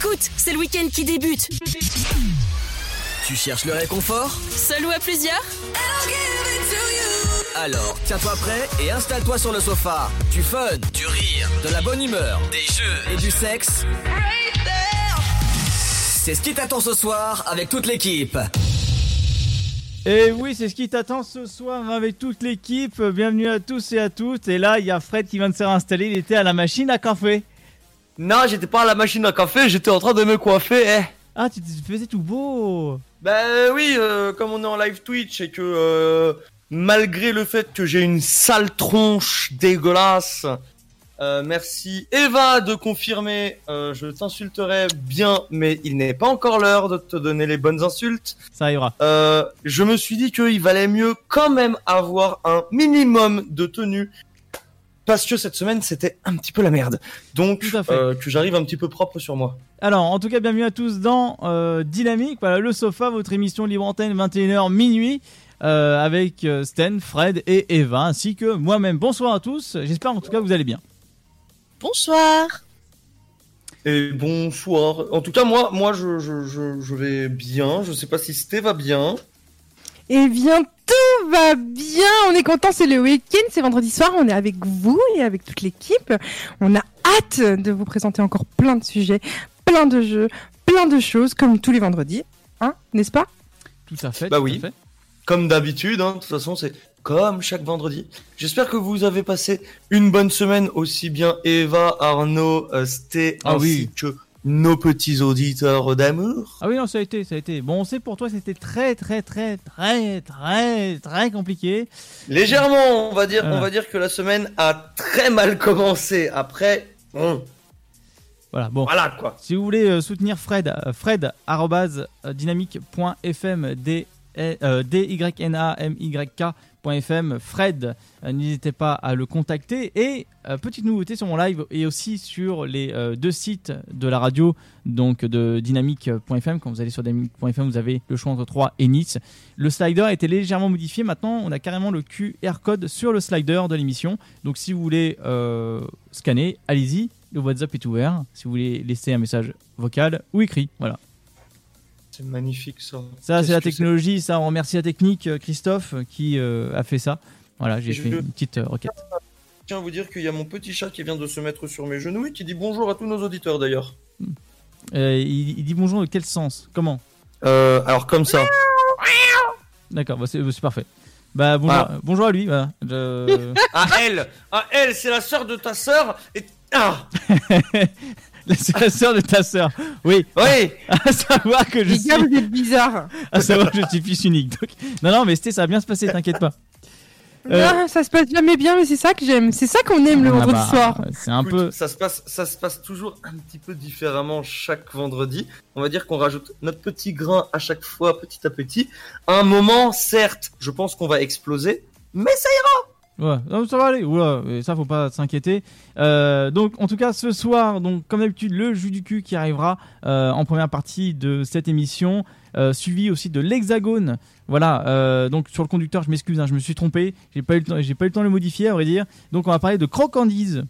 Écoute, c'est le week-end qui débute. Tu cherches le réconfort Seul ou à plusieurs Alors, tiens-toi prêt et installe-toi sur le sofa. Du fun, du rire, de la bonne humeur, des jeux et du sexe. C'est ce qui t'attend ce soir avec toute l'équipe. Et oui, c'est ce qui t'attend ce soir avec toute l'équipe. Bienvenue à tous et à toutes. Et là, il y a Fred qui vient de se réinstaller. Il était à la machine à café. Non, j'étais pas à la machine à café, j'étais en train de me coiffer. Eh. Ah, tu te faisais tout beau. Bah oui, euh, comme on est en live Twitch et que euh, malgré le fait que j'ai une sale tronche dégueulasse, euh, merci Eva de confirmer. euh, je t'insulterai bien, mais il n'est pas encore l'heure de te donner les bonnes insultes. Ça arrivera. Euh, je me suis dit qu'il valait mieux quand même avoir un minimum de tenue. Parce que cette semaine c'était un petit peu la merde. Donc euh, que j'arrive un petit peu propre sur moi. Alors, en tout cas, bienvenue à tous dans euh, Dynamique. Voilà, le sofa, votre émission libre antenne 21h minuit. euh, avec euh, Sten, Fred et Eva, ainsi que moi-même. Bonsoir à tous. J'espère en tout cas que vous allez bien. Bonsoir. Et bonsoir. En tout cas, moi, moi, je, je, je, je vais bien. Je sais pas si Sté va bien. Eh bien, tout va bien. On est content, c'est le week-end, c'est vendredi soir. On est avec vous et avec toute l'équipe. On a hâte de vous présenter encore plein de sujets, plein de jeux, plein de choses, comme tous les vendredis. Hein, n'est-ce pas? Tout à fait. Bah tout à oui. fait. Comme d'habitude, hein. de toute façon, c'est comme chaque vendredi. J'espère que vous avez passé une bonne semaine, aussi bien Eva, Arnaud, euh, Sté, Ah ainsi oui. que nos petits auditeurs d'amour. Ah oui, non, ça a été, ça a été. Bon, on sait pour toi, c'était très, très, très, très, très, très compliqué. Légèrement, on va dire, on va dire que la semaine a très mal commencé. Après, bon, Voilà, bon. voilà quoi. Si vous voulez euh, soutenir Fred, euh, fred euh, dynamique.fm, d euh, Fred, euh, n'hésitez pas à le contacter. Et euh, petite nouveauté sur mon live et aussi sur les euh, deux sites de la radio, donc de dynamique.fm. Quand vous allez sur dynamique.fm, vous avez le choix entre 3 et Nice. Le slider a été légèrement modifié. Maintenant, on a carrément le QR code sur le slider de l'émission. Donc si vous voulez scanner, allez-y. Le WhatsApp est ouvert. Si vous voulez laisser un message vocal ou écrit, voilà. C'est magnifique ça. Ça, c'est la technologie. Ça, on remercie la technique, euh, Christophe, euh, qui euh, a fait ça. Voilà, j'ai Je- fait une petite euh, requête. Je tiens à vous dire qu'il y a mon petit chat qui vient de se mettre sur mes genoux et qui dit bonjour à tous nos auditeurs d'ailleurs. Euh, il, il dit bonjour de quel sens? Comment? Euh, alors comme ça. D'accord, bah, c'est c'est parfait. Bah bonjour, bonjour à lui. Voilà. Je- À elle, à elle, c'est la sœur de ta sœur et ah la sœur de ta sœur. Oui, oui. à savoir que je Les suis, gars, vous êtes bizarres. à savoir que je suis fils unique. donc- Non, non, mais c'était, ça va bien se passer, t'inquiète pas. Euh, Non, ça se passe jamais bien, mais c'est ça que j'aime. C'est ça qu'on aime le Ah vendredi bah, soir. C'est un Écoute, peu. ça se passe, ça se passe toujours un petit peu différemment chaque vendredi. On va dire qu'on rajoute notre petit grain à chaque fois, petit à petit. À un moment, certes, je pense qu'on va exploser, mais ça Ouais, non, ça va aller. Oula, et ça faut pas s'inquiéter. Euh, donc, en tout cas, ce soir, donc comme d'habitude, le jus du cul qui arrivera euh, en première partie de cette émission, euh, suivi aussi de l'hexagone. Voilà. donc sur le conducteur, je m'excuse, hein, je me suis trompé. J'ai pas eu le temps, j'ai pas eu le temps de le modifier, à vrai dire. Donc, on va parler de Crocandise.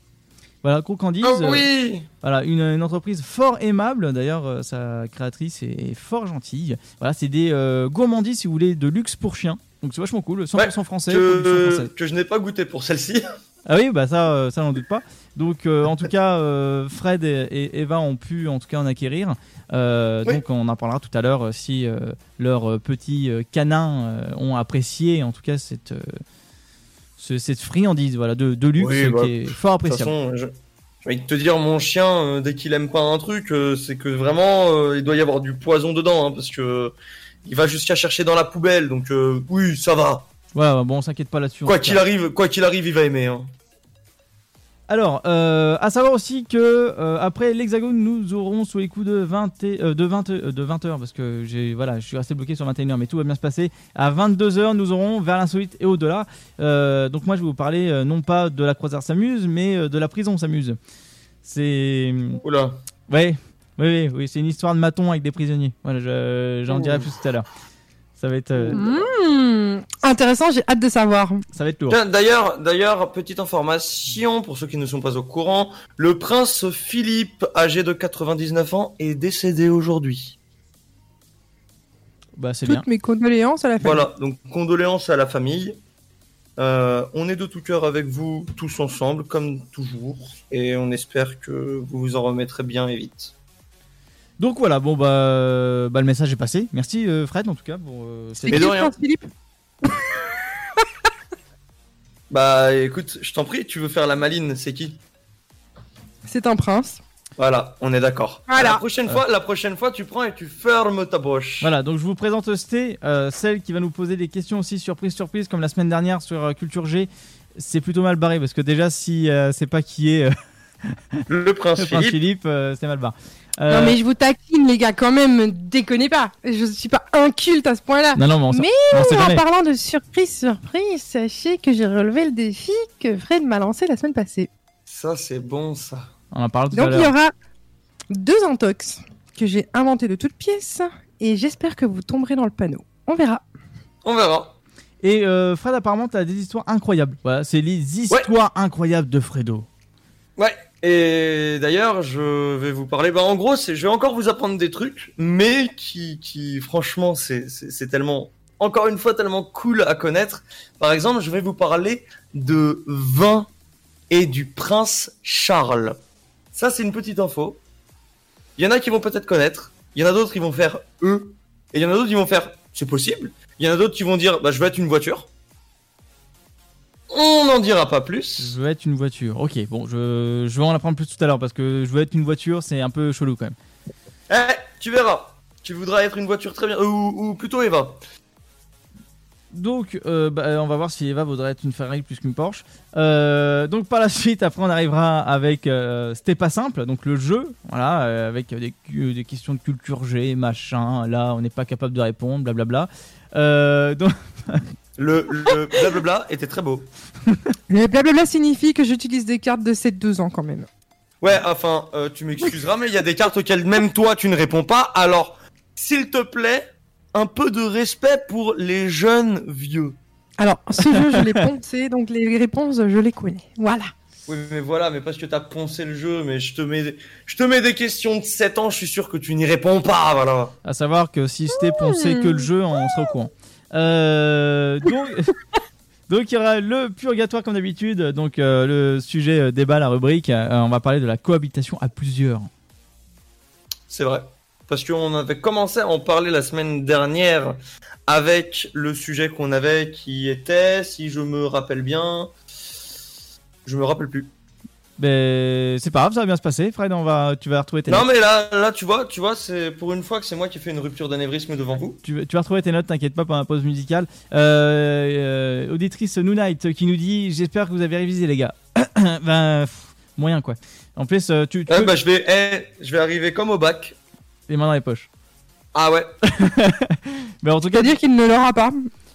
Voilà, Crocandise. Oh oui. voilà, une, une entreprise fort aimable. D'ailleurs, sa créatrice est fort gentille. Voilà, c'est des gourmandises, si vous voulez, de luxe pour chiens. Donc c'est vachement cool, 100% français, production Que, que je n'ai pas goûté pour celle-ci. Ah oui, bah ça, euh, ça n'en doute pas. Donc euh, en tout cas, euh, Fred et, et Eva ont pu en tout cas en acquérir. Euh, Oui. Donc on en parlera tout à l'heure si leurs petits canins ont apprécié en tout cas cette ce- cette friandise voilà de, de luxe Oui, bah, qui est fort De toute appréciable. façon, je... j'ai envie de te dire, mon chien, dès qu'il aime pas un truc, c'est que vraiment, il doit y avoir du poison dedans, hein, parce que il va jusqu'à chercher dans la poubelle. Donc euh, oui, ça va. Ouais, bon, on s'inquiète pas là-dessus. Quoi qu'il arrive, quoi qu'il arrive, il va aimer. Hein. Alors, euh, à savoir aussi que euh, après l'Hexagone, nous aurons sous les coups de 20 et- euh, de 20 euh, de 20 heures parce que j'ai voilà, je suis resté bloqué sur 21 heures, mais tout va bien se passer. À 22 heures, nous aurons vers l'insolite et au-delà. Donc moi, je vais vous parler non pas de la croisière s'amuse, mais de la prison s'amuse. C'est Oula. ouais, oui, oui, oui, c'est une histoire de maton avec des prisonniers. Voilà, je- j'en dirai plus tout à l'heure. Ça va être, euh, Mmh. Intéressant, j'ai hâte de savoir. ça va être lourd. D'ailleurs, d'ailleurs, petite information pour ceux qui ne sont pas au courant, le prince Philippe, âgé de 99 ans, est décédé aujourd'hui. Bah, c'est bien. Toutes mes condoléances à la famille. Voilà, donc condoléances à la famille. Euh, on est de tout cœur avec vous tous ensemble, comme toujours, et on espère que vous vous en remettrez bien et vite. Donc voilà, bon bah, bah le message est passé. Merci euh, Fred en tout cas pour euh, C'est cette- Mais de rien. Philippe Bah écoute, je t'en prie, tu veux faire la maline, c'est qui? C'est un prince. Voilà, on est d'accord. Voilà. La prochaine fois, la prochaine fois, tu prends et tu fermes ta bouche. Voilà, donc je vous présente Sté, euh, celle qui va nous poser des questions aussi surprise surprise comme la semaine dernière sur euh, Culture G. C'est plutôt mal barré parce que déjà si euh, c'est pas qui est euh, Le prince le prince Philippe. Philippe, euh, c'est mal barré. Non Euh, mais je vous taquine les gars quand même, déconnez pas. Je suis pas inculte à ce point-là. non, non, mais on Mais on En parlant de surprise, surprise, sachez que j'ai relevé le défi que Fred m'a lancé la semaine passée. Ça, c'est bon, ça. On en parle tout à Donc il y aura deux intox que j'ai inventés de toutes pièces et j'espère que vous tomberez dans le panneau. On verra. On verra. Et euh, Fred, apparemment, t'as des histoires incroyables. Voilà, c'est les histoires incroyables de Fredo. Ouais. Et d'ailleurs, je vais vous parler. Bah, en gros, c'est, je vais encore vous apprendre des trucs, mais qui, qui, franchement, c'est, c'est, c'est tellement, encore une fois, tellement cool à connaître. Par exemple, je vais vous parler de vin et du prince Charles. Ça, c'est une petite info. Il y en a qui vont peut-être connaître. Il y en a d'autres qui vont faire eux. Et il y en a d'autres qui vont faire c'est possible. Il y en a d'autres qui vont dire bah, je vais être une voiture. On n'en dira pas plus. Je veux être une voiture. Ok, bon, je, je vais en apprendre plus tout à l'heure parce que je veux être une voiture, c'est un peu chelou quand même. Eh, tu verras. Tu voudras être une voiture très bien. ou, ou plutôt Eva. Donc, euh, bah, on va voir si Eva vaudrait être une Ferrari plus qu'une Porsche. Euh, donc, par la suite, après, on arrivera avec euh, C'était pas simple, donc le jeu, voilà, avec des, des questions de culture G, machin. Là, on n'est pas capable de répondre, blablabla. Donc, Le, le blablabla était très beau. Le blablabla signifie que j'utilise des cartes de 7-2 ans quand même. Ouais, enfin, euh, tu m'excuseras, mais il y a des cartes auxquelles même toi tu ne réponds pas. Alors, s'il te plaît, un peu de respect pour les jeunes vieux. Alors, ce jeu, je l'ai poncé, donc les réponses, je les connais. Voilà. Oui, mais voilà, mais parce que t'as poncé le jeu, mais je te mets, je te mets des questions de 7 ans, je suis sûr que tu n'y réponds pas, voilà. à savoir que si c'était pensé que le jeu, on serait au courant. Euh, donc, donc, il y aura le purgatoire comme d'habitude. Donc, euh, le sujet euh, débat, la rubrique. euh, on va parler de la cohabitation à plusieurs. C'est vrai. Parce qu'on avait commencé à en parler la semaine dernière avec le sujet qu'on avait qui était, si je me rappelle bien, je me rappelle plus. Ben, c'est pas grave, ça va bien se passer. Fred, on va, tu vas retrouver tes Non notes. mais là, là tu vois, tu vois, c'est pour une fois que c'est moi qui ai fait une rupture d'anévrisme devant vous. Tu, tu vas retrouver tes notes, t'inquiète pas, pendant la pause musicale. Euh, euh, auditrice Noonight qui nous dit J'espère que vous avez révisé, les gars. ben, pff, moyen quoi. En plus, euh, tu, tu Ouais, peux- bah je vais, eh, je vais arriver comme au bac. les mains dans les poches. Ah ouais. Mais en tout cas, C'est-à-dire qu'il ne l'aura pas.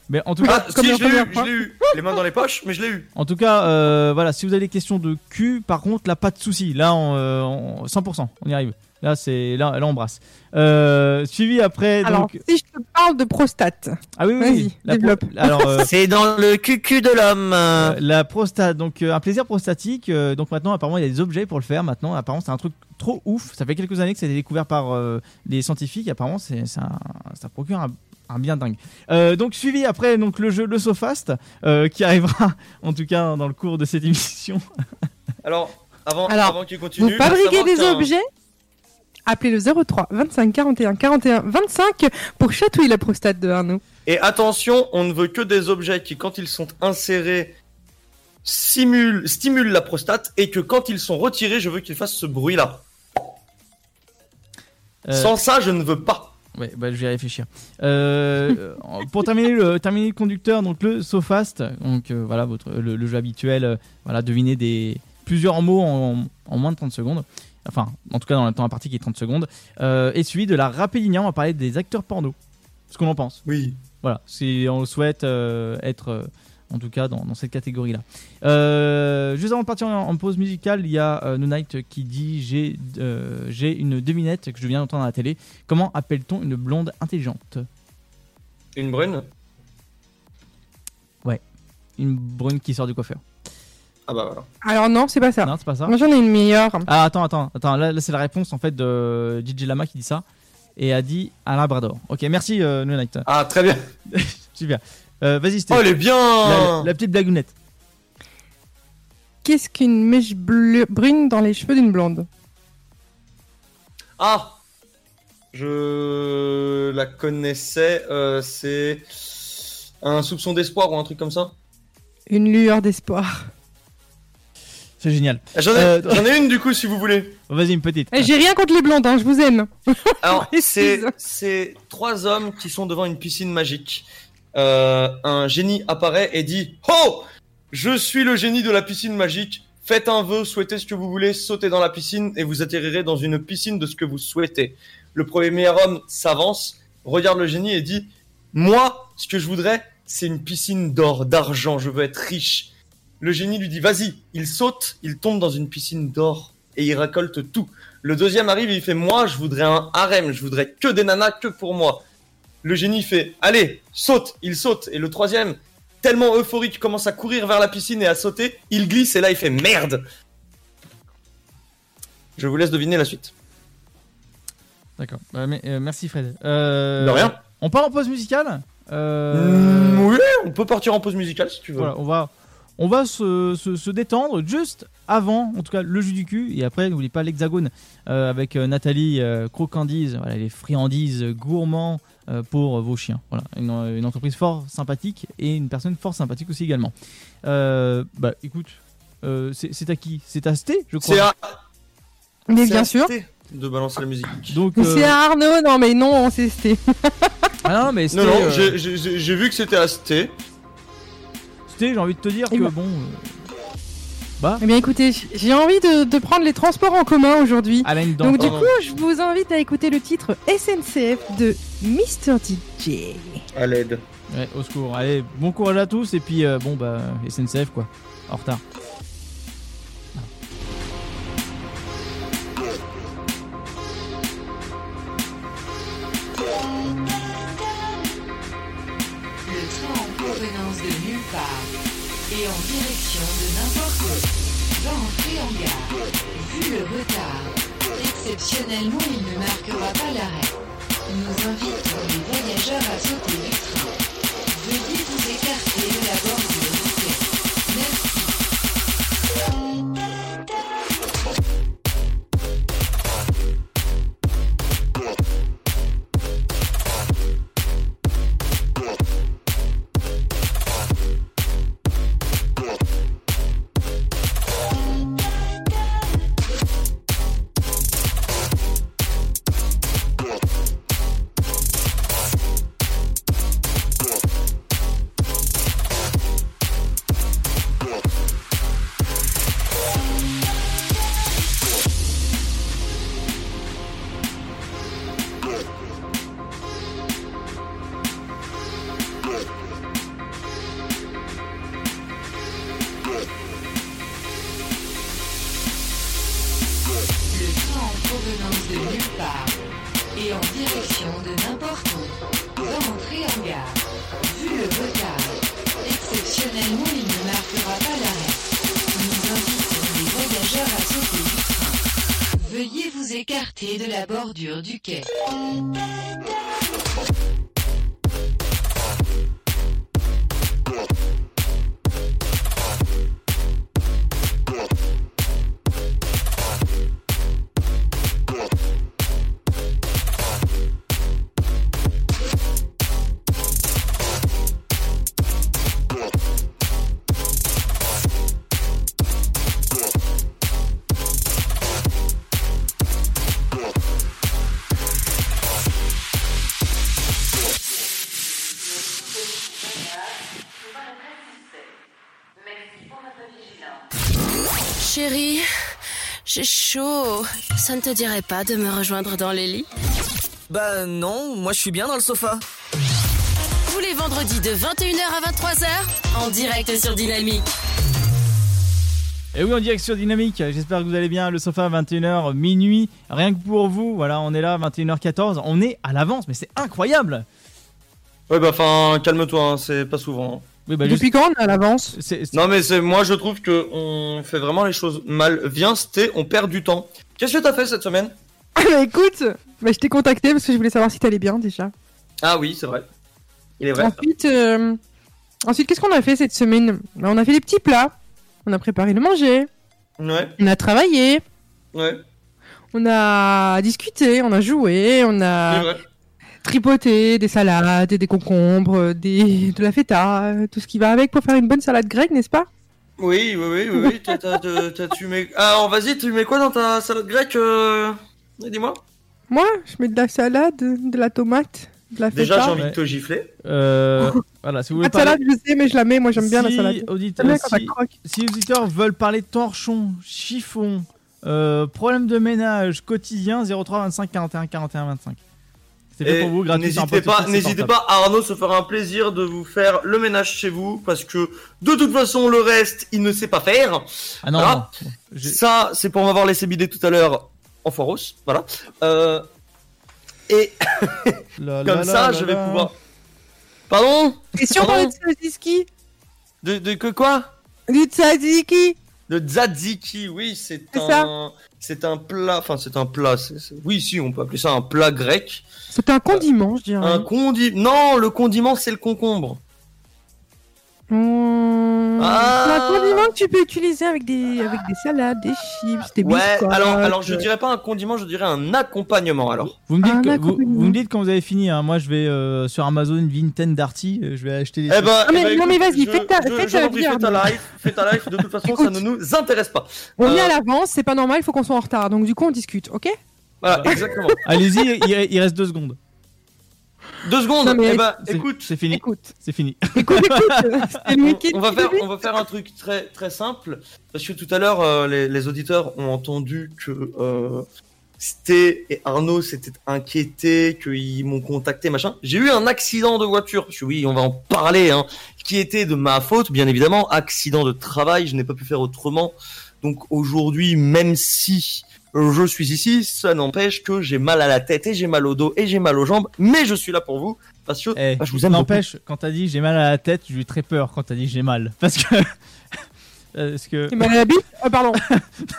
Mais en tout cas, Ah, comme si la je l'ai eu, fois. je l'ai eu. Les mains dans les poches, mais je l'ai eu. En tout cas, euh, voilà, si vous avez des questions de cul, par contre, là, pas de souci. Là, on, euh, on- 100%, on y arrive. Là, c'est là, là, on brasse. Euh, suivi après, Alors, donc. si je te parle de prostate, Ah oui, oui, oui. La pro- développe. Alors, euh, C'est dans le cucu de l'homme. euh, la prostate, donc euh, un plaisir prostatique. euh, donc maintenant, apparemment, il y a des objets pour le faire. Maintenant, apparemment, c'est un truc trop ouf. Ça fait quelques années que ça a été découvert par euh, les scientifiques. Apparemment, c'est ça, ça procure un, un bien dingue. Euh, donc suivi après, donc le jeu le Sofast euh, qui arrivera, en tout cas, dans le cours de cette émission. Alors, avant, Alors, avant qu'il continue. vous fabriquez des objets Appelez le 03 25 41 41 25 pour chatouiller la prostate de Arnaud. Et attention, on ne veut que des objets qui, quand ils sont insérés, simulent, stimulent la prostate et que quand ils sont retirés, je veux qu'ils fassent ce bruit-là. Euh, Sans ça, je ne veux pas. Ouais, bah, je vais y réfléchir. Euh, pour terminer le, terminer le conducteur, donc le SoFast, donc euh, voilà votre le, le jeu habituel, euh, voilà deviner des plusieurs mots en, en moins de 30 secondes. Enfin, en tout cas dans le temps imparti qui est 30 secondes. Euh, et suivi de la Rapidinia, on va parler des acteurs porno. Ce qu'on en pense. Oui. Voilà, si on souhaite être en tout cas dans, dans cette catégorie-là. Euh, juste avant de partir en, en pause musicale, il y a euh, No Night qui dit j'ai euh, j'ai une devinette que je viens d'entendre à la télé. Comment appelle-t-on une blonde intelligente? Une brune? Une brune qui sort du coiffeur. Ah bah voilà. Alors non, c'est pas ça. Non, c'est pas ça. Moi j'en ai une meilleure. Ah, attends, attends, attends. Là, là, c'est la réponse en fait de DJ Lama qui dit ça. Et a dit un labrador. Ok, merci euh, No Night. Ah, très bien. Super. Euh, Vas-y, Oh, c'était elle est bien la, la petite blagounette. Qu'est-ce qu'une mèche bleue, brune dans les cheveux d'une blonde? Ah Je la connaissais, euh, c'est un soupçon d'espoir ou un truc comme ça? Une lueur d'espoir. C'est génial. J'en ai, Euh, j'en ai une du coup si vous voulez. Vas-y, une petite. Eh, J'ai rien contre les blondes, hein, je vous aime. Alors, c'est, Précise. c'est trois hommes qui sont devant une piscine magique. Euh, un génie apparaît et dit Oh Je suis le génie de la piscine magique. Faites un vœu, souhaitez ce que vous voulez, sautez dans la piscine et vous atterrirez dans une piscine de ce que vous souhaitez. Le premier homme s'avance, regarde le génie et dit Moi, ce que je voudrais, c'est une piscine d'or, d'argent, je veux être riche. Le génie lui dit Vas-y, il saute, il tombe dans une piscine d'or et il récolte tout. Le deuxième arrive et il fait Moi, je voudrais un harem, je voudrais que des nanas, que pour moi. Le génie fait Allez, saute, il saute. Et le troisième, tellement euphorique, commence à courir vers la piscine et à sauter, il glisse et là il fait Merde Je vous laisse deviner la suite. D'accord. Mais, euh, merci Fred. Euh, De rien. On part en pause musicale. Euh, Mm, oui, on peut partir en pause musicale si tu veux. Voilà, on va, on va se, se- se détendre juste avant, en tout cas, le jus du cul. Et après, n'oubliez pas l'hexagone euh, avec euh, Nathalie euh, voilà, les friandises gourmands euh, pour vos chiens. Voilà, une, une entreprise fort sympathique et une personne fort sympathique aussi également. Euh, bah écoute, euh, c'est c'est à qui? C'est à Sté, je crois. C'est à, Mais c'est bien à sûr. Sté de balancer la musique. Donc, euh, C'est à Arnaud, non mais non, on s'est Sté. ah non, mais Sté, Non, non, euh, j'ai- vu que c'était à Sté. Sté, j'ai envie de te dire Et que bah- bon. Bah, Eh bien écoutez, j'ai envie de, de prendre les transports en commun aujourd'hui. Donc du pardon. coup, je vous invite à écouter le titre SNCF de Mr. DJ. À l'aide. Ouais, au secours. Allez, bon courage à tous et puis euh, bon bah SNCF quoi. En retard. Le train en provenance de nulle part et en Vu le retard, exceptionnellement il ne marquera pas l'arrêt. Nous invitons les voyageurs à sauter du train. La Ça ne te dirait pas de me rejoindre dans les lits Bah non, moi je suis bien dans le sofa. Tous les vendredis de 21h à 23h, en direct sur Dynamique. Et oui, en direct sur Dynamique. J'espère que vous allez bien. Le sofa 21h minuit, rien que pour vous. Voilà, on est là 21h14. On est à l'avance, mais c'est incroyable. Ouais, bah, enfin, calme-toi, hein, c'est pas souvent. hein. Oui, bah, juste- Depuis quand on est à l'avance c'est- c'est- Non, mais c'est, moi, je trouve que on fait vraiment les choses mal. Viens, Sté, on perd du temps. Qu'est-ce que t'as fait cette semaine Ah bah écoute, bah, je t'ai contacté parce que je voulais savoir si t'allais bien déjà. Ah oui, c'est vrai. Il est vrai. Ensuite, euh, ensuite qu'est-ce qu'on a fait cette semaine? Bah, On a fait des petits plats, on a préparé le manger, Ouais, on a travaillé, ouais, on a discuté, on a joué, on a tripoté des salades, des concombres, des... de la feta, tout ce qui va avec pour faire une bonne salade grecque, n'est-ce pas? Oui, oui, oui, oui, t'as- t'as- t'as- tu mets. Alors, vas-y, tu mets quoi dans ta salade grecque euh... Dis-moi. Moi, je mets de la salade, de la tomate, de la feta. Déjà, j'ai envie Ouais. de te gifler. euh, voilà, si vous voulez parler. salade, je sais, mais je la mets, moi j'aime bien la si salade. audite- J'aime bien quand ça si- croque. si les auditeurs veulent parler de torchon, chiffon, euh, problème de ménage quotidien 03 25 41 41 25. C'est fait Et pour vous gratuit sur un n'hésitez pas, n'hésitez pas, Arnaud se fera un plaisir de vous faire le ménage chez vous parce que de toute façon le reste il ne sait pas faire. Ah non, Voilà. non. J'ai- Ça c'est pour m'avoir laissé bider tout à l'heure en foiros, voilà. Euh, et comme ça je vais pouvoir. Pardon? Et si on parlait De, de que quoi? Du tzatziki Le tzatziki, oui, c'est un, c'est un plat, enfin c'est un plat, oui, si, on peut appeler ça un plat grec. C'est un condiment, je dirais. Un condiment, non, le condiment c'est le concombre. Mmh. Ah. C'est un condiment que tu peux utiliser avec des, avec des salades, des chips, des Ouais, alors, alors je dirais pas un condiment, je dirais un accompagnement alors. Vous me, dites Un que- vous, accompagnement. vous me dites quand vous avez fini. hein. Moi, je vais euh, sur Amazon Vinted Darty. euh, Je vais acheter des. Eh ben, Non, mais- eh vas-y, je- fais ta- je- fais je ta prie, vie, fais ta Arnaud. live, fais ta life, de toute façon ça ne nous intéresse pas. On est euh, à l'avance, c'est pas normal, il faut qu'on soit en retard. Donc du coup, on discute, ok? Voilà, exactement. Allez-y, il, il reste deux secondes. Deux secondes, Non, mais eh ben, C'est- écoute, c'est fini. Écoute, C'est fini. écoute, écoute. On, va faire, on va faire un truc très très simple parce que tout à l'heure euh, les, les auditeurs ont entendu que euh, Sté et Arnaud s'étaient inquiétés, qu'ils m'ont contacté machin. J'ai eu un accident de voiture. Parce que oui, on va en parler, hein, qui était de ma faute, bien évidemment. Accident de travail, je n'ai pas pu faire autrement. Donc aujourd'hui, même si je suis ici, ça n'empêche que j'ai mal à la tête et j'ai mal au dos et j'ai mal aux jambes, mais je suis là pour vous parce que Eh, bah, je vous aime. N'empêche, quand t'as dit j'ai mal à la tête, j'ai eu très peur quand t'as dit j'ai mal. Parce que. Parce que. T'es mal à la bite Oh, pardon.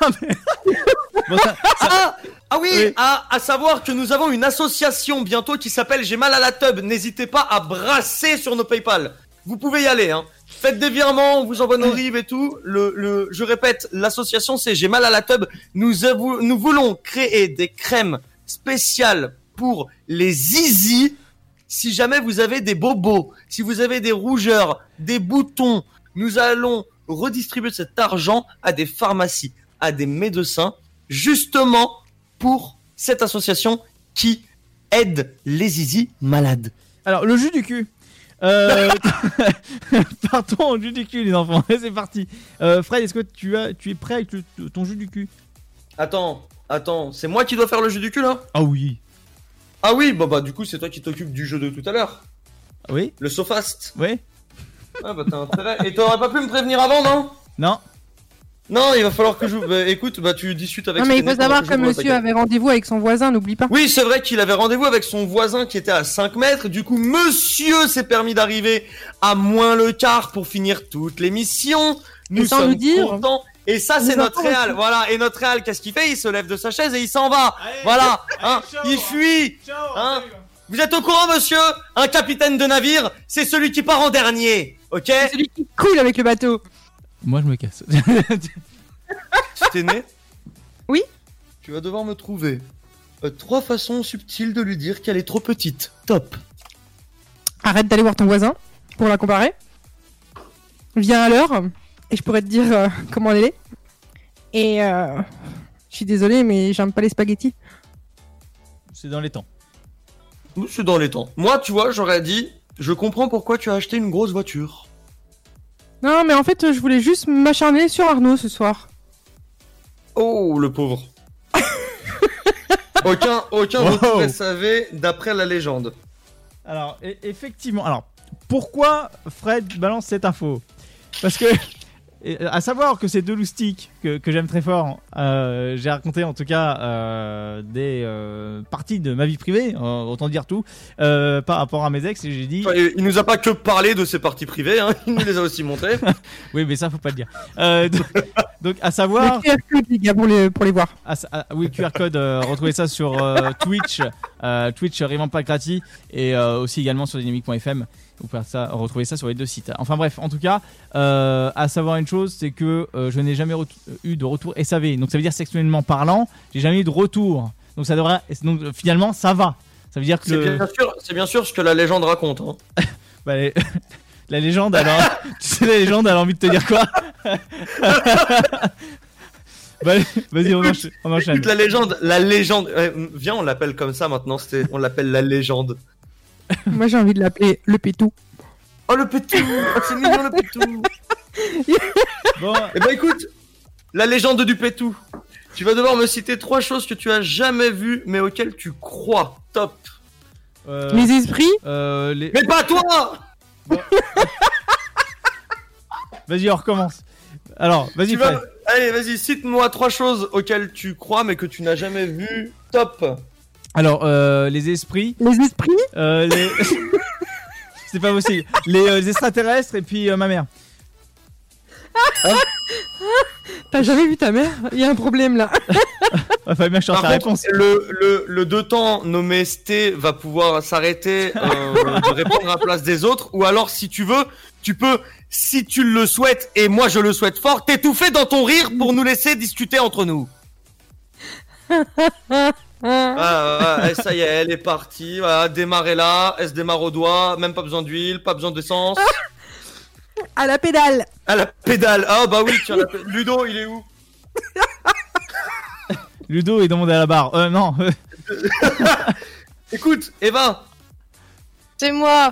Bon, ça- Ah, ah oui, Oui. À, à savoir que nous avons une association bientôt qui s'appelle J'ai mal à la tub. N'hésitez pas à brasser sur nos PayPal. Vous pouvez y aller. Hein. Faites des virements, on vous envoie nos rives et tout. Le, le, je répète, l'association c'est J'ai mal à la tub. Nous, avou- nous voulons créer des crèmes spéciales pour les zizi. Si jamais vous avez des bobos, si vous avez des rougeurs, des boutons, nous allons redistribuer cet argent à des pharmacies, à des médecins, justement pour cette association qui aide les zizi malades. Alors, le jus du cul. Euh... Partons au jus du cul, les enfants. C'est parti. Euh, Fred, est-ce que tu, as, tu es prêt avec le- ton jus du cul? Attends, attends, c'est moi qui dois faire le jeu du cul là? Ah oui. Ah oui, bah bah du coup c'est toi qui t'occupes du jeu de tout à l'heure, Ah Oui le Sofast. Oui Ah bah t'as intérêt. Et t'aurais pas pu me prévenir avant, non? Non Non, il va falloir que je... Bah, écoute, bah tu discutes avec Non, mais il faut savoir que monsieur avait rendez-vous avec son voisin, n'oublie pas. Oui, c'est vrai qu'il avait rendez-vous avec son voisin qui était à 5 mètres. Du coup, monsieur s'est permis d'arriver à moins le quart pour finir toute l'émission. Nous sans sommes nous dire. contents. Et ça, c'est notre réal. Voilà. Et notre réal, qu'est-ce qu'il fait? Il se lève de sa chaise et il s'en va. voilà. Hein? il fuit. Hein? Vous êtes au courant, monsieur? Un capitaine de navire, c'est celui qui part en dernier. Ok? C'est celui qui coule avec le bateau. Moi, je me casse. T'es né Oui. Tu vas devoir me trouver euh, trois façons subtiles de lui dire qu'elle est trop petite. Top. Arrête d'aller voir ton voisin pour la comparer. Viens à l'heure et je pourrais te dire euh, comment elle est. Et euh, je suis désolée, mais j'aime pas les spaghettis. C'est dans les temps. C'est dans les temps. Moi, tu vois, j'aurais dit, je comprends pourquoi tu as acheté une grosse voiture. Non, mais en fait, je voulais juste m'acharner sur Arnaud ce soir. Oh, le pauvre. aucun aucun Wow. SAV d'après la légende. Alors, e- effectivement. Alors, pourquoi Fred balance cette info? Parce que et, à savoir que ces deux loustiques que, que j'aime très fort, euh, j'ai raconté en tout cas euh, des euh, parties de ma vie privée, euh, autant dire tout, euh, par rapport à mes ex, et j'ai dit, Enfin, il nous a pas que parlé de ses parties privées, hein, il nous les a aussi montrées. oui, mais ça faut pas le dire. Euh, donc, donc, à Le savoir, QR code, les gars, pour les, pour les voir. Ça- ah, oui, QR code, euh, retrouvez ça sur euh, Twitch, euh, Twitch Rivant Pacrati et euh, aussi également sur dynamique.fm. Vous pouvez ça, retrouver ça sur les deux sites. Enfin bref, en tout cas, euh, à savoir une chose, c'est que euh, je n'ai jamais ret- eu de retour SAV. Donc ça veut dire sexuellement parlant, j'ai jamais eu de retour. Donc ça devrait, donc euh, finalement ça va. Ça veut dire que C'est le- bien sûr, c'est bien sûr ce que la légende raconte. Hein. bah, les- la légende, alors, tu sais la légende, elle a envie de te dire quoi? Bah, Vas-y, on, enchaîne. Écoute, la légende, la légende. euh, viens, on l'appelle comme ça maintenant. On l'appelle la légende. Moi, j'ai envie de l'appeler le pétou. Oh le petit, oh, c'est mignon le pétou. Bon, Eh ben écoute, la légende du pétou. Tu vas devoir me citer trois choses que tu as jamais vues mais auxquelles tu crois. Top. euh, Les esprits? euh, les- Mais pas toi. Vas-y, on recommence. Alors, vas-y, vas... Allez, vas-y, cite-moi trois choses auxquelles tu crois mais que tu n'as jamais vues. Top. Alors, euh, les esprits, Les esprits? Euh, les. C'est pas possible. Les, euh, les extraterrestres et puis euh, ma mère. T'as jamais vu ta mère? Il y a un problème là. Ouais, fallait bien que je Par contre, le, le, le deux temps nommé ST va pouvoir s'arrêter euh, de répondre à la place des autres. Ou alors, si tu veux, tu peux, si tu le souhaites, et moi je le souhaite fort, t'étouffer dans ton rire pour nous laisser discuter entre nous. Ah, ça y est, elle est partie. Voilà, démarrer là, elle se démarre au doigt, même pas besoin d'huile, pas besoin d'essence. À la pédale À la pédale. Ah bah oui, tiens, la Ludo, il est où Ludo est demandé à la barre. Euh, non. Écoute, Eva, C'est moi.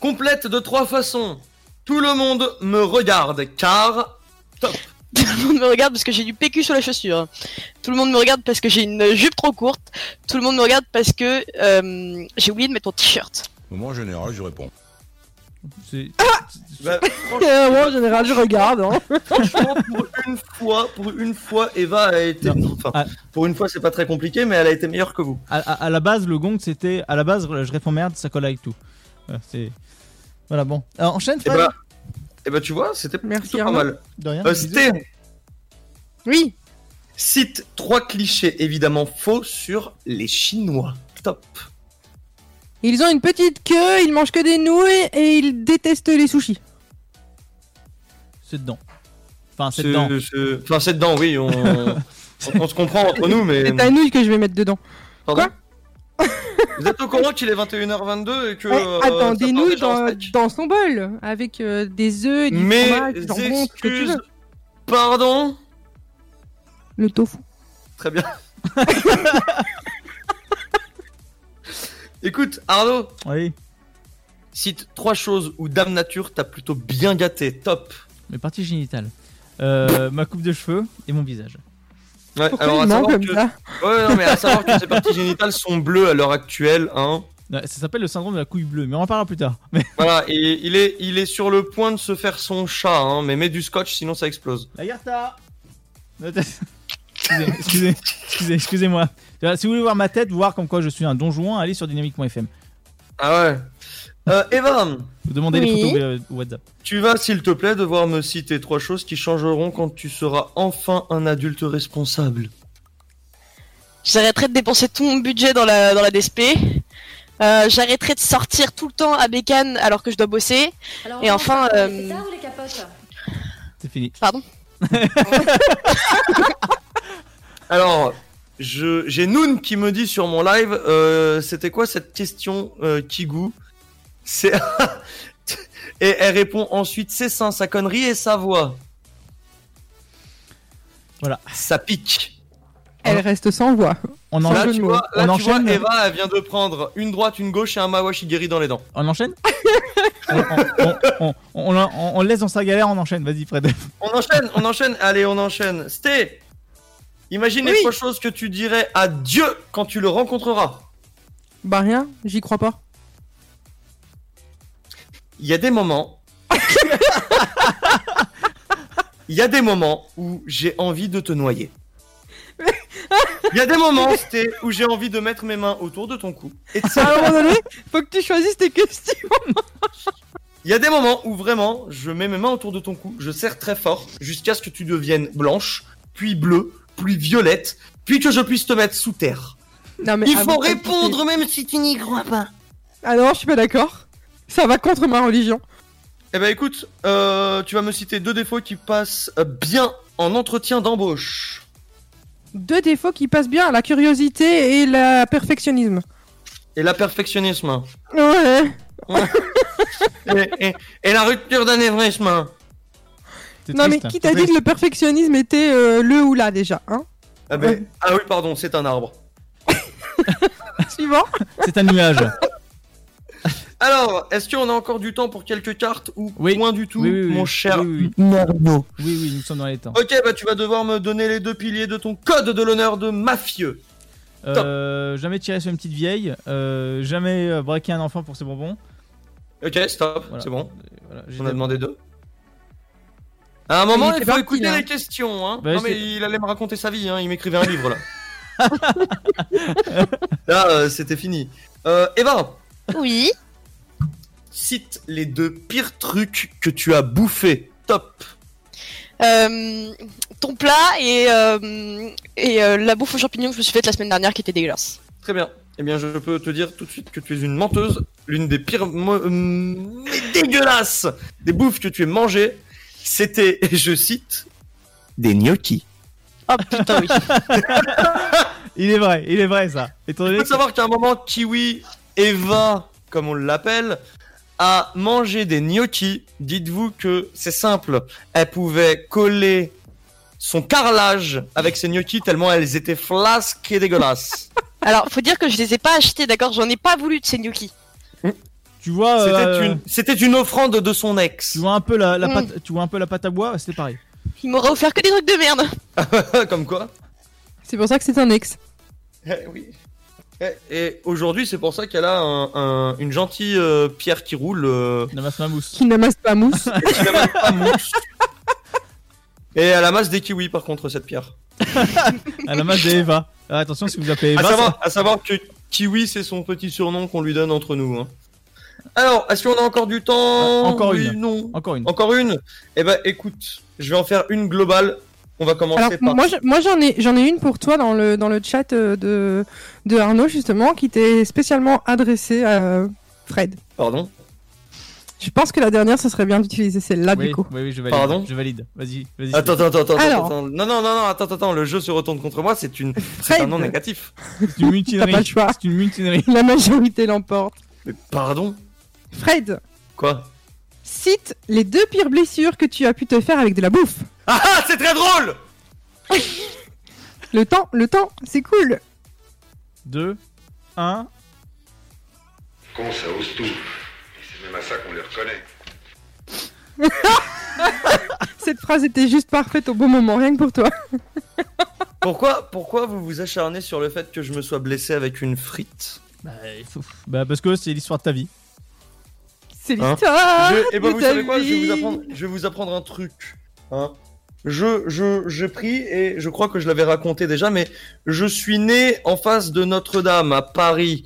complète de trois façons. Tout le monde me regarde car top. Tout le monde me regarde parce que j'ai du PQ sur la chaussure. Tout le monde me regarde parce que j'ai une jupe trop courte. Tout le monde me regarde parce que euh, j'ai oublié de mettre mon t-shirt. Moi, en général, je réponds. C'est- Bah, Euh, moi, en général, je regarde. Hein. Franchement, pour une fois, pour une fois, Eva a été. Enfin, Ah. pour une fois, c'est pas très compliqué, mais elle a été meilleure que vous. à, à- à la base, le gong, c'était. À la base, je réponds merde, ça colle avec tout. Voilà, c'est. Voilà, bon. Alors, enchaîne, Et Fred. bah, et bah, tu vois, c'était Merci, pas mal. De rien. Euh. Sté, Oui. cite trois clichés évidemment faux sur les Chinois. Top. Ils ont une petite queue, ils mangent que des nouilles et ils détestent les sushis. C'est dedans. Enfin, c'est dedans. Enfin, c'est dedans, oui. On... on, on se comprend entre nous, mais. C'est ta nouille que je vais mettre dedans. Pardon? Vous êtes au courant qu'il est 21h22 et que. Ouais, euh, nouilles déjà en dans, dans son bol, avec euh, des œufs, du Mes fromage, du jambon, tout ce que tu excuses. veux. Pardon Le tofu. Très bien. Écoute, Arnaud, Oui. cite trois choses où Dame Nature t'a plutôt bien gâté. Top. Mes parties génitales. Euh, ma coupe de cheveux et mon visage. Ouais, Pourquoi alors à savoir comme que... ça Ouais, non, mais à savoir que ses parties génitales sont bleues à l'heure actuelle, hein. Ça s'appelle le syndrome de la couille bleue, mais on en parlera plus tard. Mais Voilà, et il est, il est sur le point de se faire son chat, hein, mais mets du scotch sinon ça explose. la Excusez, excusez, excusez, excusez-moi. Si vous voulez voir ma tête, voir comme quoi je suis un don Juan, allez sur dynamique.fm. Ah ouais. Euh, Eva, Vous demandez les photos euh, WhatsApp. tu vas s'il te plaît devoir me citer trois choses qui changeront quand tu seras enfin un adulte responsable. J'arrêterai de dépenser tout mon budget dans la, dans la DSP. Euh, J'arrêterai de sortir tout le temps à Bécane alors que je dois bosser. Alors, Et enfin, parle des euh, ou les capotes? C'est fini. Alors, je j'ai Noon qui me dit sur mon live, euh, c'était quoi cette question euh, Kigou C'est et elle répond ensuite c'est ça, sa connerie et sa voix. Voilà. Ça pique. Elle reste sans voix. On, Là, enchaîne, de tu vois, là, On tu vois, enchaîne Eva, elle vient de prendre une droite, une gauche et un mawashigiri dans les dents. on enchaîne? On, on, on, on, on- on- on laisse dans sa galère, on enchaîne. Vas-y, Fred. On enchaîne, on enchaîne. Allez, on enchaîne. Sté, imagine les trois choses que tu dirais à Dieu quand tu le rencontreras. Bah rien, j'y crois pas. Il y a des moments. il y a des moments où j'ai envie de te noyer. Il y a des moments, c'était où j'ai envie de mettre mes mains autour de ton cou. Et de À un moment donné, faut que tu choisisses tes questions. Il y a des moments où vraiment, je mets mes mains autour de ton cou, je serre très fort, jusqu'à ce que tu deviennes blanche, puis bleue, puis violette, puis que je puisse te mettre sous terre. Non, mais Il avant faut de- répondre même si tu n'y crois pas. Ah non, je suis pas d'accord. Ça va contre ma religion. Eh ben écoute, euh, tu vas me citer deux défauts qui passent bien en entretien d'embauche. Deux défauts qui passent bien, la curiosité et le perfectionnisme. Et la perfectionnisme. Ouais. et, et- et la rupture d'anévrisme. C'est Non, mais triste, qui t'a dit que le perfectionnisme était euh, le ou là déjà, hein? Ah, ben, Ouais. ah oui, pardon, c'est un arbre. Suivant. C'est un nuage. Alors, est-ce qu'on a encore du temps pour quelques cartes ou Oui. point du tout, Oui, oui, oui. mon cher Oui, oui, Oui, oui, nous sommes dans les temps. Ok, bah tu vas devoir me donner les deux piliers de ton code de l'honneur de mafieux. Euh, jamais tirer sur une petite vieille. euh, jamais euh, braquer un enfant pour ses bonbons. Ok, stop, Voilà. c'est bon. Euh, voilà, On a demandé deux. À un moment, Il il, faut parti, écouter là. les questions. Hein. Bah, non, mais il allait me raconter sa vie. Hein. Il m'écrivait un livre là. là, euh, c'était fini. Euh, Eva, Oui. Cite les deux pires trucs que tu as bouffés. Top. Euh, ton plat et, euh, et euh, la bouffe aux champignons que je me suis faite la semaine dernière qui était dégueulasse. Très bien. Eh bien, je peux te dire tout de suite que tu es une menteuse. L'une des pires, mais dégueulasses des bouffes que tu aies mangées, c'était, et je cite, des gnocchis. Oh putain, oui. Il est vrai, il est vrai ça. Étant Il faut que- savoir qu'à un moment, Kiwi, Eva, comme on l'appelle, a mangé des gnocchis. Dites-vous que c'est simple. Elle pouvait coller son carrelage avec ses gnocchis tellement elles étaient flasques et dégueulasses. Alors, faut dire que je les ai pas achetés, d'accord J'en ai pas voulu de ces gnocchis. tu vois, C'était euh, une, c'était une offrande de son ex. tu vois un peu la, la Mm. pâte, tu vois un peu la pâte à bois, c'était pareil. Il m'aura offert que des trucs de merde. comme quoi. C'est pour ça que c'est un ex. Eh oui. Eh, Et aujourd'hui, c'est pour ça qu'elle a un- un- une gentille euh, pierre qui roule. euh, Namas ma mousse. Qui n'amasse pas mousse. qui n'a même pas mousse. Et elle amasse des kiwis par contre, cette pierre. À la masse d'Eva. Ah, attention, si vous appelez À Eva, savoir, à savoir que Kiwi, c'est son petit surnom qu'on lui donne entre nous. hein. Alors, est-ce qu'on a encore du temps? Ah, encore Oui, une. Non. encore une. Encore une? Eh ben, écoute, je vais en faire une globale. On va commencer Alors, par. moi, je- moi j'en ai, j'en ai une pour toi dans le, dans le chat euh, de, de Arnaud, justement, qui t'est spécialement adressée à Fred. Pardon? Je pense que la dernière, ce serait bien d'utiliser celle-là, oui, du coup. oui, oui, je valide. Pardon? Je valide. Vas-y, vas-y. Attends, attends, attends, attends, Alors. attends. Non, non, non, non, attends, attends, le jeu se retourne contre moi, c'est une, c'est Fred. un nom négatif. C'est une mutinerie. T'as pas le choix. C'est une mutinerie. La majorité l'emporte. Mais pardon? Fred, Quoi? Cite les deux pires blessures que tu as pu te faire avec de la bouffe. Ah, ah, c'est très drôle Le temps, le temps, c'est cool. 2, 1. Con, ça ose tout? Et c'est même à ça qu'on les reconnaît. Cette phrase était juste parfaite au bon moment, rien que pour toi. Pourquoi, pourquoi vous vous acharnez sur le fait que je me sois blessé avec une frite? Bah, il faut- bah, parce que c'est l'histoire de ta vie. C'est Hein l'histoire. Je- eh ben, vous savez quoi je vais, vous apprendre, je vais vous apprendre un truc. Hein. Je, je, je prie et je crois que je l'avais raconté déjà, mais je suis né en face de Notre-Dame à Paris.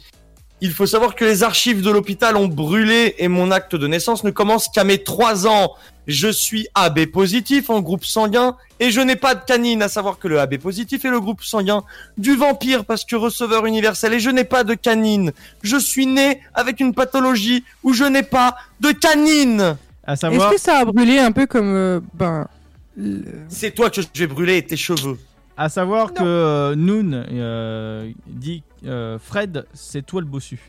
Il faut savoir que les archives de l'hôpital ont brûlé et mon acte de naissance ne commence qu'à mes 3 ans. Je suis AB positif en groupe sanguin et je n'ai pas de canine, à savoir que le AB positif est le groupe sanguin du vampire parce que receveur universel et je n'ai pas de canine. Je suis né avec une pathologie où je n'ai pas de canine. À Est-ce que ça a brûlé un peu comme euh, ben le- C'est toi que je vais brûler tes cheveux. à savoir que euh, Noon euh, dit euh, Fred, c'est toi le bossu.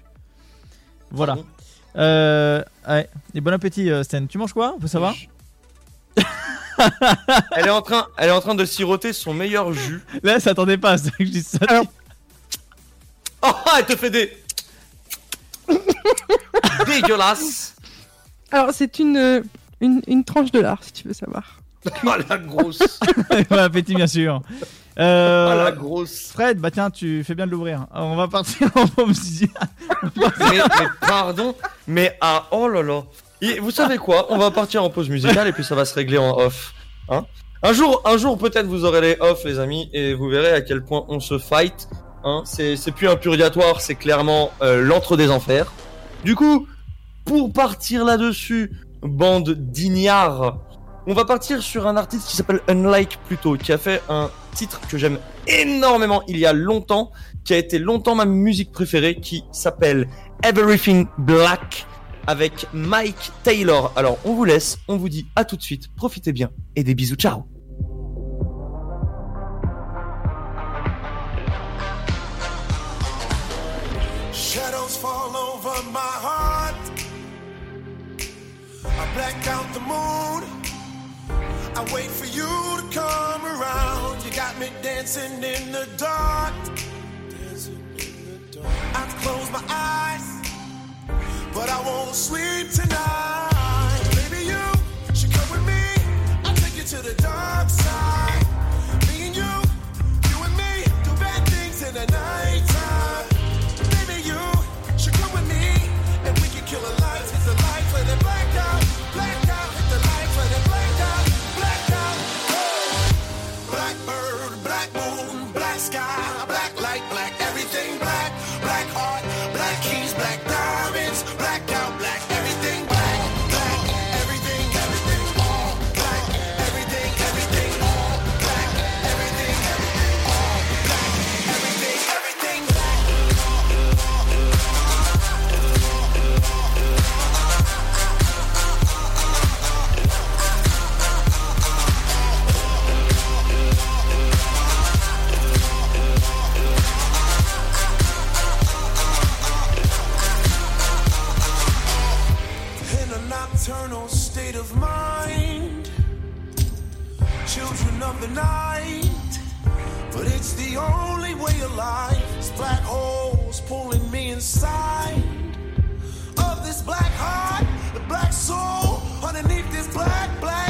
Voilà. Pardon Euh, ouais. Et bon appétit, euh, Sten. Tu manges quoi? On peut savoir? Elle est en train, elle est en train de siroter son meilleur jus. Là, ça attendait pas à ça que je dise ça. Alors- Oh, elle te fait des dégueulasse. Alors c'est une, une une tranche de lard si tu veux savoir. Oh la grosse, bon appétit, bien sûr. Euh, ah, la grosse. Fred, bah tiens, tu fais bien de l'ouvrir. On va partir en pause mais, mais pardon, mais ah oh là là. Et vous savez quoi? On va partir en pause musicale et puis ça va se régler en off. Hein un jour, un jour peut-être vous aurez les off, les amis, et vous verrez à quel point on se fight. Hein c'est plus un purgatoire, c'est clairement euh, l'entre des enfers. Du coup, pour partir là-dessus, bande d'ignards, on va partir sur un artiste qui s'appelle Unlike plutôt, qui a fait un titre que j'aime énormément il y a longtemps, qui a été longtemps ma musique préférée, qui s'appelle Everything Black avec Mike Taylor. Alors on vous laisse, on vous dit à tout de suite, profitez bien et des bisous, ciao. I me dancing in the dark. I close my eyes, but I won't sleep tonight. black holes pulling me inside of this black heart, the black soul underneath this black, black.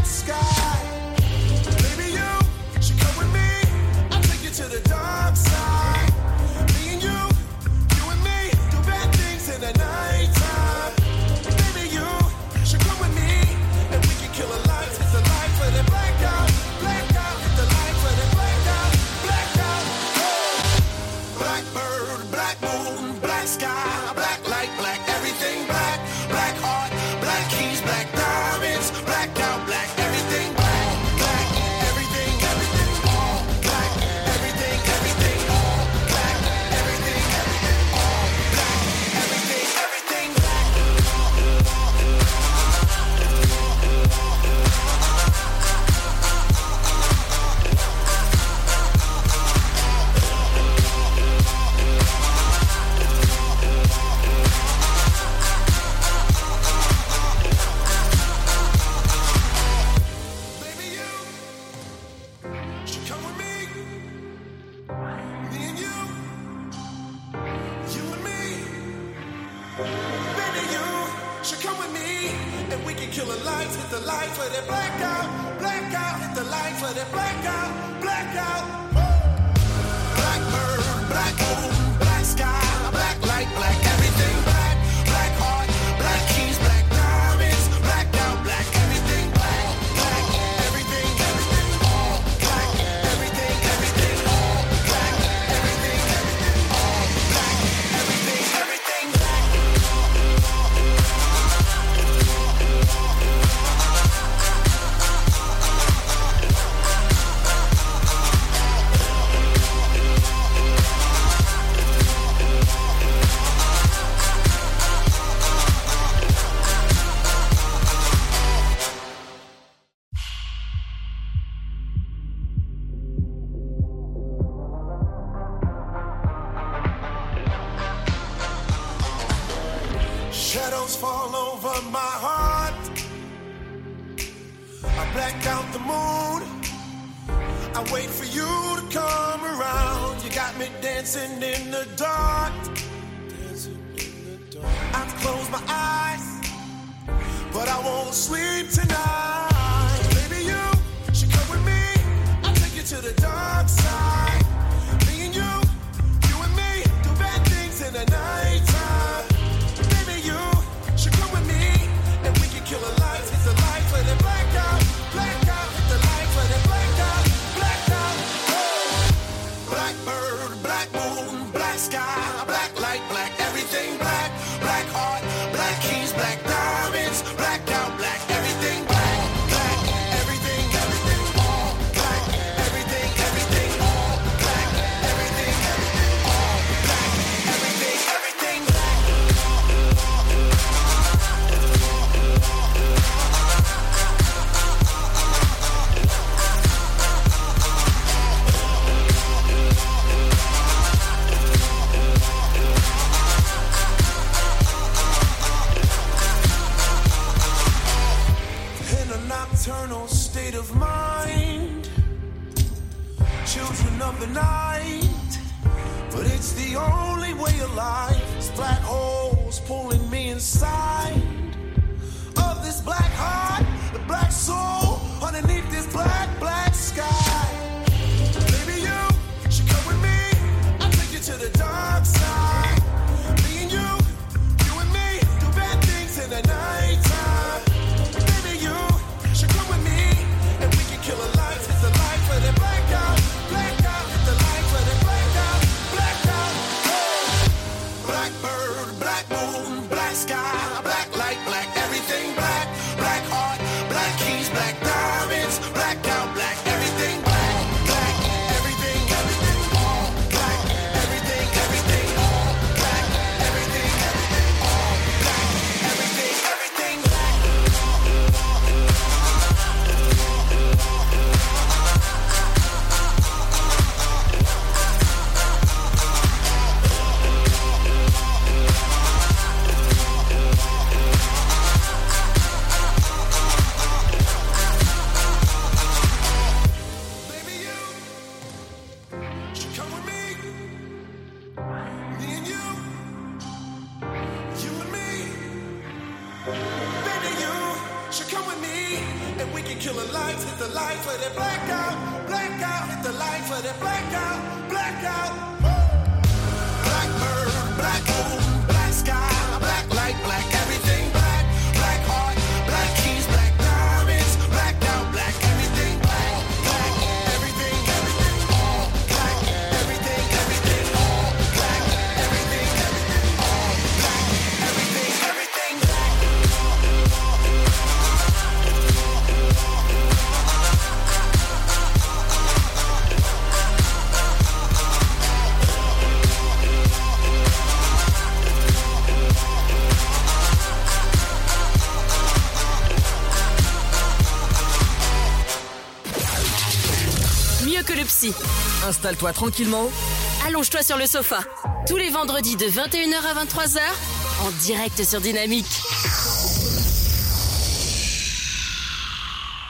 Le. Installe-toi tranquillement. Allonge-toi sur le sofa. Tous les vendredis de 21h à 23h, en direct sur Dynamique.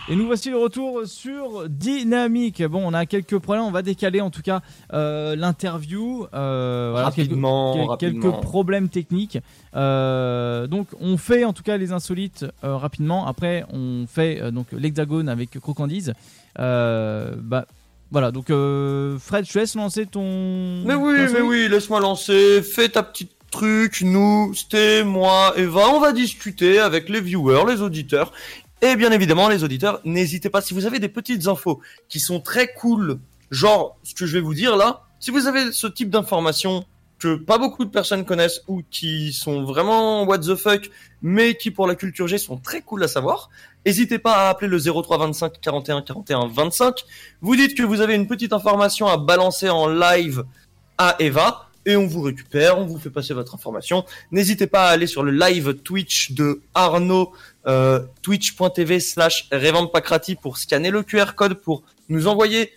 Et nous voici de retour sur Dynamique. Bon, on a quelques problèmes, on va décaler en tout cas euh, l'interview. Euh, voilà, Rapidement, quelques, quel- rapidement. quelques problèmes techniques. Euh, donc, on fait en tout cas les insolites euh, rapidement. Après, on fait euh, donc l'hexagone avec Crocandise. Euh, bah, voilà, donc euh, Fred, je te laisse lancer ton. Mais oui, ton mais oui, laisse-moi lancer, fais ta petite truc, nous, Sté, moi, Eva, on va discuter avec les viewers, les auditeurs. Et bien évidemment, les auditeurs, n'hésitez pas, si vous avez des petites infos qui sont très cool, genre ce que je vais vous dire là, si vous avez ce type d'informations que pas beaucoup de personnes connaissent ou qui sont vraiment what the fuck, mais qui pour la culture G sont très cool à savoir, n'hésitez pas à appeler le 03 25 41 41 25. Vous dites que vous avez une petite information à balancer en live à Eva et on vous récupère, on vous fait passer votre information. N'hésitez pas à aller sur le live Twitch de Arnaud, euh, twitch.tv slash Pacrati pour scanner le QR code pour nous envoyer,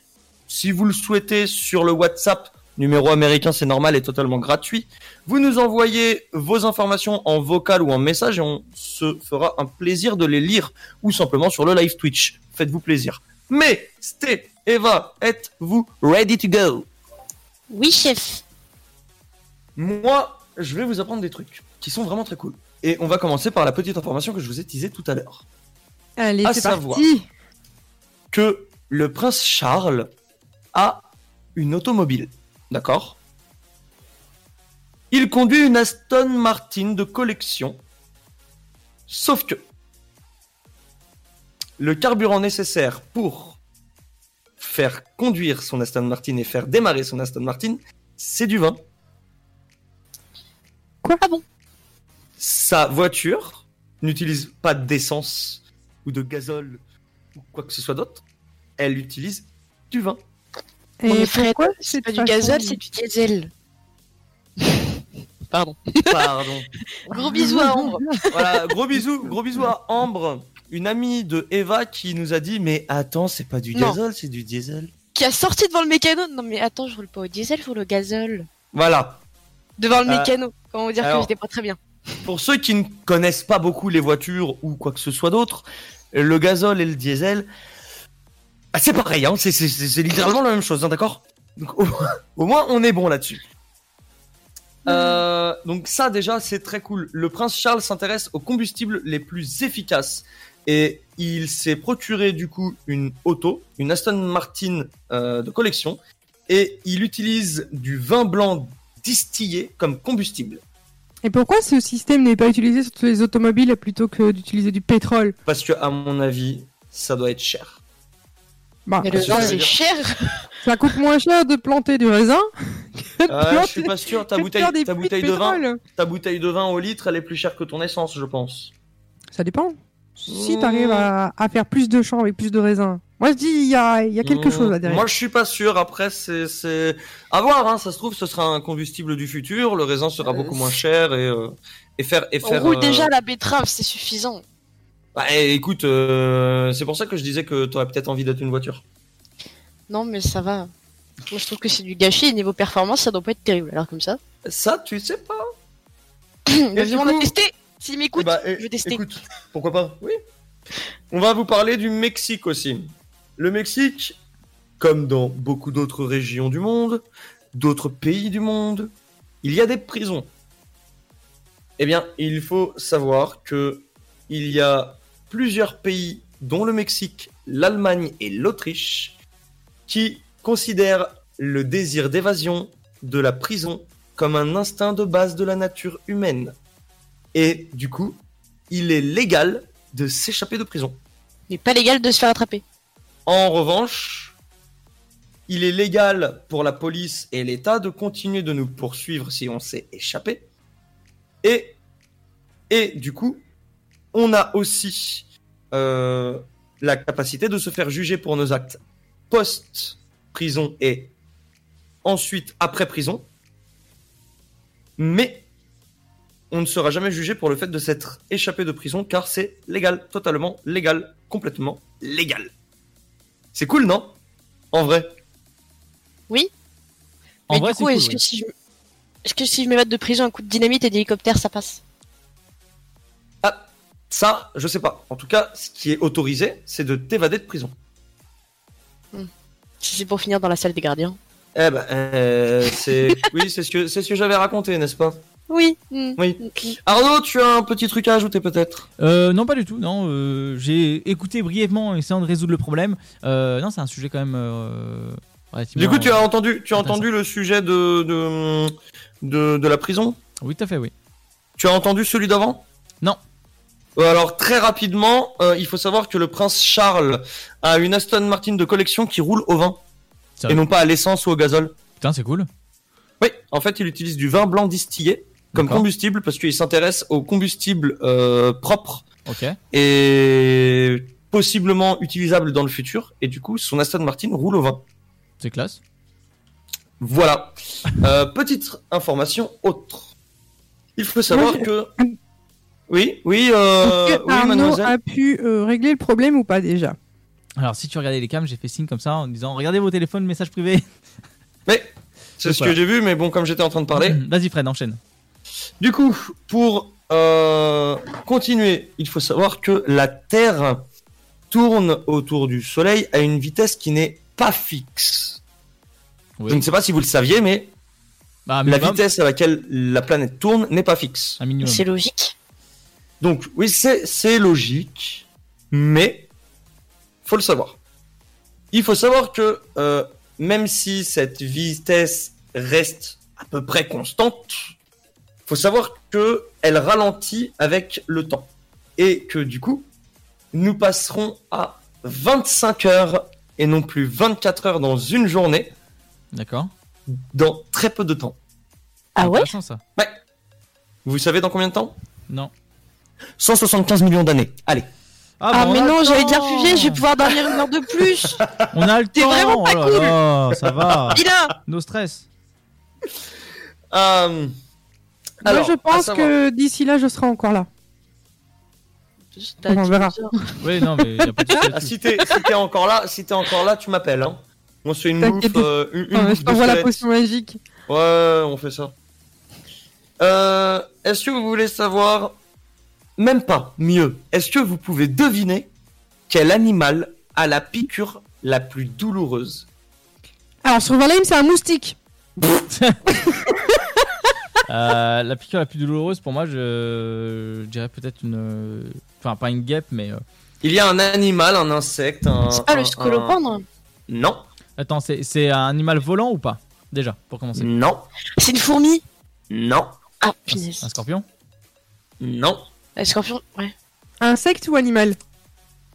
si vous le souhaitez, sur le WhatsApp. Numéro américain, c'est normal et totalement gratuit. Vous nous envoyez vos informations en vocal ou en message et on se fera un plaisir de les lire ou simplement sur le live Twitch. Faites-vous plaisir. Mais, Sté, Eva, êtes-vous ready to go? Oui, chef. Moi, je vais vous apprendre des trucs qui sont vraiment très cool. Et on va commencer par la petite information que je vous ai teasée tout à l'heure. Allez, À c'est savoir. parti. Que le prince Charles a une automobile. D'accord Il conduit une Aston Martin de collection. Sauf que le carburant nécessaire pour faire conduire son Aston Martin et faire démarrer son Aston Martin, c'est du vin. Quoi? Ah bon? Sa voiture n'utilise pas d'essence ou de gazole ou quoi que ce soit d'autre. Elle utilise du vin. Et Fred, pourquoi c'est pas du gazole, c'est du diesel. Pardon. Pardon. Gros bisous à Ambre. voilà, gros bisous, gros bisous à Ambre, une amie de Eva qui nous a dit mais attends, c'est pas du gazole, c'est du diesel. Qui a sorti devant le mécano. Non mais attends, je roule pas au diesel, je roule au gazole. Voilà. Devant le Euh, mécano. Comment dire alors- que j'étais pas très bien. Pour ceux qui ne connaissent pas beaucoup les voitures ou quoi que ce soit d'autre, le gazole et le diesel, ah, c'est pareil, hein, c'est- c'est c'est- c'est littéralement la même chose, hein, d'accord? Donc, au, au moins, on est bon là-dessus. Euh, donc ça déjà c'est très cool. Le prince Charles s'intéresse aux combustibles les plus efficaces et il s'est procuré du coup une auto, une Aston Martin euh, de collection et il utilise du vin blanc distillé comme combustible. Et pourquoi ce système n'est pas utilisé sur tous les automobiles plutôt que d'utiliser du pétrole? Parce que à mon avis, ça doit être cher. Bah, Mais le Ah, vin, ça veut c'est cher. ça coûte moins cher de planter du raisin que de Ah, je planter suis pas sûr. Ta de bouteille, ta de vin, ta bouteille de vin au litre, elle est plus chère que ton essence, je pense. Ça dépend. Si Mmh. t'arrives à, à faire plus de champs avec plus de raisins. Moi je dis il y a, y a quelque Mmh, chose là derrière. Moi, je suis pas sûr. Après, c'est, c'est, à voir. Hein. Ça se trouve, ce sera un combustible du futur. Le raisin sera Euh, beaucoup moins cher et euh, et faire et On faire. roule euh, déjà la betterave, c'est suffisant. Bah, eh, écoute, euh, c'est pour ça que je disais que t'aurais peut-être envie d'être une voiture. Non, mais ça va. Moi, je trouve que c'est du gâchis et niveau performance, ça doit pas être terrible. Alors comme ça. Ça, tu sais pas. Vas-y, du on va coup- tester. S'il m'écoute, Eh bah, eh, je vais tester. Écoute, pourquoi pas? Oui. On va vous parler du Mexique aussi. Le Mexique, comme dans beaucoup d'autres régions du monde, d'autres pays du monde, il y a des prisons. Eh bien, il faut savoir que il y a plusieurs pays, dont le Mexique, l'Allemagne et l'Autriche, qui considèrent le désir d'évasion de la prison comme un instinct de base de la nature humaine. Et du coup, il est légal de s'échapper de prison. Il n'est pas légal de se faire attraper. En revanche, il est légal pour la police et l'État de continuer de nous poursuivre si on s'est échappé. Et, et du coup, on a aussi euh, la capacité de se faire juger pour nos actes post-prison et ensuite après prison. Mais on ne sera jamais jugé pour le fait de s'être échappé de prison car c'est légal, totalement légal, complètement légal. C'est cool, non? En vrai. En mais vrai, du coup, c'est cool, est-ce oui. que si je... Est-ce que si je m'évade de prison, un coup de dynamite et d'hélicoptère, ça passe? Ça, je sais pas. En tout cas, ce qui est autorisé, c'est de t'évader de prison. Si c'est pour finir dans la salle des gardiens. Eh ben, euh, c'est, oui, c'est ce que, c'est ce que j'avais raconté, n'est-ce pas? Oui. Oui. Arnaud, tu as un petit truc à ajouter peut-être? Euh, non, pas du tout. Non, euh, j'ai écouté brièvement en essayant de résoudre le problème. Euh, non, c'est un sujet quand même euh, relativement. Du coup, tu as entendu, tu as entendu le sujet de, de, de, de la prison? Oui, tout à fait, oui. Tu as entendu celui d'avant? Non. Euh, Alors très rapidement, euh, il faut savoir que le prince Charles a une Aston Martin de collection qui roule au vin et non pas à l'essence ou au gazole. Putain, c'est cool. Oui, en fait, il utilise du vin blanc distillé comme combustible parce qu'il s'intéresse au combustible euh, propre Ok. et possiblement utilisable dans le futur. Et du coup, son Aston Martin roule au vin. C'est classe. Voilà. Euh, petite information autre. Il faut savoir que. Oui, oui, euh, Est-ce que oui, Arnaud mademoiselle. a pu euh, régler le problème ou pas déjà? Alors, si tu regardais les cams, j'ai fait signe comme ça en disant Regardez vos téléphones, message privé. Mais c'est ce que j'ai vu, mais bon, comme j'étais en train de parler. Vas-y, Fred, enchaîne. Du coup, pour euh, continuer, il faut savoir que la Terre tourne autour du Soleil à une vitesse qui n'est pas fixe. Oui. Je ne sais pas si vous le saviez, mais Bah, la vitesse à laquelle la planète tourne n'est pas fixe. Un minimum. C'est logique. Donc oui, c'est logique, mais faut le savoir. Il faut savoir que euh, même si cette vitesse reste à peu près constante, faut savoir que elle ralentit avec le temps et que du coup, nous passerons à 25 heures et non plus 24 heures dans une journée D'accord. dans très peu de temps. Ah ouais? Ça. Vous savez dans combien de temps? Non. 175 millions d'années. Allez. Ah, bah, on mais a non, j'allais dire fugier, je vais pouvoir dormir une heure de plus. On a le T'es temps. vraiment pas oh là là, ça va. Vilain No stress. Euh, Moi, je pense savoir- que d'ici là, je serai encore là. On verra. Oui, non, mais y a pas de souci Ah, si t'es si t'es encore là, si t'es encore là, tu m'appelles. Hein. On se fait une bouffe, euh, une, une bouffe je t'envoie la potion magique. Ouais, on fait ça. Euh, est-ce que vous voulez savoir, même pas, mieux, est-ce que vous pouvez deviner quel animal a la piqûre la plus douloureuse? Alors, sur Valheim, c'est un moustique. Euh, la piqûre la plus douloureuse pour moi, je, je dirais peut-être une. Enfin, pas une guêpe, mais. euh, Il y a un animal, un insecte, un. C'est pas le scolopendre un- Non, Attends, c'est c'est un animal volant ou pas? Déjà, pour commencer. non, C'est une fourmi? Non, Ah, punaise. Un scorpion? Non. Un scorpion, ouais. Insecte ou animal Et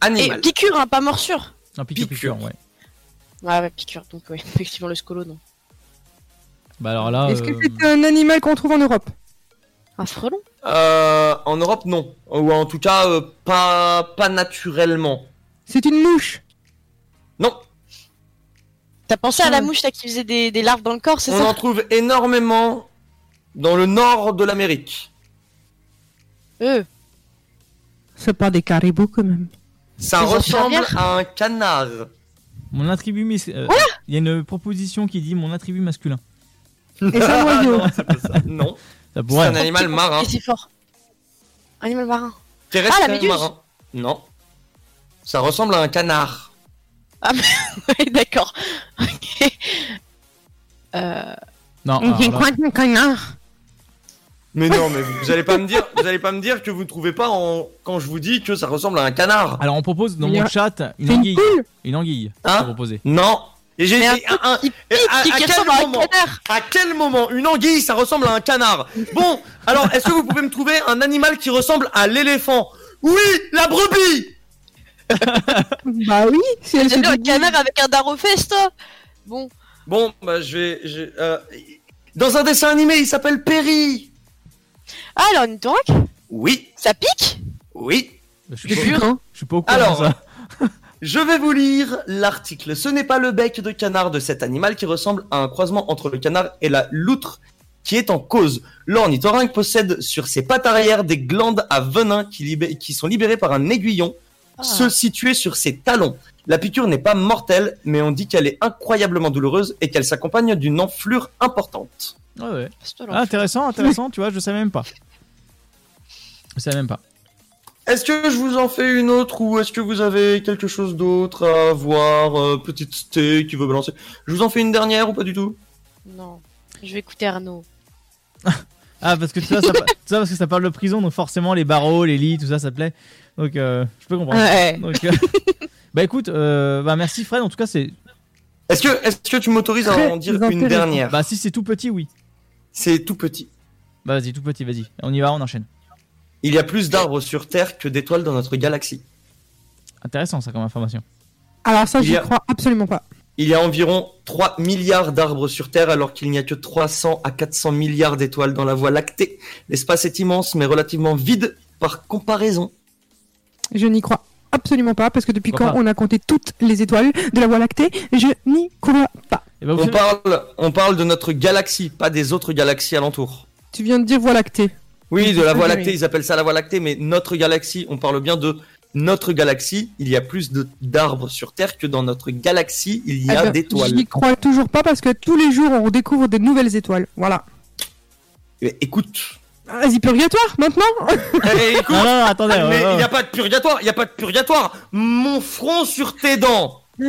Animal. piqûre, hein, pas morsure. Non, piqûre, Piqûre. piqûre, ouais. Ouais, ouais, piqûre. Donc, ouais, effectivement, le scolo, non. Bah alors là. Est-ce que euh, c'est un animal qu'on trouve en Europe Un frelon? Euh, en Europe, non. Ou en tout cas, euh, pas, pas naturellement. C'est une mouche. Non, T'as pensé à la mouche là qui faisait des, des larves dans le corps, c'est on ça? en trouve énormément dans le nord de l'Amérique. Euh, C'est pas des caribous quand même. Ça ressemble à un canard. Mon attribut. mis- euh, Il y a une proposition qui dit mon attribut masculin. Et c'est un oiseau. non, c'est pas ça. Non, Ça c'est pourrait. un animal marin. Et c'est fort. Animal marin. Terrestre Ah, la méduse. marin. Non. Ça ressemble à un canard. Ouais, d'accord. Ok. Euh, Non, alors là- un canard? Mais non, mais vous allez pas me dire, vous allez pas me dire que vous ne trouvez pas en... quand je vous dis que ça ressemble à un canard. alors on propose dans mon chat une C'est une anguille. Une anguille. Hein proposer. Non. Et j'ai dit un- à, quel un moment canard. À quel moment une anguille ça ressemble à un canard? Bon, alors est-ce que vous pouvez me trouver un animal qui ressemble à l'éléphant? Oui, la brebis. Bah oui, J'ai vu un canard avec un toi Bon. Bon, bah je vais, je- euh, dans un dessin animé, il s'appelle Perry. Ah, alors, une torque Oui, Ça pique? Oui. Je suis, C'est pas, sûr, hein. je suis pas au courant Alors, de ça. Je vais vous lire l'article. Ce n'est pas le bec de canard de cet animal qui ressemble à un croisement entre le canard et la loutre qui est en cause. L'ornithorynque possède sur ses pattes arrière des glandes à venin qui, libé- qui sont libérées par un aiguillon Ah. se situé sur ses talons. La piqûre n'est pas mortelle, mais on dit qu'elle est incroyablement douloureuse et qu'elle s'accompagne d'une enflure importante. Ouais, ouais. C'est toi, Ah, intéressant, intéressant, tu vois, je savais même pas. Je savais même pas. Est-ce que je vous en fais une autre ou est-ce que vous avez quelque chose d'autre à voir euh, Petite sté qui veut balancer? Je vous en fais une dernière ou pas du tout? Non. Je vais écouter Arnaud. Ah, parce que tout ça, ça, tout ça, parce que ça parle de prison, donc forcément les barreaux, les lits, tout ça, ça te plaît. Donc, euh, je peux comprendre. Ouais. Donc, euh, bah écoute, euh, bah merci Fred. En tout cas, c'est. Est-ce que, est-ce que tu m'autorises à en dire une dernière? Bah si c'est tout petit, oui. C'est tout petit. Bah vas-y, tout petit, vas-y. On y va, on enchaîne. Il y a plus d'arbres sur Terre que d'étoiles dans notre galaxie. Intéressant ça comme information. Alors ça, Il y j'y a- crois absolument pas. Il y a environ 3 milliards d'arbres sur Terre alors qu'il n'y a que 300 à 400 milliards d'étoiles dans la Voie lactée. L'espace est immense mais relativement vide par comparaison. Je n'y crois absolument pas parce que depuis quand on a compté toutes les étoiles de la Voie lactée, je n'y crois pas. Et bah, vous On parle, on parle de notre galaxie, pas des autres galaxies alentour. Tu viens de dire Voie lactée. Oui, de la Voie lactée, ils appellent ça la Voie lactée, mais notre galaxie, on parle bien de notre galaxie. Il y a plus de- d'arbres sur Terre que dans notre galaxie, il y Eh a ben, d'étoiles. J'y crois toujours pas parce que tous les jours on redécouvre des nouvelles étoiles. Voilà. Mais Écoute, Vas-y, purgatoire maintenant Eh, écoute, Non, non, non, attendez. mais il n'y a pas de purgatoire, il n'y a pas de purgatoire. Mon front sur tes dents.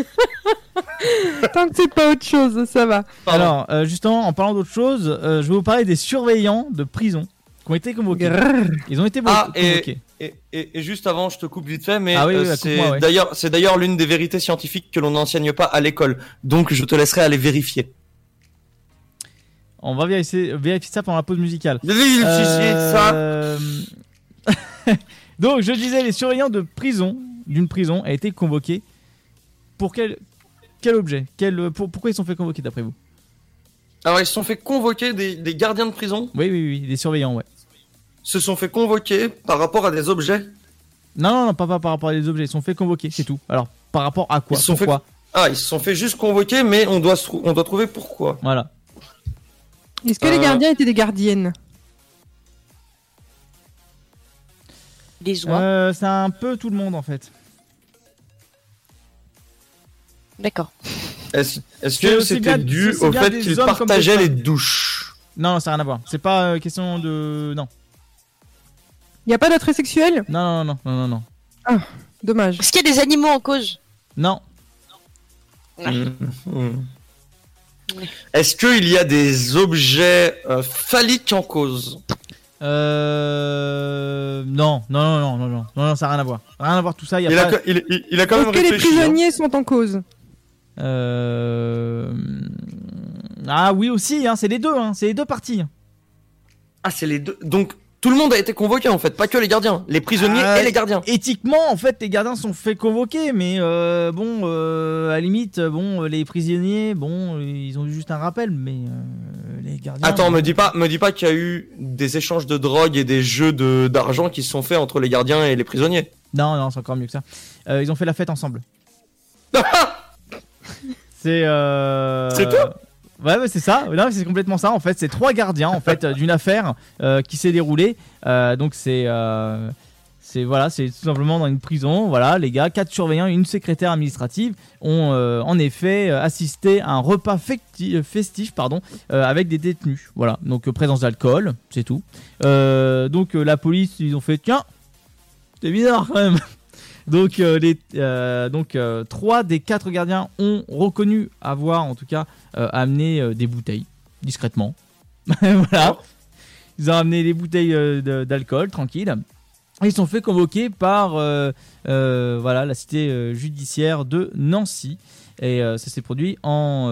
Tant que c'est pas autre chose, ça va. Pardon. Alors, euh, justement, en parlant d'autre chose, euh, je vais vous parler des surveillants de prison qui ont été convoqués. Grrr. Ils ont été Ah, et- convoqués. Et, et- et juste avant, je te coupe vite fait, mais Ah oui, euh, oui, bah, c'est ouais. d'ailleurs, c'est d'ailleurs l'une des vérités scientifiques que l'on n'enseigne pas à l'école. Donc, je te laisserai aller vérifier. On va vérifier, vérifier ça pendant la pause musicale. Euh, Donc, je disais, les surveillants de prison, d'une prison, a été convoqués pour quel, quel objet? Quel, pour, Pourquoi ils sont fait convoquer d'après vous? Alors, ils se sont fait convoquer des, des gardiens de prison? Oui, oui, oui, des surveillants, ouais. Se sont fait convoquer par rapport à des objets? Non, non, non, pas, pas par rapport à des objets, ils sont fait convoquer, c'est tout. Alors, par rapport à quoi? Ils se sont Pourquoi? Ah, ils se sont fait juste convoquer, mais on doit, se on doit trouver pourquoi. Voilà. Est-ce que les Euh. gardiens étaient des gardiennes Des oies. Euh, c'est un peu tout le monde en fait. D'accord. Est-ce que c'était dû au fait qu'ils partageaient les douches Non, non, ça n'a rien à voir. C'est pas euh, question de. Non. Y a pas d'attrait sexuel? Non, non, non, non, non, non. Dommage. Est-ce qu'il y a des animaux en cause Non. Ouais. Mhm. Est-ce qu'il y a des objets euh, phalliques en cause? Euh... Non, non, non, non, non, non, non, non, ça n'a rien à voir. Rien à voir tout ça. Il y a il, pas... a, il, il- il a quand même Est-ce que les hein. prisonniers sont en cause? Euh... Ah oui aussi, hein, c'est les deux, hein, c'est les deux parties. Ah, c'est les deux. Donc, tout le monde a été convoqué en fait, pas que les gardiens, les prisonniers Ah, et les gardiens. Éthiquement, en fait, les gardiens sont fait convoquer, mais euh, bon, euh, à la limite, bon, les prisonniers, bon, ils ont eu juste un rappel, mais euh, les gardiens. Attends, me dis pas, me dis pas qu'il y a eu des échanges de drogue et des jeux de d'argent qui se sont faits entre les gardiens et les prisonniers. Non, non, c'est encore mieux que ça. Euh, ils ont fait la fête ensemble. c'est. Euh... C'est tout? Ouais, ouais, c'est ça. C'est complètement ça. En fait, c'est trois gardiens en fait euh, d'une affaire euh, qui s'est déroulée. Euh, donc c'est. C'est voilà, c'est tout simplement dans une prison. Voilà, les gars, quatre surveillants et une secrétaire administrative ont en effet assisté à un repas festif, pardon, avec des détenus. Voilà, donc présence d'alcool, c'est tout. Donc la police, ils ont fait tiens, c'est bizarre quand même. Donc, euh, les, euh, donc euh, trois des quatre gardiens ont reconnu avoir, en tout cas, euh, amené des bouteilles discrètement. voilà. Ils ont amené des bouteilles d'alcool, tranquille. Ils sont fait convoquer par voilà la cité judiciaire de Nancy et ça s'est produit en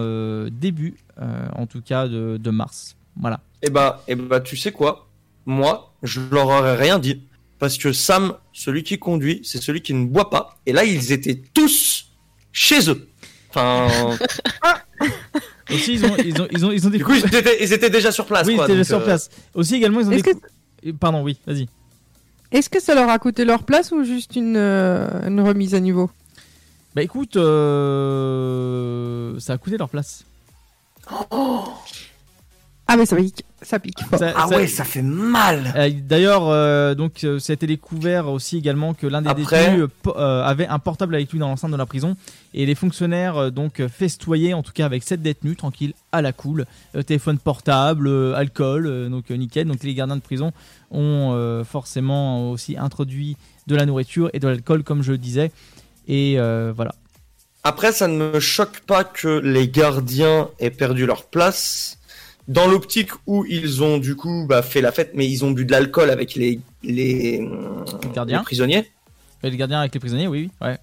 début, en tout cas de, de mars. Voilà. Et bah, et bah, tu sais quoi? Moi, je leur aurais rien dit. Parce que Sam, celui qui conduit, c'est celui qui ne boit pas. Et là, ils étaient tous chez eux. Enfin, Aussi ils ont ils ont ils ont, ils ont du coup, ils étaient, ils étaient déjà sur place. oui, quoi, ils étaient donc, sur euh, place. Aussi également ils ont des... que, Pardon, oui, vas-y. est-ce que ça leur a coûté leur place ou juste une, euh, une remise à niveau? Bah écoute, euh, ça a coûté leur place. Ah mais ça pique, ça pique fort. Ça- Ah ça- ouais, ça fait mal. Euh, D'ailleurs, euh, donc euh, ça a été découvert aussi également que l'un des Après- détenus euh, avait un portable avec lui dans l'enceinte de la prison et les fonctionnaires euh, donc festoyaient en tout cas avec sept détenus tranquille à la cool, Euh, téléphone portable, euh, alcool, euh, donc euh, nickel. Donc les gardiens de prison ont euh, forcément aussi introduit de la nourriture et de l'alcool comme je le disais et euh, voilà. Après, ça ne me choque pas que les gardiens aient perdu leur place. Dans l'optique où ils ont du coup bah, fait la fête, mais ils ont bu de l'alcool avec les, les, gardiens. les prisonniers. Et les gardiens avec les prisonniers, oui, oui, ouais.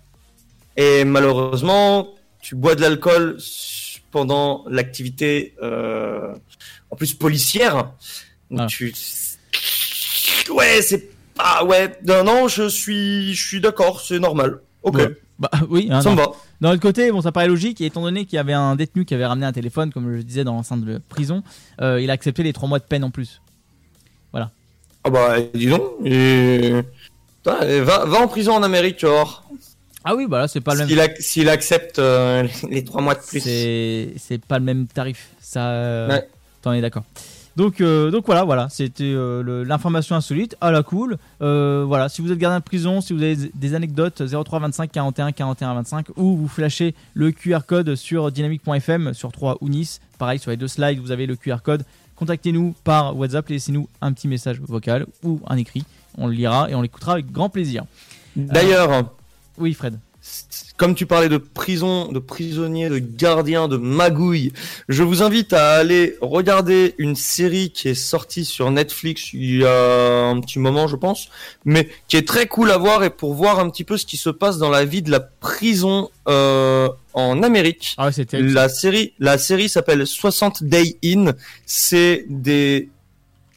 Et malheureusement, tu bois de l'alcool pendant l'activité, euh, en plus policière. Donc Ah. tu, ouais, c'est pas, ouais, non, non, je suis, je suis d'accord, c'est normal. Ok, Ouais. Bah oui, hein, va. D'un autre côté, bon, ça paraît logique, et étant donné qu'il y avait un détenu qui avait ramené un téléphone, comme je disais dans l'enceinte de prison, euh, il a accepté les trois mois de peine en plus. Ah bah, dis donc, et... Putain, et va, va en prison en Amérique, tu voir. Ah oui, bah là, c'est pas le même. S'il ac- s'il accepte euh, les trois mois de plus. C'est c'est pas le même tarif. Ça, euh, Ouais. t'en es d'accord. Donc, euh, donc voilà, voilà, c'était euh, l'information insolite à la cool. Euh, voilà, si vous êtes gardien de prison, si vous avez des anecdotes, 03 25 41 41 25 ou vous flashez le QR code sur dynamique.fm sur 3 ou Nice. Pareil, sur les deux slides, vous avez le QR code. Contactez-nous par WhatsApp, laissez-nous un petit message vocal ou un écrit. On le lira et on l'écoutera avec grand plaisir. D'ailleurs, Oui, Fred. Comme tu parlais de prison, de prisonniers, de gardiens, de magouilles, je vous invite à aller regarder une série qui est sortie sur Netflix il y a un petit moment, je pense, mais qui est très cool à voir et pour voir un petit peu ce qui se passe dans la vie de la prison euh, en Amérique. Ah. La série, la série s'appelle 60 Day In. C'est des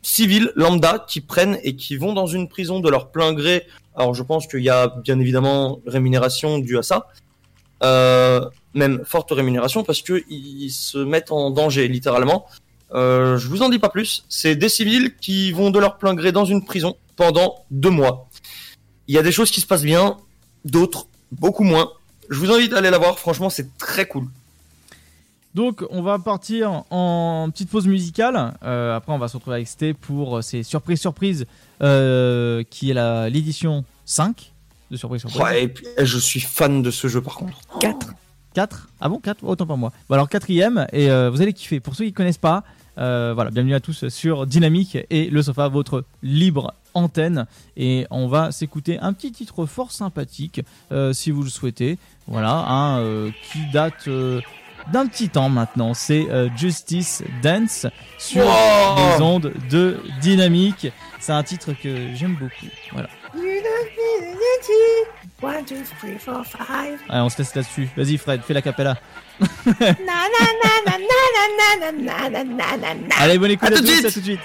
civils lambda qui prennent et qui vont dans une prison de leur plein gré. Alors je pense qu'il y a bien évidemment rémunération due à ça, euh, même forte rémunération parce que ils se mettent en danger littéralement. Euh, je vous en dis pas plus. C'est des civils qui vont de leur plein gré dans une prison pendant deux mois. Il y a des choses qui se passent bien, d'autres beaucoup moins. Je vous invite à aller la voir. Franchement, c'est très cool. Donc on va partir en petite pause musicale. Euh, après on va se retrouver avec Sté pour ces surprises surprises euh, qui est la l'édition 5 de surprise surprise. Ouais, et puis, je suis fan de ce jeu par contre. 4. 4 Ah bon 4 Autant pas moi. Bon alors quatrième et euh, vous allez kiffer. Pour ceux qui connaissent pas, euh, voilà, bienvenue à tous sur Dynamique et le sofa, votre libre antenne. Et on va s'écouter un petit titre fort sympathique euh, si vous le souhaitez. Voilà, hein, euh, qui date euh, d'un petit temps maintenant. C'est euh, Justice Dance sur Wow. les ondes de Dynamique. C'est un titre que j'aime beaucoup. Voilà. Allez, on se laisse là-dessus. Vas-y Fred, fais la capella. Allez, bonne écoute À à, tout de tous, suite. à tout de suite.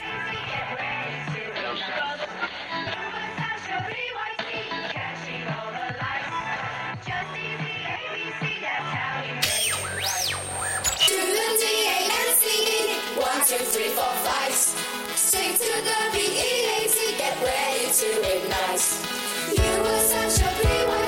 One, two, three, four, five. Sing to the B-E-A-T, get ready to ignite. You were such a PYT,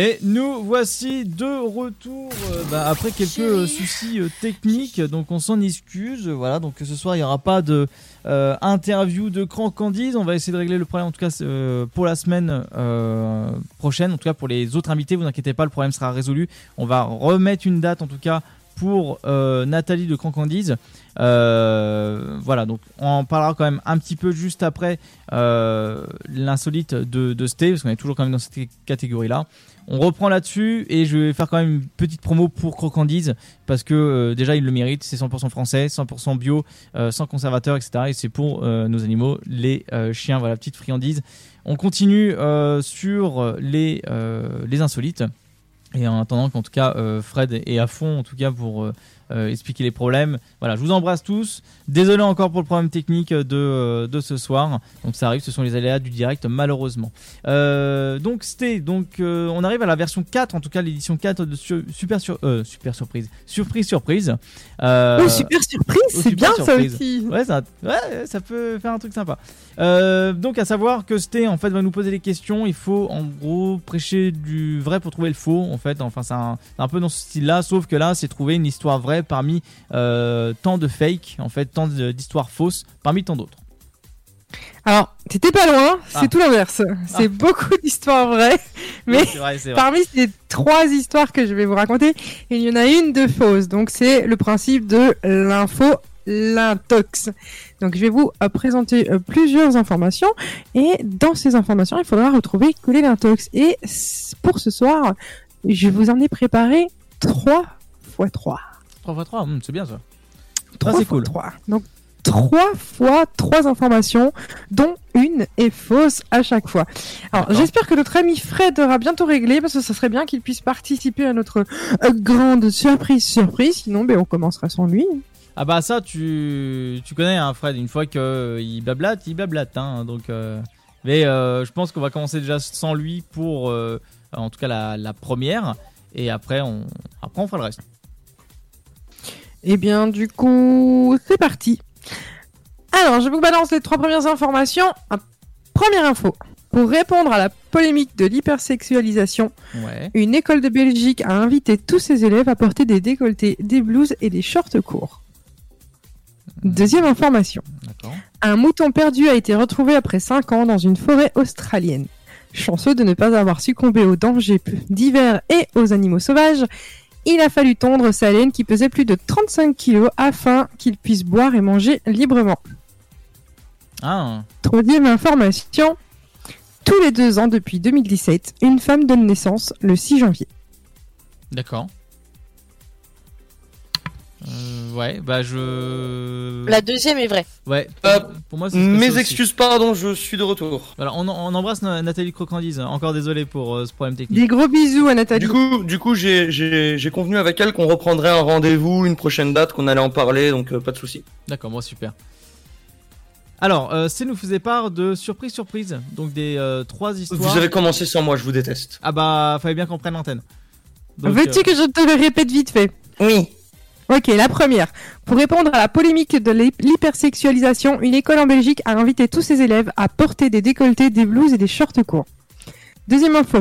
Et nous voici de retour euh, bah, après quelques euh, soucis euh, techniques, donc on s'en excuse. Voilà, donc ce soir il n'y aura pas de interview de Cran Candice. On va essayer de régler le problème en tout cas pour la semaine prochaine. En tout cas pour les autres invités, vous inquiétez pas, le problème sera résolu. On va remettre une date en tout cas pour Nathalie de Cran Candice. Euh, voilà, donc on en parlera quand même un petit peu juste après euh, l'insolite de, de Sté, parce qu'on est toujours quand même dans cette catégorie-là. On reprend là-dessus et je vais faire quand même une petite promo pour Crocandise parce que euh, déjà il le mérite, c'est 100% français, 100% bio, euh, sans conservateur, etc. Et c'est pour nos animaux, les chiens, voilà, petite friandise. On continue sur les, les insolites. Et en attendant qu'en tout cas Fred est à fond en tout cas pour euh, expliquer les problèmes. Voilà, je vous embrasse tous. Désolé encore pour le problème technique de, euh, de ce soir. Donc ça arrive, ce sont les aléas du direct malheureusement. Euh, donc c'était donc on arrive à la version 4 en tout cas l'édition 4 de Su- super sur super surprise. Surprise surprise. Oh, super surprise, oh, c'est bien ça aussi. Ouais, ça, ouais, ça peut faire un truc sympa. Donc à savoir que Sté en fait va nous poser des questions. Il faut en gros prêcher du vrai pour trouver le faux. En fait, enfin c'est un, un peu dans ce style-là, sauf que là c'est trouver une histoire vraie parmi euh, tant de fake, en fait tant d'histoires fausses parmi tant d'autres. Alors, t'étais pas loin, c'est Ah. tout l'inverse. C'est beaucoup d'histoires vraies, mais vrai, vrai. parmi ces trois histoires que je vais vous raconter, il y en a une de fausse. Donc, c'est le principe de l'info, l'intox. Donc, je vais vous euh, présenter euh, plusieurs informations et dans ces informations, il faudra retrouver quel est l'intox. Et pour ce soir, je vous en ai préparé 3 fois 3. 3 x 3, c'est bien ça. Trois c'est fois cool. trois. Donc, trois fois trois informations, dont une est fausse à chaque fois. Alors, j'espère que notre ami Fred aura bientôt réglé, parce que ça serait bien qu'il puisse participer à notre euh, grande surprise surprise. Sinon, ben, on commencera sans lui. Ah bah ça tu, tu connais hein, Fred, une fois qu'il blablate, il blablate. Hein, donc, euh, mais euh, je pense qu'on va commencer déjà sans lui pour euh, en tout cas la, la première. Et après on, après on fera le reste. Eh bien, du coup, c'est parti. Alors, je vous balance les trois premières informations. Première info. Pour répondre à la polémique de l'hypersexualisation, Ouais. une école de Belgique a invité tous ses élèves à porter des décolletés, des blouses et des shorts courts. Deuxième information. Un mouton perdu a été retrouvé après 5 ans dans une forêt australienne. Chanceux de ne pas avoir succombé aux dangers d'hiver et aux animaux sauvages, il a fallu tondre sa laine qui pesait plus de 35 kilos afin qu'il puisse boire et manger librement. Ah, Troisième information. Tous les deux ans depuis 2017, une femme donne naissance le 6 janvier. d'accord. Euh, ouais, bah je. La deuxième est vraie. Ouais. Euh, pour moi, Mes aussi. excuses, pardon, je suis de retour. Voilà, on, on embrasse Na- Nathalie Crocandise. Encore désolé pour euh, ce problème technique. Des gros bisous à Nathalie. Du coup, du coup, j'ai, j'ai, j'ai convenu avec elle qu'on reprendrait un rendez-vous, une prochaine date, qu'on allait en parler, donc euh, pas de souci. D'accord, moi super. Alors, euh, c'est nous faisait part de surprise surprise, donc des euh, trois histoires. Vous avez commencé sans moi, je vous déteste. Ah bah, fallait bien qu'on prenne l'antenne. Veux-tu euh, que je te le répète vite fait? Oui. Ok, la première. Pour répondre à la polémique de l'hy- l'hypersexualisation, une école en Belgique a invité tous ses élèves à porter des décolletés, des blouses et des shorts courts. Deuxième info.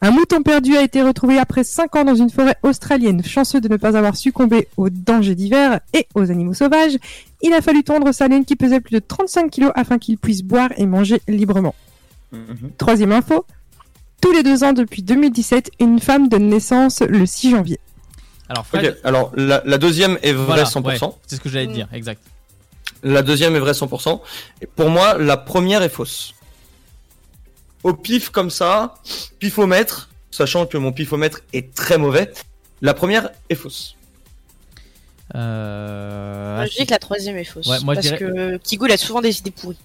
Un mouton perdu a été retrouvé après 5 ans dans une forêt australienne. Chanceux de ne pas avoir succombé aux dangers d'hiver et aux animaux sauvages, il a fallu tondre sa laine qui pesait plus de 35 kilos afin qu'il puisse boire et manger librement. Troisième info. Tous les deux ans depuis 2017, une femme donne naissance le 6 janvier. Alors, Fred, Ok, alors la, la deuxième est vraie voilà, 100%. ouais, c'est ce que j'allais te dire, exact. La deuxième est vraie 100%. Et pour moi, la première est fausse. Au pif comme ça, pifomètre, sachant que mon pifomètre est très mauvais, la première est fausse. Euh, Moi, je dis que la troisième est fausse. Ouais, moi, je parce dirais- que Kigou, il a souvent des idées pourries.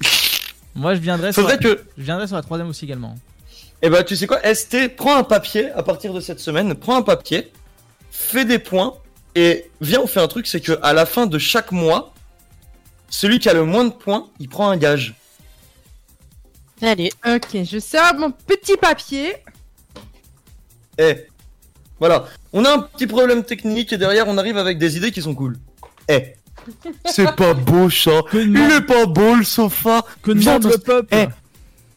Moi, je viendrai, sur Faudrait que, je viendrai sur la troisième aussi également. eh ben, tu sais quoi, ST, prends un papier à partir de cette semaine, prends un papier, fais des points, et viens, on fait un truc, c'est que à la fin de chaque mois, celui qui a le moins de points, il prend un gage. Allez. Ok, je sors mon petit papier. Eh, voilà. On a un petit problème technique et derrière on arrive avec des idées qui sont cool. Eh, c'est pas beau ça. Que Il est pas beau le sofa. que demande le peuple Eh,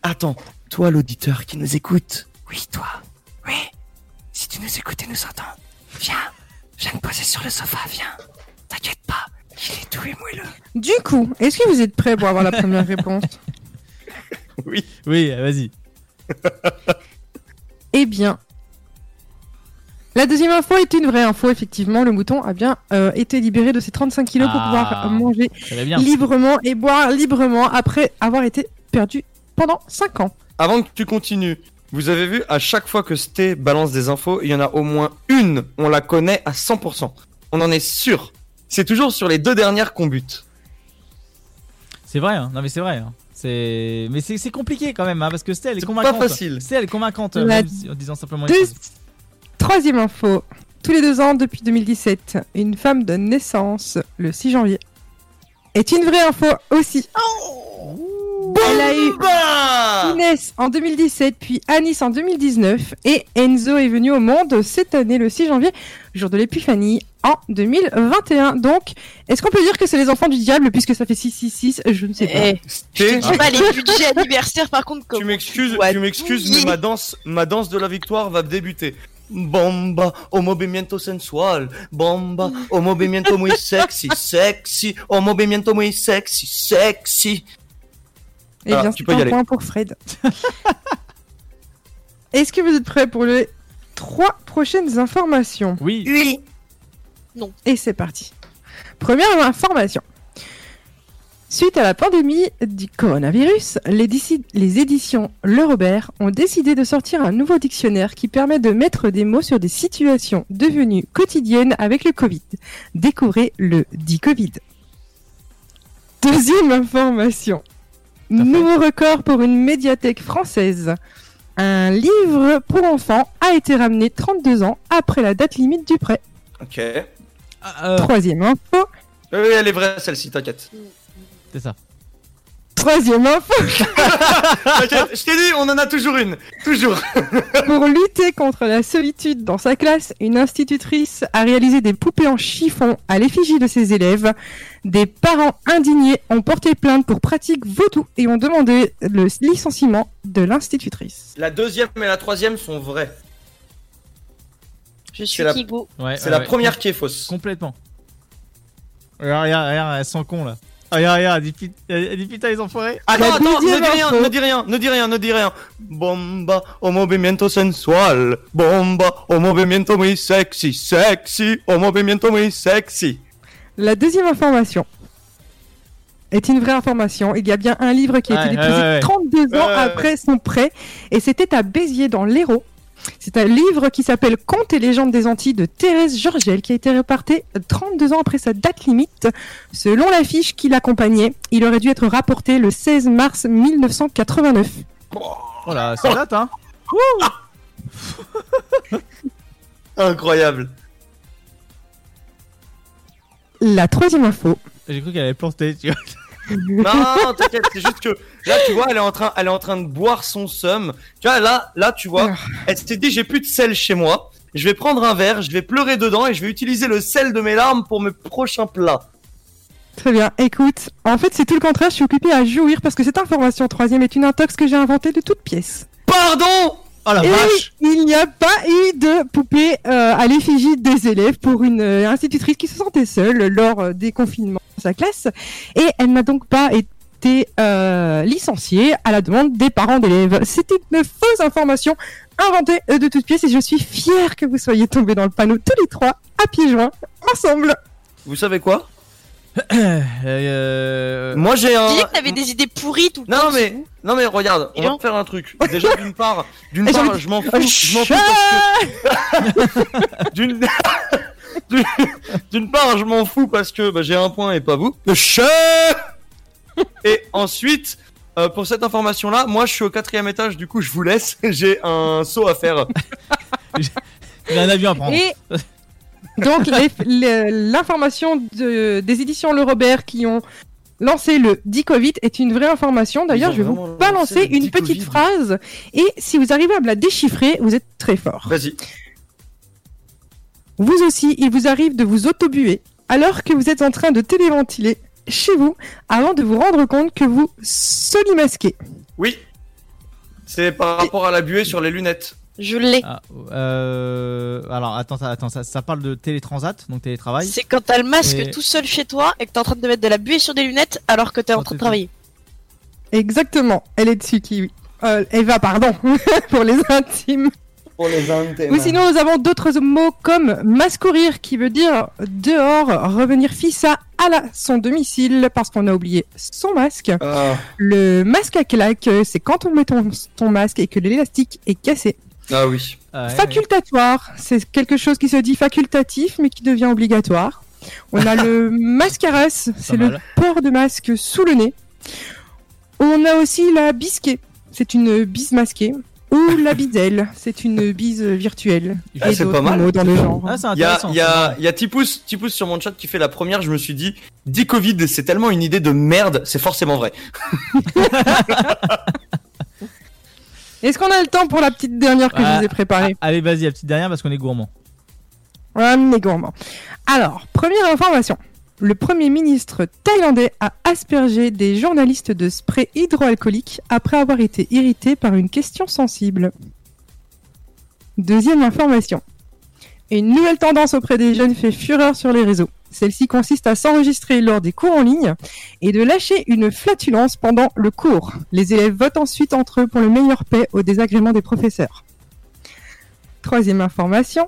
attends, toi l'auditeur qui nous écoute. Oui, toi. Oui. Si tu nous écoutes et nous entends, viens. Viens te poser sur le sofa, viens. T'inquiète pas, il est tout et moelleux. Du coup, est-ce que vous êtes prêts pour avoir la première réponse? Oui. Oui, vas-y. Eh bien, la deuxième info est une vraie info. Effectivement, le mouton a bien euh, été libéré de ses 35 kilos pour Ah. pouvoir manger librement et boire librement après avoir été perdu pendant 5 ans. Avant que tu continues, vous avez vu à chaque fois que Sté balance des infos, il y en a au moins une, on la connaît à 100%. On en est sûr. C'est toujours sur les deux dernières qu'on bute. C'est vrai, hein. non mais c'est vrai. hein. C'est, mais c'est compliqué quand même, hein, parce que Stella elle est convaincante. facile. Stella elle est convaincante, La même si- en disant simplement. les Deux-. Troisième info. Tous les deux ans depuis 2017, une femme donne naissance le 6 janvier. Est une vraie info aussi. Elle a eu Inès en 2017, puis Anis en 2019, et Enzo est venu au monde cette année le 6 janvier, jour de l'épiphanie, en 2021. Donc, est-ce qu'on peut dire que c'est les enfants du diable puisque ça fait 666 Je ne sais pas. Eh, je te dis pas les budgets anniversaires par contre comme Tu m'excuses, Ouais. tu m'excuses, mais ma danse, ma danse de la victoire va débuter. Bomba, o movimiento sensual. Bomba, o movimiento muy sexy, sexy. O movimiento muy sexy, sexy. Eh Ah, bien, tu c'est peux y un aller. point pour Fred. Est-ce que vous êtes prêts pour les trois prochaines informations? Oui. Oui. Non. Et c'est parti. Première information. Suite à la pandémie du coronavirus, les éditions Le Robert ont décidé de sortir un nouveau dictionnaire qui permet de mettre des mots sur des situations devenues quotidiennes avec le Covid. Découvrez le dit Covid. Deuxième information. Nouveau record pour une médiathèque française. Un livre pour enfants a été ramené 32 ans après la date limite du prêt. Ok. Euh, Troisième info. Oui, oui, elle est vraie, celle-ci, t'inquiète. c'est ça. Troisième info. Je t'ai dit, on en a toujours une. Toujours. Pour lutter contre la solitude dans sa classe, une institutrice a réalisé des poupées en chiffon à l'effigie de ses élèves. Des parents indignés ont porté plainte pour pratique vaudou et ont demandé le licenciement de l'institutrice. La deuxième et la troisième sont vraies. Je suis C'est la- Kigo. Ouais, C'est ouais, la ouais. première qui est fausse. Complètement. Regarde, regarde, regarde, elles sont cons là. Ah, Regarde, regarde, elle dit, put- dit putain, les enfoirés. Attends, La attends, ne deuxième dis rien, ne dis rien, ne dis rien, ne dis rien. Bomba, o movimiento sensual. Bomba, o movimiento muy sexy, sexy. O movimiento muy sexy. La deuxième information est une vraie information. Il y a bien un livre qui a été Ouais, déposé ouais, ouais. 32 ans Ouais, ouais, ouais. après son prêt et c'était à Béziers dans l'Hérault. C'est un livre qui s'appelle Contes et légendes des Antilles de Thérèse Georgel qui a été reparté 32 ans après sa date limite. Selon l'affiche qui l'accompagnait, il aurait dû être rapporté le 16 mars 1989. Oh là, ça date hein. Incroyable. La troisième info. J'ai cru qu'elle avait planté, tu vois. Non, t'inquiète, c'est juste que là, tu vois, elle est en train, elle est en train de boire son seum. Tu vois, là, là, tu vois, elle s'est dit, j'ai plus de sel chez moi. Je vais prendre un verre, je vais pleurer dedans et je vais utiliser le sel de mes larmes pour mes prochains plats. Très bien. Écoute, en fait, c'est tout le contraire. Je suis occupée à jouir parce que cette information troisième est une intox que j'ai inventée de toutes pièces. Pardon Oh la Et vache. il n'y a pas eu de poupée euh, à l'effigie des élèves pour une euh, institutrice qui se sentait seule lors euh, des confinements de sa classe. Et elle n'a donc pas été euh, licenciée à la demande des parents d'élèves. C'était une fausse information inventée euh, de toutes pièces et je suis fière que vous soyez tombés dans le panneau tous les trois à pieds joints ensemble. Vous savez quoi? Euh, Moi, j'ai un. Tu disais que t'avais des idées pourries tout le temps. Non mais, non mais regarde, on va non. faire un truc. Déjà d'une part, d'une part, je m'en fous, je m'en fous parce que d'une d'une- part, je m'en fous parce que bah, j'ai un point et pas vous. Et ensuite, euh, pour cette information-là, moi je suis au quatrième étage, du coup je vous laisse. J'ai un saut à faire. J'ai un avion à prendre. Et donc l'information de- des éditions Le Robert qui ont lancé le dit Covid est une vraie information. D'ailleurs, je vais vous balancer une petite phrase et si vous arrivez à me la déchiffrer, vous êtes très fort. Vas-y. Vous aussi, il vous arrive de vous autobuer alors que vous êtes en train de téléventiler chez vous avant de vous rendre compte que vous solimasquez. Oui. C'est par rapport à la buée sur les lunettes. Je l'ai. Ah, euh, alors attends, ça- attends, ça, ça parle de télétransat, donc télétravail. C'est quand t'as le masque Et- tout seul chez toi et que t'es en train de mettre de la buée sur des lunettes alors que t'es en train de travailler. Exactement, elle est dessus, Kiwi. Euh, Eva, pardon, pour les intimes. Pour les intimes. Ou sinon, nous avons d'autres mots comme mascourir, qui veut dire dehors, revenir fissa à la, son domicile parce qu'on a oublié son masque. Ah, Le masque à claque, c'est quand on met ton, ton masque et que l'élastique est cassé. Ah oui. Ah, ouais, Facultatoire, c'est quelque chose qui se dit facultatif mais qui devient obligatoire. On a le mascaras, c'est le port de masque sous le nez. On a aussi la bisquée. C'est une bise masquée. Ou la bidelle. C'est une bise virtuelle. Ah, c'est pas mal. dans le genre. Ah, c'est Il y a, y a, il y a Tipous, Tipous sur mon chat qui fait la première. Je me suis dit, dit Covid, c'est tellement une idée de merde, c'est forcément vrai. Est-ce qu'on a le temps pour la petite dernière que je Ah, vous ai préparée ah, Allez, vas-y, la petite dernière parce qu'on est gourmand. Ah, mais gourmand. Alors, première information. Le Premier ministre thaïlandais a aspergé des journalistes de spray hydroalcoolique après avoir été irrité par une question sensible. Deuxième information. Une nouvelle tendance auprès des jeunes fait fureur sur les réseaux. Celle-ci consiste à s'enregistrer lors des cours en ligne et de lâcher une flatulence pendant le cours. Les élèves votent ensuite entre eux pour le meilleur paix au désagrément des professeurs. Troisième information.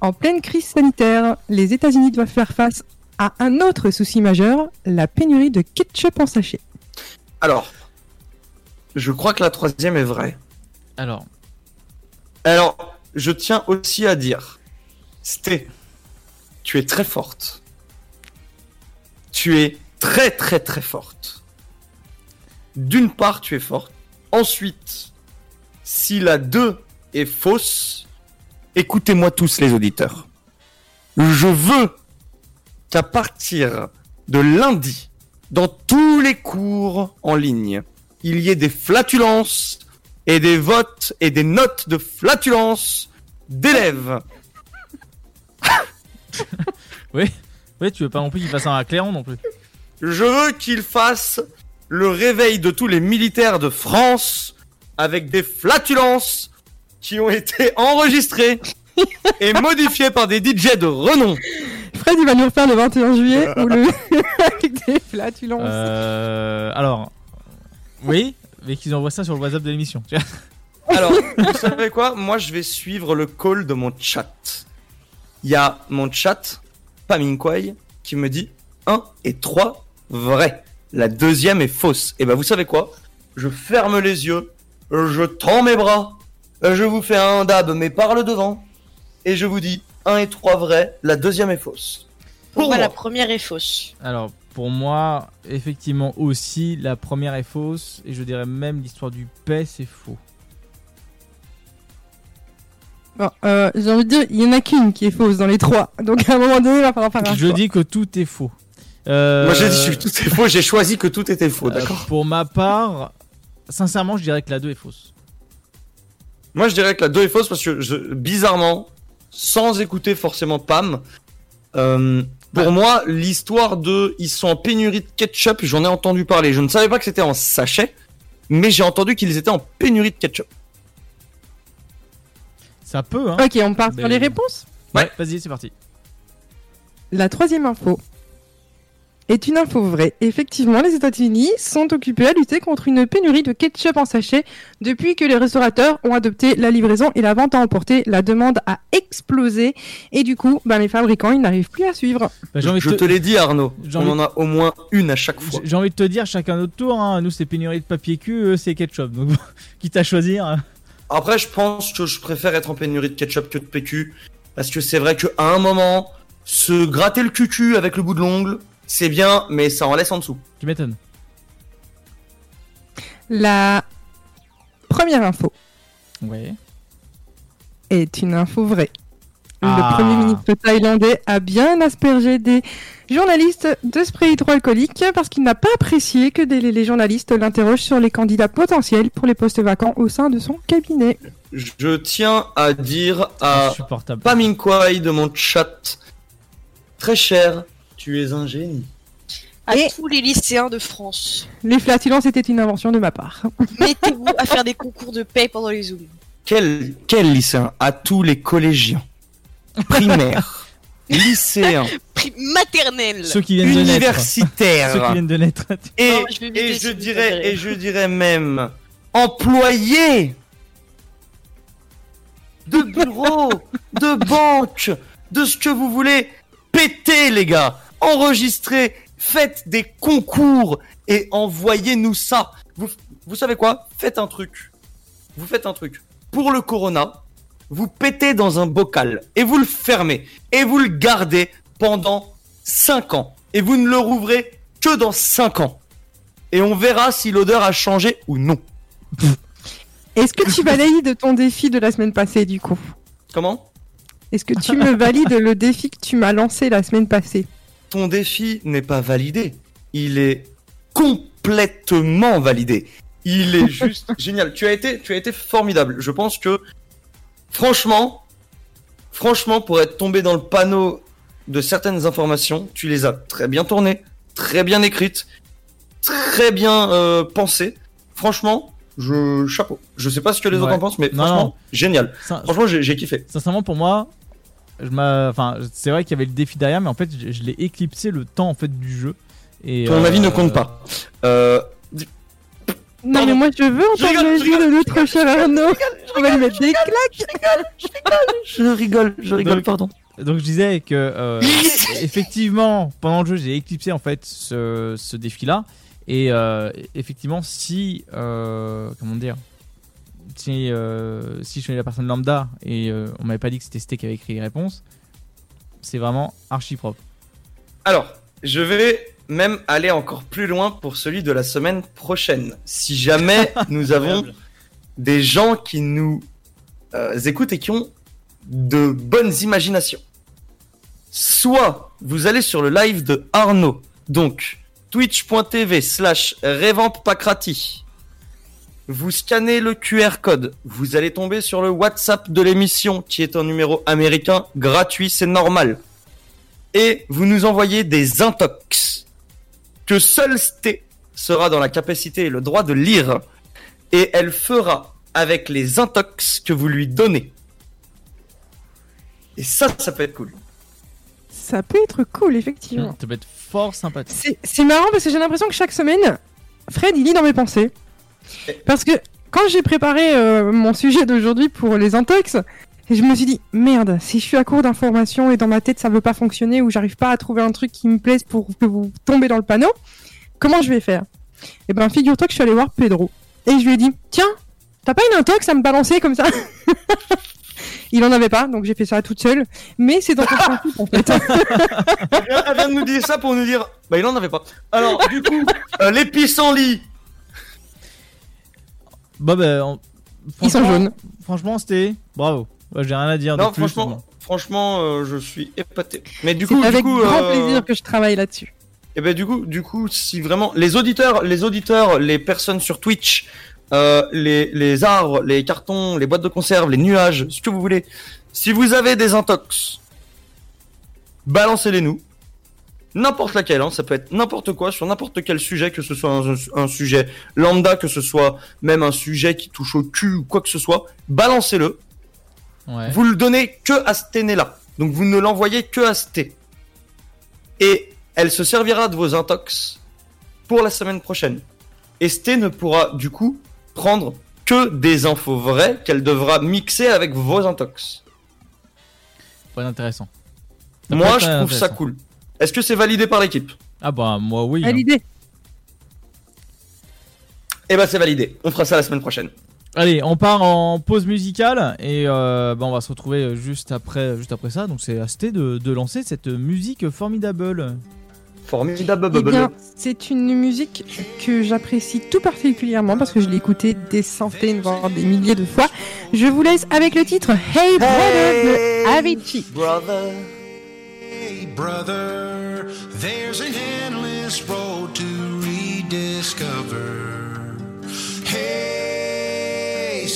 En pleine crise sanitaire, les États-Unis doivent faire face à un autre souci majeur, la pénurie de ketchup en sachet. Alors, je crois que la troisième est vraie. Alors, Alors, je tiens aussi à dire, Sté, tu es très forte. Tu es très très très forte. D'une part, tu es forte. Ensuite, si la 2 est fausse, écoutez-moi tous les auditeurs. Je veux qu'à partir de lundi, dans tous les cours en ligne, il y ait des flatulences et des votes et des notes de flatulence d'élèves. oui, oui, tu veux pas non plus qu'il fasse un à Cléron non plus. Je veux qu'ils fassent le réveil de tous les militaires de France avec des flatulences qui ont été enregistrées et modifiées par des DJ de renom. Fred, il va nous refaire le 21 juillet ou le avec des flatulences. Euh, alors, oui, mais qu'ils envoient ça sur le WhatsApp de l'émission. Alors, vous savez quoi? Moi, je vais suivre le call de mon chat. Il y a mon chat, Paminkwai, qui me dit 1 et 3 vrai. La deuxième est fausse. Et ben, vous savez quoi? Je ferme les yeux, je tends mes bras, je vous fais un dab, mais par le devant, et je vous dis 1 et 3 vrai, la deuxième est fausse. Pour moi, moi. la première est fausse. Alors, pour moi, effectivement aussi, la première est fausse, et je dirais même l'histoire du paix, c'est faux. Bon, euh, j'ai envie de dire, il y en a qu'une qui est fausse dans les trois. Donc à un moment donné, il va falloir faire un Je choix. dis que tout est faux. Euh, Moi, j'ai dit que tout est faux, j'ai choisi que tout était faux, euh, d'accord Pour ma part, sincèrement, je dirais que la 2 est fausse. Moi, je dirais que la 2 est fausse parce que, je, bizarrement, sans écouter forcément Pam, euh, pour moi, l'histoire de ils sont en pénurie de ketchup, j'en ai entendu parler. Je ne savais pas que c'était en sachet, mais j'ai entendu qu'ils étaient en pénurie de ketchup. Ça peut, hein. Ok, on part sur Mais- les réponses. Ouais, vas-y, c'est parti. La troisième info est une info vraie. Effectivement, les États-Unis sont occupés à lutter contre une pénurie de ketchup en sachet depuis que les restaurateurs ont adopté la livraison et la vente à emporter. La demande a explosé et du coup, ben, les fabricants ils n'arrivent plus à suivre. Bah, j'ai envie de je te- te l'ai dit, Arnaud. j'ai On envie en a au moins une à chaque fois. J'ai- envie de te dire, chacun notre tour. Hein. Nous, c'est pénurie de papier cul, eux, c'est ketchup. Donc, quitte à choisir. Après, je pense que je préfère être en pénurie de ketchup que de PQ. Parce que c'est vrai qu'à un moment, se gratter le cucu avec le bout de l'ongle, c'est bien, mais ça en laisse en dessous. Tu m'étonnes. La première info Ouais. est une info vraie. Ah. Le Premier ministre thaïlandais a bien aspergé des journalistes de spray hydroalcoolique parce qu'il n'a pas apprécié que des- les journalistes l'interrogent sur les candidats potentiels pour les postes vacants au sein de son cabinet. Je tiens à dire à Insupportable. Paminkwai de mon chat, très cher, tu es un génie. À Et- tous les lycéens de France, Les flatulences étaient une invention de ma part. mettez-vous à faire des concours de paix pendant les zooms. Quel, quel lycéen? À tous les collégiens, primaires, lycéens, Pri- maternelle. Ceux qui viennent de naître. Ceux qui universitaires, viennent de naître. et, Non, je et dirais, préférez. et je dirais même employés de bureaux, de banques, de ce que vous voulez. Pétez les gars, enregistrez, faites des concours et envoyez-nous ça. Vous, vous savez quoi? Faites un truc. Vous faites un truc. Pour le corona, vous pétez dans un bocal et vous le fermez et vous le gardez pendant 5 ans et vous ne le rouvrez que dans 5 ans. et on verra si l'odeur a changé ou non. Est-ce que tu valides ton défi de la semaine passée du coup? Comment? Est-ce que tu me valides le défi que tu m'as lancé la semaine passée? Ton défi n'est pas validé. Il est complètement validé. Il est juste génial. Tu as été, tu as été formidable. Je pense que, franchement, franchement, pour être tombé dans le panneau de certaines informations, tu les as très bien tournées, très bien écrites, très bien euh, pensées. Franchement, je chapeau. Je sais pas ce que les Ouais. autres en pensent, mais Non, franchement, non. génial. Franchement, j'ai kiffé. Sincèrement, pour moi, je m'a- enfin, c'est vrai qu'il y avait le défi derrière, mais en fait, je, je l'ai éclipsé le temps en fait du jeu. Et, Ton euh, avis ne compte pas. Euh, Non mais moi je veux Je entendre rigole, le je jeu de notre cher Arnaud. On va lui mettre des claques. je rigole, je rigole, Donc- pardon. Donc je disais que euh, effectivement pendant le jeu j'ai éclipsé en fait ce, ce défi là et euh, effectivement si euh, comment dire si euh, si je suis la personne lambda et euh, on m'avait pas dit que c'était Sté qui avait écrit les réponses c'est vraiment archi propre. Alors, je vais même aller encore plus loin pour celui de la semaine prochaine. Si jamais nous avons des gens qui nous euh, écoutent et qui ont de bonnes imaginations. Soit vous allez sur le live de Arnaud, donc twitch.tv slash revampacrati. Vous scannez le QR code, vous allez tomber sur le WhatsApp de l'émission qui est un numéro américain gratuit, c'est normal. Et vous nous envoyez des intox que seul Sté sera dans la capacité et le droit de lire et elle fera avec les intox que vous lui donnez. Et ça, ça peut être cool. Ça peut être cool effectivement. Ça peut être fort sympathique. C'est- C'est marrant parce que j'ai l'impression que chaque semaine, Fred il lit dans mes pensées. Parce que quand j'ai préparé euh, mon sujet d'aujourd'hui pour les intox, je me suis dit merde, si je suis à court d'informations et dans ma tête ça veut pas fonctionner ou j'arrive pas à trouver un truc qui me plaise pour que vous tombez dans le panneau, comment je vais faire? Eh ben figure-toi que je suis allé voir Pedro et je lui ai dit tiens, t'as pas une intox à me balancer comme ça? Il en avait pas, donc j'ai fait ça toute seule. Mais c'est dans ton principe en fait. Elle vient, de nous dire ça pour nous dire, bah il en avait pas. Alors, du coup, euh, les pissenlits. Bah bah on- Ils sont jaunes. Franchement c'était bravo. Ouais, j'ai rien à dire de Non, plus. franchement, franchement, euh, je suis épaté. Mais du coup, du avec coup, grand euh, plaisir que je travaille là-dessus. Et ben du coup, du coup, si vraiment les auditeurs, les auditeurs, les personnes sur Twitch, euh, les les arbres, les cartons, les boîtes de conserve, les nuages, ce que vous voulez. Si vous avez des intox, balancez-les nous. N'importe laquelle, hein, ça peut être n'importe quoi sur n'importe quel sujet, que ce soit un, un sujet lambda, que ce soit même un sujet qui touche au cul ou quoi que ce soit, balancez-le. Ouais. Vous le donnez que à Sténéla. Donc vous ne l'envoyez que à Sté. Et elle se servira de vos intox pour la semaine prochaine. Et Sté ne pourra du coup prendre que des infos vraies qu'elle devra mixer avec vos intox. Pas intéressant. Ça Moi, je trouve ça cool. Est-ce que c'est validé par l'équipe? Ah bah moi oui. Hein. l'idée. Eh ben c'est validé. On fera ça la semaine prochaine. Allez, on part en pause musicale et euh, bah, on va se retrouver juste après, juste après ça. Donc c'est à Sté de, de lancer cette musique formidable. Formidable. Eh bien, c'est une musique que j'apprécie tout particulièrement parce que je l'ai écoutée des centaines, voire des milliers de fois. Je vous laisse avec le titre Hey Brother de Avicii. Brother. Hey, brother, there's an endless road to rediscover. Hey,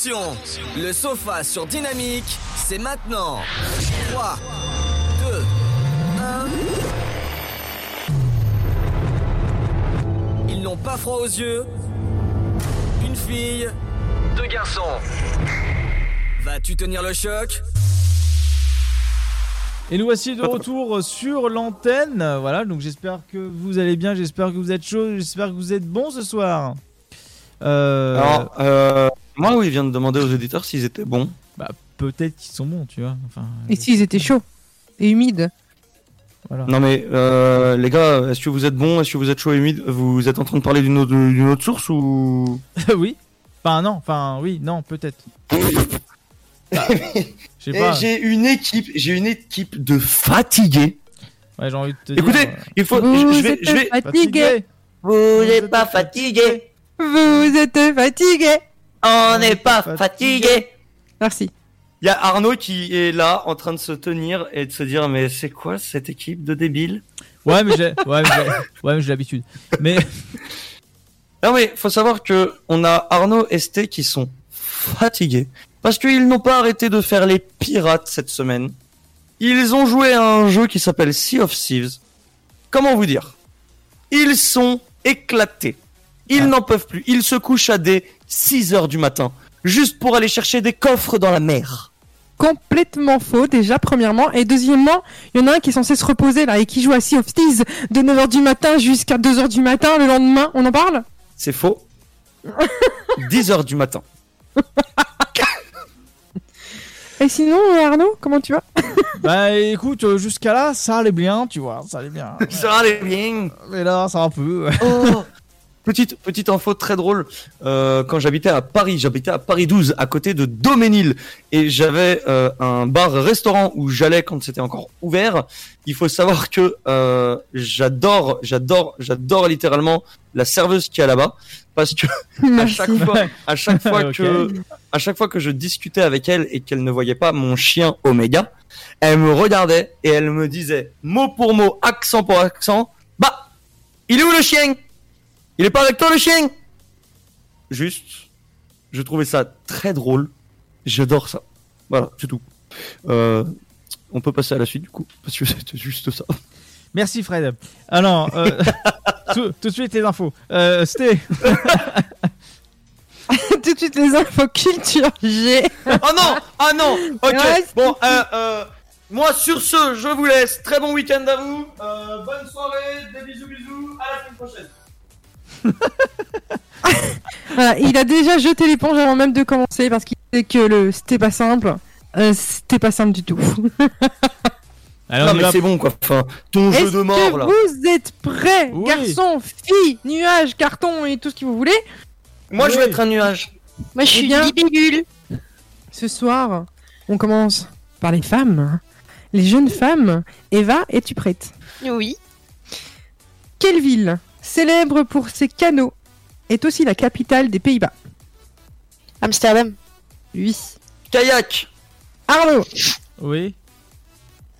attention, le sofa sur Dynamique, c'est maintenant. 3, 2, 1. Ils n'ont pas froid aux yeux. Une fille, deux garçons. Vas-tu tenir le choc? Et nous voici de retour sur l'antenne. Voilà, donc j'espère que vous allez bien, j'espère que vous êtes chaud, j'espère que vous êtes bons ce soir. Euh, Alors, euh, moi, oui, il vient de demander aux auditeurs s'ils étaient bons. Bah, peut-être qu'ils sont bons, tu vois. Enfin, Et s'ils étaient chauds et humides voilà. Non, mais euh, les gars, est-ce que vous êtes bons Est-ce que vous êtes chaud et humide Vous êtes en train de parler d'une autre, d'une autre source ou? Oui. Enfin, non, enfin, oui, non, peut-être. Bah, je pas. J'ai une équipe, j'ai une équipe de fatigués. Ouais, j'ai envie de te Écoutez, dire. euh, il faut, Vous je, je vais, êtes je vais. fatigués. Vous n'êtes pas fatigués. Vous êtes fatigués On n'est pas fatigués. Merci. Il y a Arnaud qui est là en train de se tenir et de se dire mais c'est quoi cette équipe de débiles? Ouais, mais j'ai ouais, mais j'ai- ouais, mais j'ai l'habitude. Mais Non mais faut savoir que on a Arnaud et Sté qui sont fatigués parce qu'ils n'ont pas arrêté de faire les pirates cette semaine. Ils ont joué à un jeu qui s'appelle Sea of Thieves. Comment vous dire? Ils sont éclatés. Ils n'en peuvent plus. Ils se couchent à des 6 heures du matin juste pour aller chercher des coffres dans la mer. Complètement faux, déjà, premièrement. Et deuxièmement, il y en a un qui est censé se reposer, là, et qui joue à Sea of Thieves de 9h du matin jusqu'à 2h du matin le lendemain. On en parle? C'est faux. 10 heures du matin. Et sinon, euh, Arnaud, comment tu vas? Bah écoute, euh, jusqu'à là, ça allait bien, tu vois, ça allait bien. Ça allait bien. Mais là, ça va un peu. Oh. Petite, petite info très drôle. Euh, quand j'habitais à Paris, j'habitais à Paris 12, à côté de Doménil. Et j'avais euh, un bar-restaurant où j'allais quand c'était encore ouvert. Il faut savoir que euh, j'adore, j'adore, j'adore littéralement la serveuse qui est là-bas. Parce que à chaque fois, à chaque fois que, à chaque fois que je discutais avec elle et qu'elle ne voyait pas mon chien Oméga, elle me regardait et elle me disait mot pour mot, accent pour accent, bah, il est où le chien? Il est pas avec toi le chien? Juste, je trouvais ça très drôle. J'adore ça. Voilà, c'est tout. Euh, on peut passer à la suite du coup, parce que c'était juste ça. Merci Fred. Alors, euh, tout, tout de suite les infos. Euh, Sté, Tout de suite, les infos culture G. Oh non Ah non Ok, Ouais, bon, euh, euh, moi sur ce, je vous laisse. Très bon week-end à vous. Euh, bonne soirée, des bisous bisous. À la semaine prochaine. Voilà, il a déjà jeté l'éponge avant même de commencer parce qu'il sait que le c'était pas simple. Euh, c'était pas simple du tout. Alors, non mais va. c'est bon quoi. Enfin, ton jeu de mort que là. vous êtes prêts, Oui. garçons, filles, nuages, cartons et tout ce que vous voulez Moi je Oui. être un nuage. Moi, je Eh suis bien- libellule. Ce soir, on commence par les femmes, les jeunes femmes. Eva, es-tu prête? Oui. Quelle ville, célèbre pour ses canaux, est aussi la capitale des Pays-Bas Amsterdam. Oui. Kayak. Arnaud, Oui,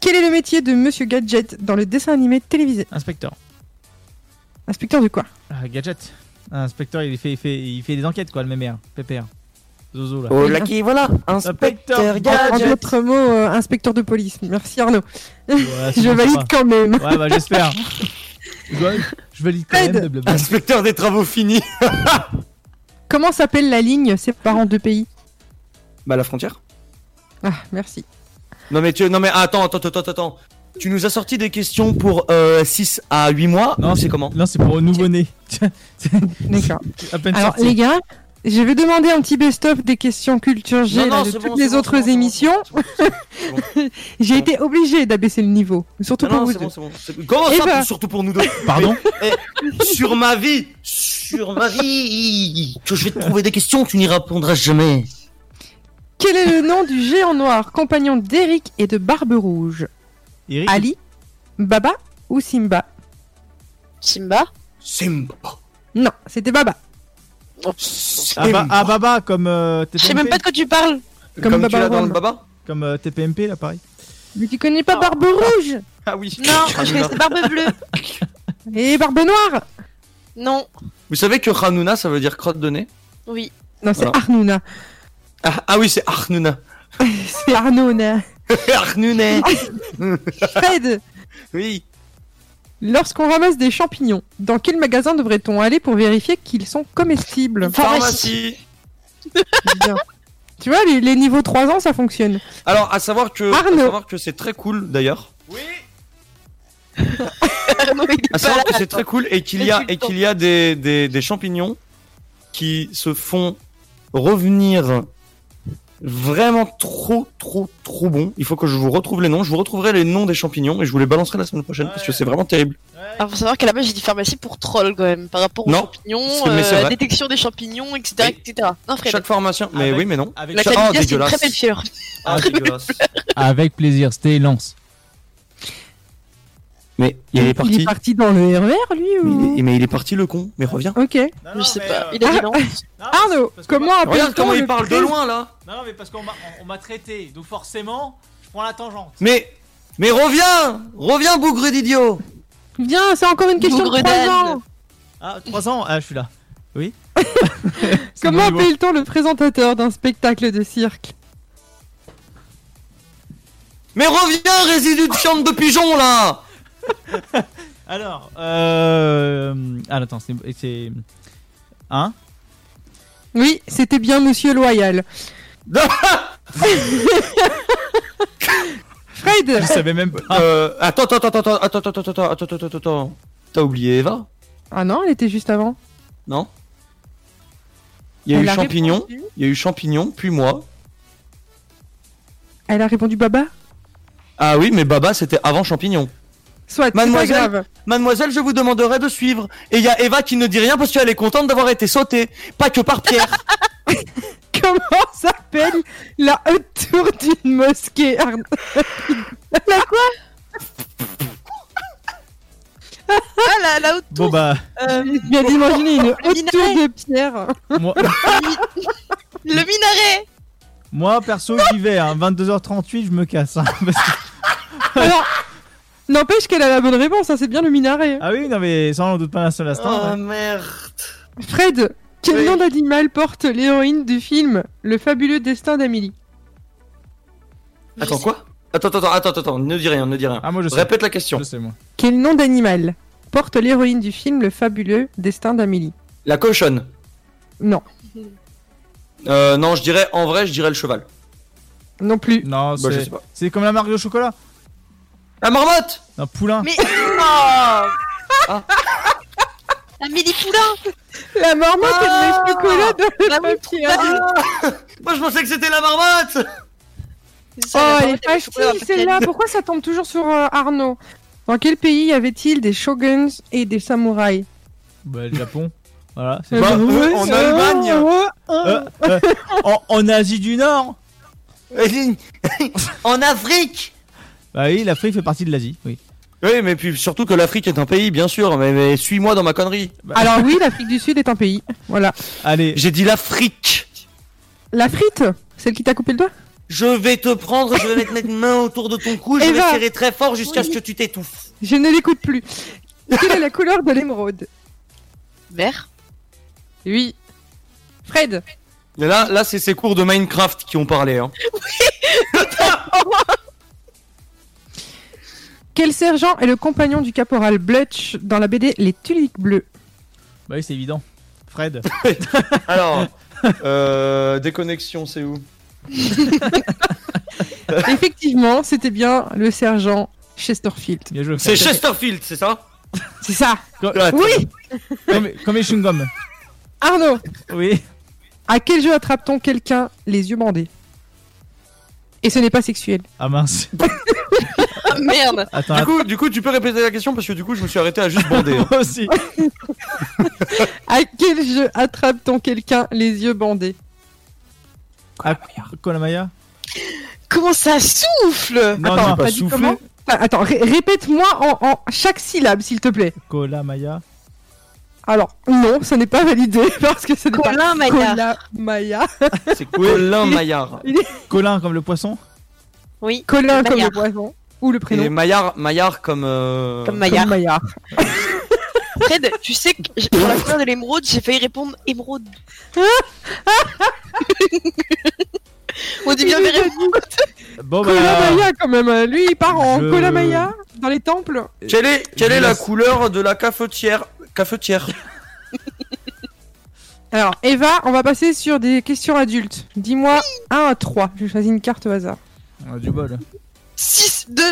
quel est le métier de Monsieur Gadget dans le dessin animé télévisé? Inspecteur. Inspecteur de quoi? Ah, gadget. Un inspecteur, il fait, il, fait, il fait des enquêtes, quoi, le même air. Pépère. Zozo, là. Oh là qui voilà. Inspecteur En- En Gadget. d'autres mots, euh, inspecteur de police. Merci Arnaud. Ouais, Je valide va. quand même. Ouais, bah j'espère. je, valide quand même. Inspecteur des travaux finis. Comment s'appelle la ligne séparant deux pays? Bah la frontière. Ah, merci. Non mais tu, non mais attends, attends, attends, attends. Tu nous as sorti des questions pour euh, 6 à 8 mois. Non, c'est comment? Non, c'est pour un nouveau-né. D'accord. Alors sorti. les gars, je vais demander un petit best-of des questions culture G Non, là, non, de toutes bon, les bon, autres c'est bon, c'est bon, émissions. c'est bon, c'est bon. J'ai été obligée d'abaisser le niveau, surtout Non, pour non, vous c'est deux. bon, c'est bon. c'est- Comment Eh ça, ben. surtout pour nous deux Pardon Eh, Sur ma vie Sur ma vie Que je vais te trouver des questions, tu n'y répondras jamais. Quel est le nom du géant noir, compagnon d'Eric et de Barbe Rouge? Eric Ali, Baba ou Simba? Simba? Simba. Non, c'était Baba. Ah, bah, ah, Baba, comme euh, Je sais TPMP. même pas de quoi tu parles. Comme Comme, tu l'as dans le baba Comme euh, TPMP, là, pareil. Mais tu connais pas Barbe Rouge Ah oui. Non, je connaissais Barbe Bleue. Et Barbe Noire Non. Vous savez que Hanouna, ça veut dire crotte de nez Oui. Non, c'est Voilà. Arnouna. Ah, ah oui, c'est Arnuna. C'est Arnaud. na. Arnuna. Fred, oui. Lorsqu'on ramasse des champignons, dans quel magasin devrait-on aller pour vérifier qu'ils sont comestibles Pharmacie. Bien. Tu vois, les, les niveaux 3 ans, ça fonctionne. Alors, à savoir que, à Arnaud. savoir que c'est très cool d'ailleurs. Est À savoir que c'est très cool et qu'il y a et qu'il y a des, des, des champignons qui se font revenir vraiment trop trop trop bons. Il faut que je vous retrouve les noms. Je vous retrouverai les noms des champignons et je vous les balancerai la semaine prochaine parce que c'est vraiment terrible. Alors, faut savoir qu'à la base, j'ai dit pharmacie pour troll quand même, par rapport aux Non, champignons, euh, détection des champignons, etc. etc. Non, Fred. Chaque pharmacien. Mais Avec- oui, mais non. avec- La Chaque- c'est une très belle fièvre. Ah, dégueulasse. Avec plaisir, c'était lance. Mais il est Il parti. est parti dans le RER, lui Mais ou... il est, mais il est parti le con. Mais reviens. Ok. Je sais pas. Il a dit non. Arnaud, comment Regarde appelle-t-on comment il le parle de loin là. Non, non, mais parce qu'on m'a on- on traité, donc forcément, je prends la tangente. Mais mais reviens, reviens bougre d'idiot. Viens, c'est encore une question de Bougre 3 d'âne. ans. Ah, 3 ans Ah, je suis là. Oui. Comment appelle-t-on le présentateur d'un spectacle de cirque Mais reviens résidu de fiente de pigeon là. Alors, euh. Ah, attends, c'est. Hein Oui, c'était bien Monsieur Loyal. Fred Je savais même pas. Euh, attends, attends, attends, attends, attends, attends, attends, attends, attends, attends, attends. T'as oublié Eva Ah non, elle était juste avant. Non Il y a Elle eu a champignon, répondu. il y a eu champignon, puis moi. Elle a répondu Baba Ah oui, mais Baba c'était avant champignon. Soit, Mademoiselle, grave. mademoiselle, je vous demanderai de suivre. Et il y a Eva qui ne dit rien parce qu'elle est contente d'avoir été sautée, pas que par Pierre. Comment s'appelle la haute tour d'une mosquée La quoi Ah, la, la haute Bon, tour. bah, Euh, viens d'imaginer une haute tour de pierre. moi, le minaret. moi perso, j'y vais, hein. 22h38, je me casse. hein, parce que- Alors, n'empêche qu'elle a la bonne réponse, hein, c'est bien le minaret. Ah oui, non, mais ça, on n'en doute pas un seul instant. oh hein. merde. Fred, quel Oui. nom d'animal porte l'héroïne du film Le fabuleux destin d'Amélie? Attends quoi? Attends, attends, attends, attends, ne dis rien, ne dis rien. Ah, moi, je sais. Répète la question. Je sais, moi. Quel nom d'animal porte l'héroïne du film Le fabuleux destin d'Amélie? La cochonne. Non, Euh, non, je dirais, en vrai, je dirais le cheval. non plus. Non, Bah, je c'est. sais pas. c'est comme la marque de chocolat. La marmotte Un poulain. Mais. Oh Amélie Poulain La marmotte, elle met le chocolat dans le Bah papier. bah Moi, je pensais que c'était la marmotte ça, Oh, la elle est facile celle-là. Pourquoi ça tombe toujours sur euh, Arnaud? Dans quel pays y avait-il des shoguns et des samouraïs? Bah, le Japon. Voilà. c'est- Bah, Ouais, euh, en Allemagne. Euh, euh, en, en Asie du Nord En Afrique Bah oui, l'Afrique fait partie de l'Asie, oui. Oui, mais puis surtout que l'Afrique est un pays, bien sûr, mais, mais suis-moi dans ma connerie. Alors oui, l'Afrique du Sud est un pays. Voilà. Allez, J'ai dit l'Afrique La frite Celle qui t'a coupé le doigt? Je vais te prendre, je vais mettre mes mains autour de ton cou, je vais Eva. serrer très fort jusqu'à ce que tu t'étouffes. Je ne l'écoute plus. Quelle est la couleur de l'émeraude? Vert. Oui. Fred? Mais là, là c'est ces cours de Minecraft qui ont parlé. Hein. Quel sergent est le compagnon du caporal Blutch dans la BD Les Tuliques Bleues? Bah oui, c'est évident. Fred. Alors, euh, déconnexion, c'est où? Effectivement, c'était bien le sergent Chesterfield. Bien joué. C'est Fred. Chesterfield, c'est ça? C'est ça Co- Oui Comme, comme les chewing-gums. Arnaud Oui. À quel jeu attrape-t-on quelqu'un les yeux bandés? Et ce n'est pas sexuel. Ah mince. Ah, merde. Attends, Du coup, du coup, tu peux répéter la question parce que du coup, je me suis arrêté à juste bander. hein. moi aussi. À quel jeu attrape-t-on quelqu'un les yeux bandés? Ah, Kolamaya Comment ça souffle? Non, Attends, t'as pas dit souffler. comment? Attends, ré- répète-moi en, en chaque syllabe, s'il te plaît. Kolamaya. Alors, non, ce n'est pas validé parce que ce n'est pas Colin Maillard. Cola Maya. C'est Colin Maillard. Colin comme le poisson? Oui. Colin comme le Maillard. poisson. Ou le prénom. Et Maillard, Maillard comme. euh, Comme Maillard. Comme Maillard. Fred, tu sais que j'ai- pour la couleur de l'émeraude, j'ai failli répondre émeraude. dit bien Vérémout. Bon, bah, Maya quand même. euh, Lui, il part en Je- Kola Maya dans les temples. Quelle est, quelle est la couleur de la cafetière Cafetière? Alors, Eva, on va passer sur des questions adultes. Dis-moi 1 à 3. Je choisis une carte au hasard. on a du bol. 6, 2.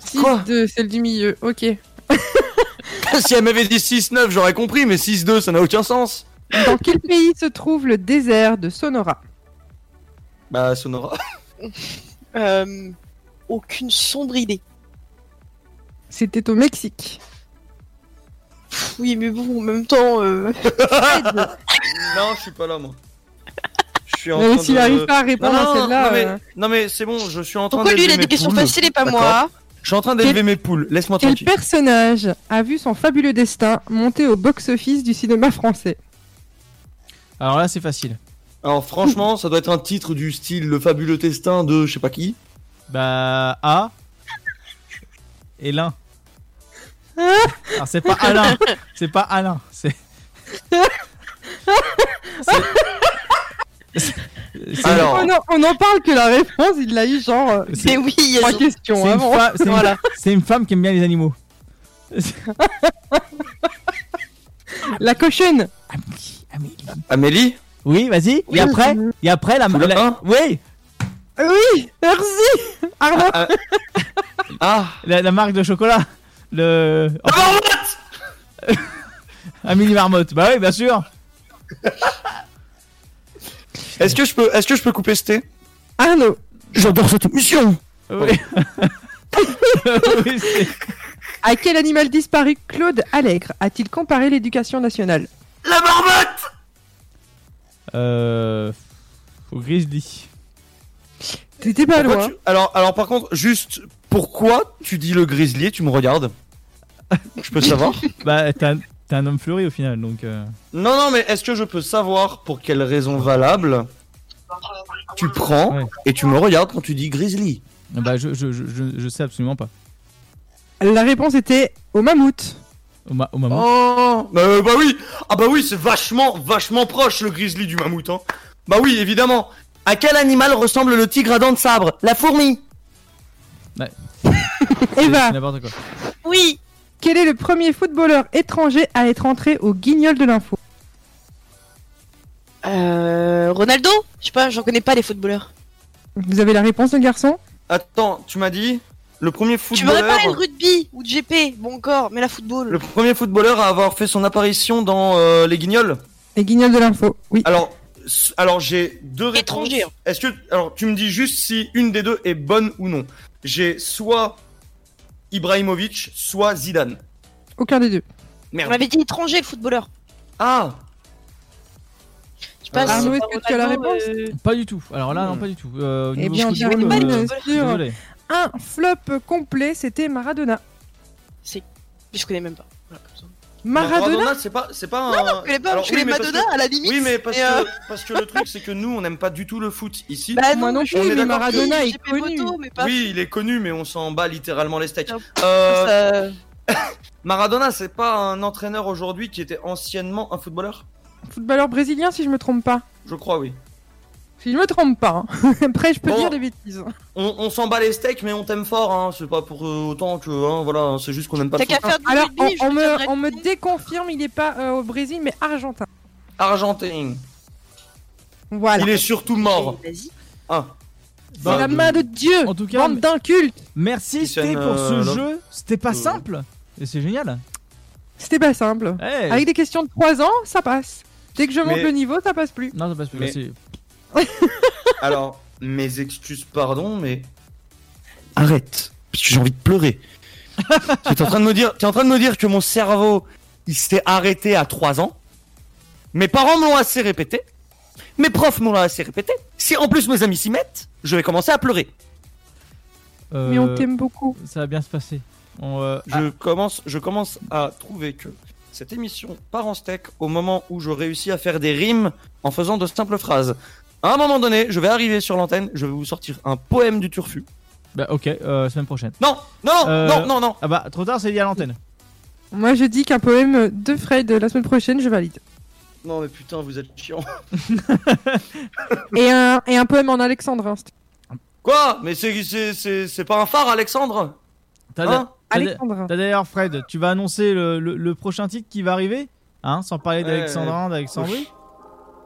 6, Quoi 2, celle du milieu. Ok. si elle m'avait dit 6-9, j'aurais compris, mais 6-2, ça n'a aucun sens. Dans quel pays se trouve le désert de Sonora? Bah, Sonora. Euh, aucune sombre idée. C'était au Mexique. Oui, mais bon, en même temps. euh, non, je suis pas là, moi. Je suis en Mais train s'il de- arrive pas à répondre non, à non, celle-là, Non mais, euh, non, mais c'est bon, je suis en train Pourquoi lui, il a des questions poules. faciles et pas moi Je suis en train d'élever mes poules, laisse-moi Quel tranquille. personnage a vu son fabuleux destin monter au box-office du cinéma français Alors là, c'est facile. Alors franchement, ça doit être un titre du style Le fabuleux destin de je sais pas qui. Bah, A. Et l'un. Alors, c'est pas Alain. C'est pas Alain. C'est. Alors, on, en, on en parle que la réponse, il l'a eu genre euh, c'est- Mais oui, il y a trois questions c'est une, avant. fa- c'est une- Voilà. c'est une femme qui aime bien les animaux. La cochonne Amélie Oui, vas-y. Et après, et après la. Oui, Oui, merci Arnaud Ah, ah. la, la marque de chocolat. Le. La marmotte Amélie Marmotte. Bah oui, bien sûr. Est-ce que je peux, est-ce que je peux couper ce thé? Arnaud J'adore cette émission. Oui. Oui, À quel animal disparu Claude Allègre a-t-il comparé l'éducation nationale? La marmotte euh. Au grizzly. T'étais pas Pourquoi loin. tu- Alors, alors par contre, juste pourquoi tu dis le grizzly? Tu me regardes Je peux savoir? Bah, un, t'es un homme fleuri au final, donc. euh, Non, non, mais est-ce que je peux savoir pour quelle raison valable tu prends Ouais. et tu me regardes quand tu dis grizzly? Bah, je, je, je, je, je sais absolument pas. La réponse était au mammouth. Au, ma- au moment. Oh bah, bah oui Ah bah oui, c'est vachement, vachement proche le grizzly du mammouth, hein Bah oui, évidemment À quel animal ressemble le tigre à dents de sabre? La fourmi C'est- Eva, c'est N'importe quoi. Oui. Quel est le premier footballeur étranger à être entré au guignol de l'info Euh, Ronaldo? Je sais pas, j'en connais pas les footballeurs. Vous avez la réponse, le garçon? Attends, tu m'as dit le premier Tu m'aurais footballeur... parlé de rugby ou de GP, bon encore, mais la football. Le premier footballeur à avoir fait son apparition dans euh, les Guignols? Les guignols de l'info, oui. Alors, j'ai deux réponses. Étranger. Est-ce que alors tu me dis juste si une des deux est bonne ou non? J'ai soit Ibrahimovic, soit Zidane. Aucun des deux. On Merde. m'avait dit étranger le footballeur. Ah, Je sais pas Euh, si Arnaud, c'est est-ce que tu as la Ronaldo, réponse euh, Pas du tout. Alors là, non, pas du tout. Euh, Eh bien, on euh, sur un flop complet, c'était Maradona. Je connais même pas. Voilà, comme ça. Maradona c'est pas c'est pas Non, un. non, je connais pas, Alors, je oui, parce Madonna que- à la limite. Oui, mais parce que euh, parce que le truc c'est que nous on n'aime pas du tout le foot ici. Bah Moi non je plus, on est mais. Maradona est connu. Moto, mais pas Oui, il est connu, mais on s'en bat littéralement les steaks. Non. Euh, ça- Maradona, c'est pas un entraîneur aujourd'hui qui était anciennement un footballeur? Footballeur brésilien, si je me trompe pas. Je crois, oui. Si je me trompe pas. hein. Après, je peux Bon. dire des bêtises. On, on s'en bat les steaks, mais on t'aime fort, hein. C'est pas pour euh, autant que, hein, voilà, c'est juste qu'on aime pas T'as le foot. qu'à faire du Alors, rugby, on, me, on déconfirme, il est pas euh, au Brésil, mais argentin. Argentin. Voilà. Il est surtout mort. Vas-y. Ah. C'est Bah, la main de Dieu. En tout cas, Bande d'incultes. Merci Sté pour ce euh, jeu. C'était pas Euh. simple. Et c'est génial. C'était pas simple. Hey. Avec des questions de 3 ans, ça passe. Dès que je monte Mais- le niveau, ça passe plus. Non, ça passe plus. Mais- Merci. Alors, mes excuses, pardon, mais. Arrête. Parce que j'ai envie de pleurer. T'es en train de me dire, t'es en train de me dire que mon cerveau, il s'est arrêté à 3 ans. Mes parents me l'ont assez répété. Mes profs me l'ont assez répété. Si en plus mes amis s'y mettent, je vais commencer à pleurer. Mais on Euh, t'aime beaucoup. Ça va bien se passer. On, euh, Je commence, je commence à trouver que cette émission part en steak au moment où je réussis à faire des rimes en faisant de simples phrases. À un moment donné, je vais arriver sur l'antenne, je vais vous sortir un poème du turfu. Bah, ok, euh, semaine prochaine. Non, non, non, Euh, non, non, non. Ah bah, trop tard, c'est dit à l'antenne. Moi, je dis qu'un poème de Fred la semaine prochaine, je valide. Non mais putain, vous êtes chiant. Et un, et un poème en Alexandre. hein, c'était- Quoi? Mais c'est c'est c'est c'est pas un phare, Alexandre? T'as Hein? t'as d'a- Alexandre. t'as d'ailleurs, Fred, tu vas annoncer le, le- le prochain titre qui va arriver? Hein, sans parler d'Alexandrin, d'Alexandrie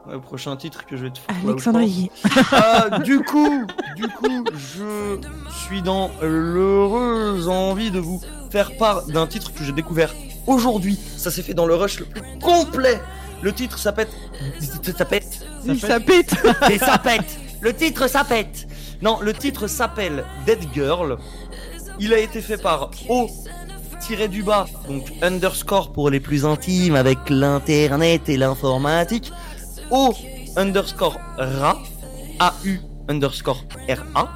Ouais, prochain titre que je vais te je Alexandrie. Euh, du coup, du coup, je suis dans l'heureuse envie de vous faire part d'un titre que j'ai découvert aujourd'hui. Ça s'est fait dans le rush le plus complet. Le titre ça pète. Ça pète. Il s'appête. Et ça pète. Le titre ça pète. Non, le titre s'appelle Dead Girl. Il a été fait par O tiré du bas, donc underscore pour les plus intimes avec l'internet et l'informatique. O underscore ra AU underscore RA.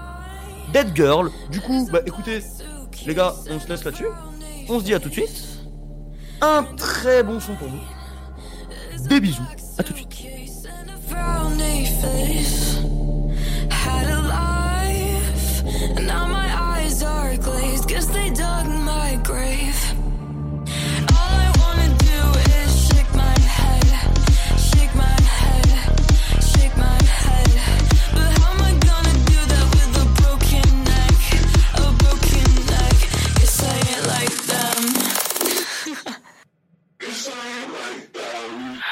Dead Girl. Du coup, bah écoutez, les gars, on se laisse là-dessus. On se dit à tout de suite. Un très bon son pour vous. Des bisous. À tout de suite. now my eyes are glazed they dug my grave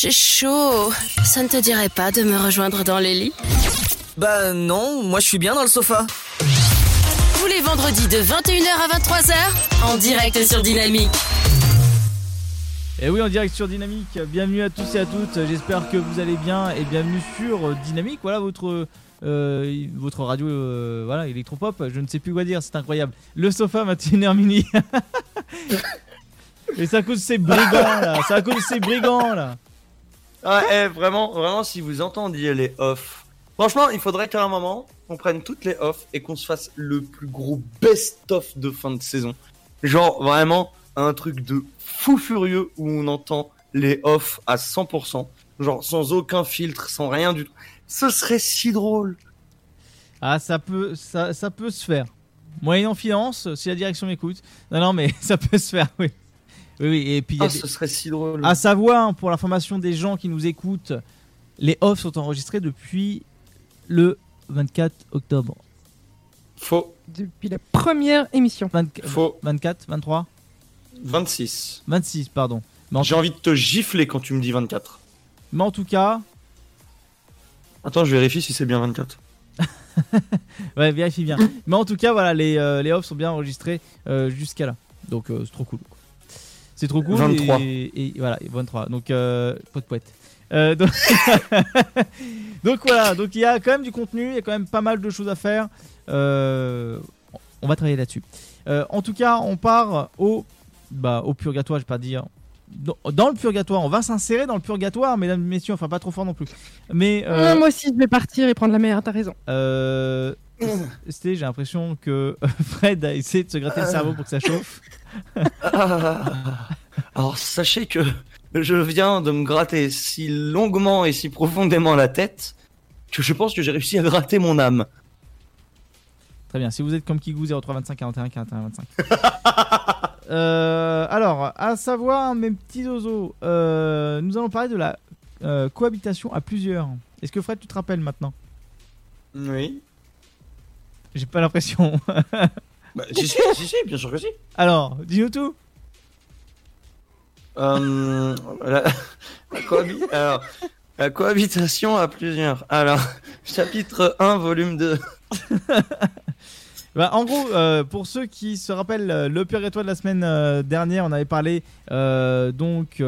j'ai chaud. Ça ne te dirait pas de me rejoindre dans les lits? Bah non, moi je suis bien dans le sofa. Tous les vendredis de 21h à 23h, en direct sur Dynamique. Et oui, en direct sur Dynamique. Bienvenue à tous et à toutes. J'espère que vous allez bien et bienvenue sur Dynamique. Voilà votre euh, votre radio, euh, voilà électropop. Je ne sais plus quoi dire. C'est incroyable. Le sofa 21h mini. et ça cause ces brigands là. Ça cause ces brigands là. Ah, vraiment, vraiment, si vous entendiez les off. Franchement, il faudrait qu'à un moment, on prenne toutes les off et qu'on se fasse le plus gros best-of de fin de saison. Genre, vraiment, un truc de fou furieux où on entend les off à 100%. Genre, sans aucun filtre, sans rien du tout. Ce serait si drôle. Ah, ça peut, ça, ça peut se faire. Moyennant finance, si la direction m'écoute. Non, non, mais ça peut se faire, oui. Oui, oui, et puis il y a Ah, des- ce serait si drôle. à savoir, pour l'information des gens qui nous écoutent, les offs sont enregistrés depuis le 24 octobre. Faux. Depuis la première émission. 24, Faux. 24, 23, 26. 26, pardon. En, J'ai envie de te gifler quand tu me dis 24. mais en tout cas, Attends, je vérifie si c'est bien 24. ouais, vérifie bien. mais en tout cas, voilà, les, euh, les offs sont bien enregistrés euh, jusqu'à là. Donc euh, c'est trop cool. quoi. C'est trop cool. 23. Et, et voilà, 23. Donc, euh, poète poète. Euh, donc... donc voilà, donc il y a quand même du contenu, il y a quand même pas mal de choses à faire. Euh, on va travailler là-dessus. Euh, en tout cas, on part au, bah, au purgatoire, je vais pas dire. Dans, dans le purgatoire, on va s'insérer dans le purgatoire, mesdames et messieurs, enfin pas trop fort non plus. Mais euh, Ah, moi aussi, je vais partir et prendre la mer, t'as raison. euh, c'était, j'ai l'impression que Fred a essayé de se gratter le cerveau pour que ça chauffe. Ah. Alors, sachez que je viens de me gratter si longuement et si profondément la tête que je pense que j'ai réussi à gratter mon âme. Très bien, si vous êtes comme Kigou 0325 41 41 25. Euh, alors, à savoir, mes petits oiseaux, euh, nous allons parler de la euh, cohabitation à plusieurs. Est-ce que Fred, tu te rappelles maintenant? Oui. J'ai pas l'impression. Bah, si, si, si, si, bien sûr que si. alors, dis-nous tout. Euh, la, la cohabi- alors, la cohabitation à plusieurs. Alors, chapitre 1, volume 2. Bah, en gros, euh, pour ceux qui se rappellent, euh, le purgatoire de la semaine euh, dernière, on avait parlé donc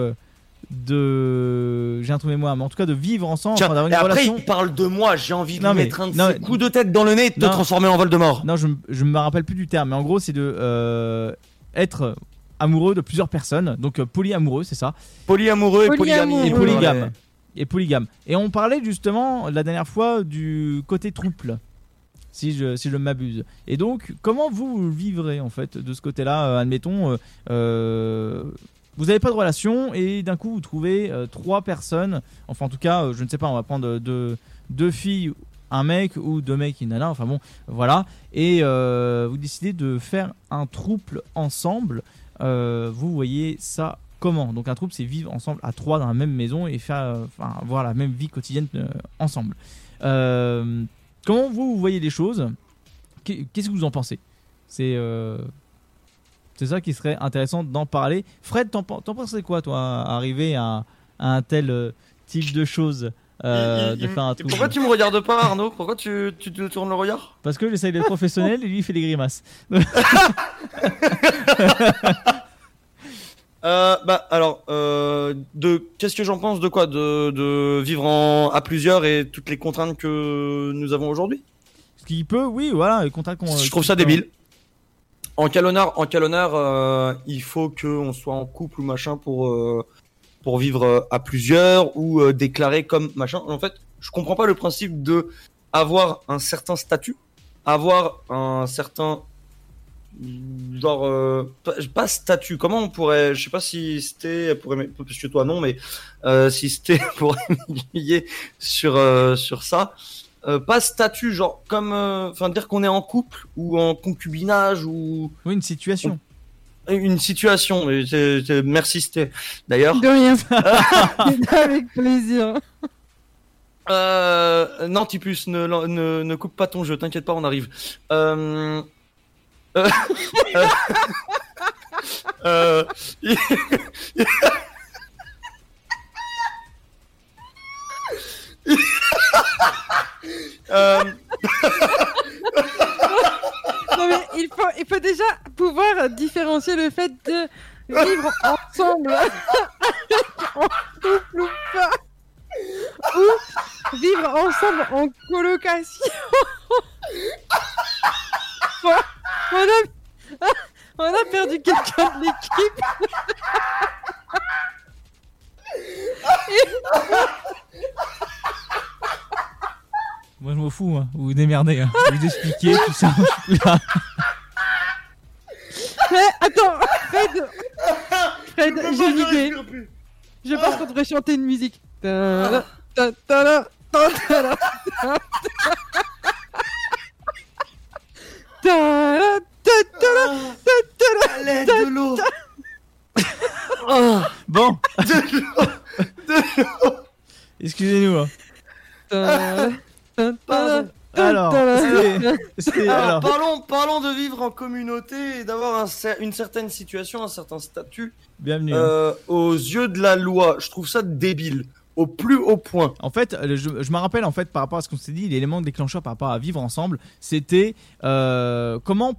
de. J'ai un trou de mémoire, mais en tout cas de vivre ensemble, Tiens, enfin, d'avoir et après, relation. il parle de moi. J'ai envie de Non, lui mais- mettre un de non, ces mais- coups de tête dans le nez et de te transformer en Voldemort. Non, je, je me rappelle plus du terme, mais en gros, c'est de euh, être amoureux de plusieurs personnes, donc euh, polyamoureux, c'est ça, Polyamoureux et Polyamoureux. polygamie. et Ouais. polygame. Et polygame. Et on parlait justement la dernière fois du côté trouble, si je, si je m'abuse. Et donc, comment vous, vivrez en fait de ce côté-là euh, Admettons, euh, vous n'avez pas de relation et d'un coup vous trouvez euh, trois personnes, enfin en tout cas, euh, je ne sais pas, on va prendre euh, deux, filles, un mec ou deux mecs une nana, enfin bon, voilà. Et vous décidez de faire un trouble ensemble. Vous voyez ça comment? Donc un trouble, c'est vivre ensemble à trois dans la même maison et faire, enfin, avoir la même vie quotidienne ensemble. Comment vous, vous voyez les choses? Qu'est- Qu'est-ce que vous en pensez? C'est c'est ça qui serait intéressant d'en parler. Fred, t'en pen- t'en pensais quoi, toi, arriver à, à un tel euh, type de choses euh, de faire un il- trouble Pourquoi tu me regardes pas, Arnaud? Pourquoi tu, tu te tournes le regard? Parce que j'essaye d'être professionnel et lui il fait des grimaces. Euh, bah alors, euh, de qu'est-ce que j'en pense de quoi? De, de vivre en, à plusieurs et toutes les contraintes que nous avons aujourd'hui? Ce qui peut, oui, voilà, les contacts qu'on. Je trouve ça débile. En quel honneur, en euh, il faut qu'on soit en couple ou machin pour euh, pour vivre euh, à plusieurs ou euh, déclarer comme machin. En fait, je comprends pas le principe de avoir un certain statut, avoir un certain genre pas, statut. Comment on pourrait, je sais pas si c'était pour parce que toi non, mais si c'était pour sur euh, sur ça. Euh, pas statut, genre comme, euh, enfin dire qu'on est en couple ou en concubinage ou Oui, une situation. une situation. Merci c'était d'ailleurs. De rien. Avec plaisir. Euh, non, Tipus, ne, ne, ne coupe pas ton jeu, t'inquiète pas, on arrive. Euh, euh, euh, Non, mais il faut, il faut déjà pouvoir différencier le fait de vivre ensemble en couple ou pas, ou vivre ensemble en colocation. Bon, on, a, on a perdu quelqu'un de l'équipe. Moi, je m'en fous, hein. vous vous démerdez. Hein. Vous expliquez tout ça. je suis plus là. Mais attends, Fred, Fred, j'ai une idée. Je pense qu'on devrait chanter une musique. Une certaine situation, un certain statut bienvenue. euh, aux yeux de la loi. Je trouve ça débile, au plus haut point. En fait, le- je, je me rappelle en fait par rapport à ce qu'on s'est dit, l'élément déclencheur par rapport à vivre ensemble, c'était euh, comment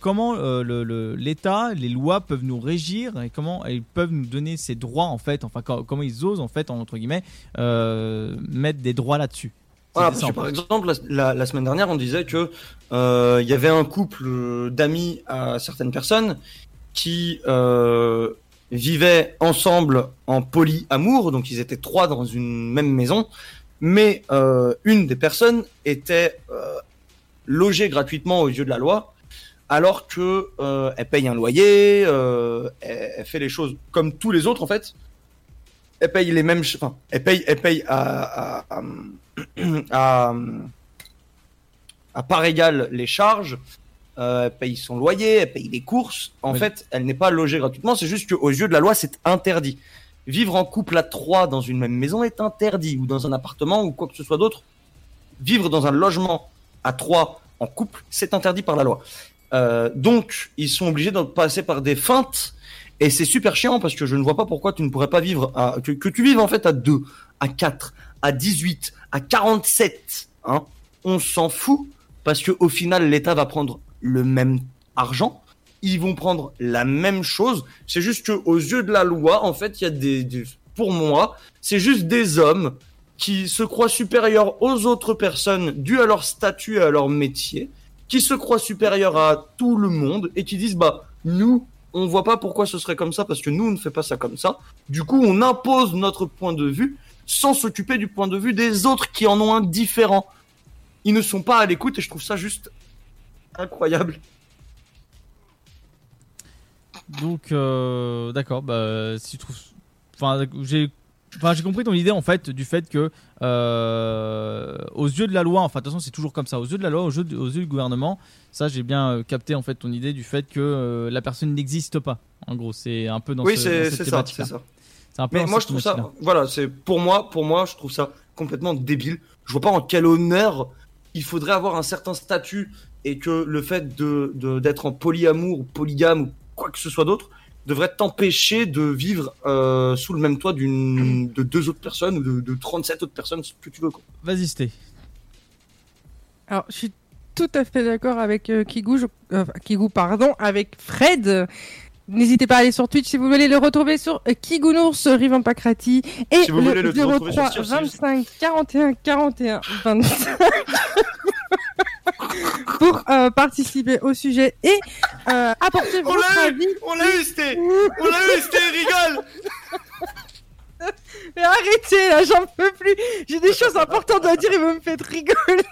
comment euh, le- le- l'État, les lois peuvent nous régir et comment ils peuvent nous donner ces droits en fait, enfin co- comment ils osent en fait entre guillemets euh, mettre des droits là-dessus. Voilà, parce que par exemple, la, semaine dernière, on disait que euh, il y avait un couple euh, d'amis à certaines personnes qui euh, vivaient ensemble en polyamour, donc ils étaient trois dans une même maison, mais euh, une des personnes était euh, logée gratuitement aux yeux de la loi, alors que euh, elle paye un loyer, euh, elle, elle fait les choses comme tous les autres en fait. Elle paye les mêmes, enfin, elle paye, elle paye à, à- à- à, à part égale les charges, euh, elle paye son loyer, elle paye les courses. En Oui. fait, elle n'est pas logée gratuitement, c'est juste qu'aux yeux de la loi, c'est interdit. Vivre en couple à trois dans une même maison est interdit, ou dans un appartement, ou quoi que ce soit d'autre. Vivre dans un logement à trois en couple, c'est interdit par la loi. Euh, donc, ils sont obligés de passer par des feintes, et c'est super chiant parce que je ne vois pas pourquoi tu ne pourrais pas vivre à, que, que tu vives en fait à 2, à 4, à 18, à 47, hein. On s'en fout parce que au final l'État va prendre le même argent, ils vont prendre la même chose. C'est juste que aux yeux de la loi, en fait, il y a des, pour moi, c'est juste des hommes qui se croient supérieurs aux autres personnes dû à leur statut et à leur métier, qui se croient supérieurs à tout le monde et qui disent bah nous on voit pas pourquoi ce serait comme ça parce que nous on ne fait pas ça comme ça. Du coup, on impose notre point de vue sans s'occuper du point de vue des autres qui en ont un différent. Ils ne sont pas à l'écoute et je trouve ça juste incroyable. Donc, euh, d'accord, bah, si tu trouves. Enfin, j'ai. Enfin, j'ai compris ton idée en fait du fait que euh, aux yeux de la loi, enfin de toute façon c'est toujours comme ça, aux yeux de la loi, aux yeux, aux yeux du gouvernement, ça j'ai bien euh, capté en fait ton idée du fait que euh, la personne n'existe pas. En gros, c'est un peu dans oui, ce, c'est dans cette c'est ça, thématique-là. c'est ça. C'est un peu Mais moi, je trouve ça, voilà, c'est pour moi, pour moi, je trouve ça complètement débile. Je vois pas en quel honneur il faudrait avoir un certain statut et que le fait de de- d'être en polyamour ou polygame ou quoi que ce soit d'autre devrait t'empêcher de vivre euh, sous le même toit d'une de deux autres personnes ou de, de 37 autres personnes, ce que tu veux. Quoi. Vas-y, Sté. Alors, je suis tout à fait d'accord avec euh, Kigou, je- euh, Kigou, pardon, avec Fred. N'hésitez pas à aller sur Twitch si vous voulez le retrouver sur euh, Kigounours, Rivan Pakrati et Si vous le le retrouver sur 03 Sirius, c'est 25 41 41 25 pour euh, participer au sujet et euh, apporter On votre l'a eu avis. On l'a eu, Sté On l'a eu, Sté, rigole Mais arrêtez là, j'en peux plus. J'ai des choses importantes à dire et vous me faites rigoler.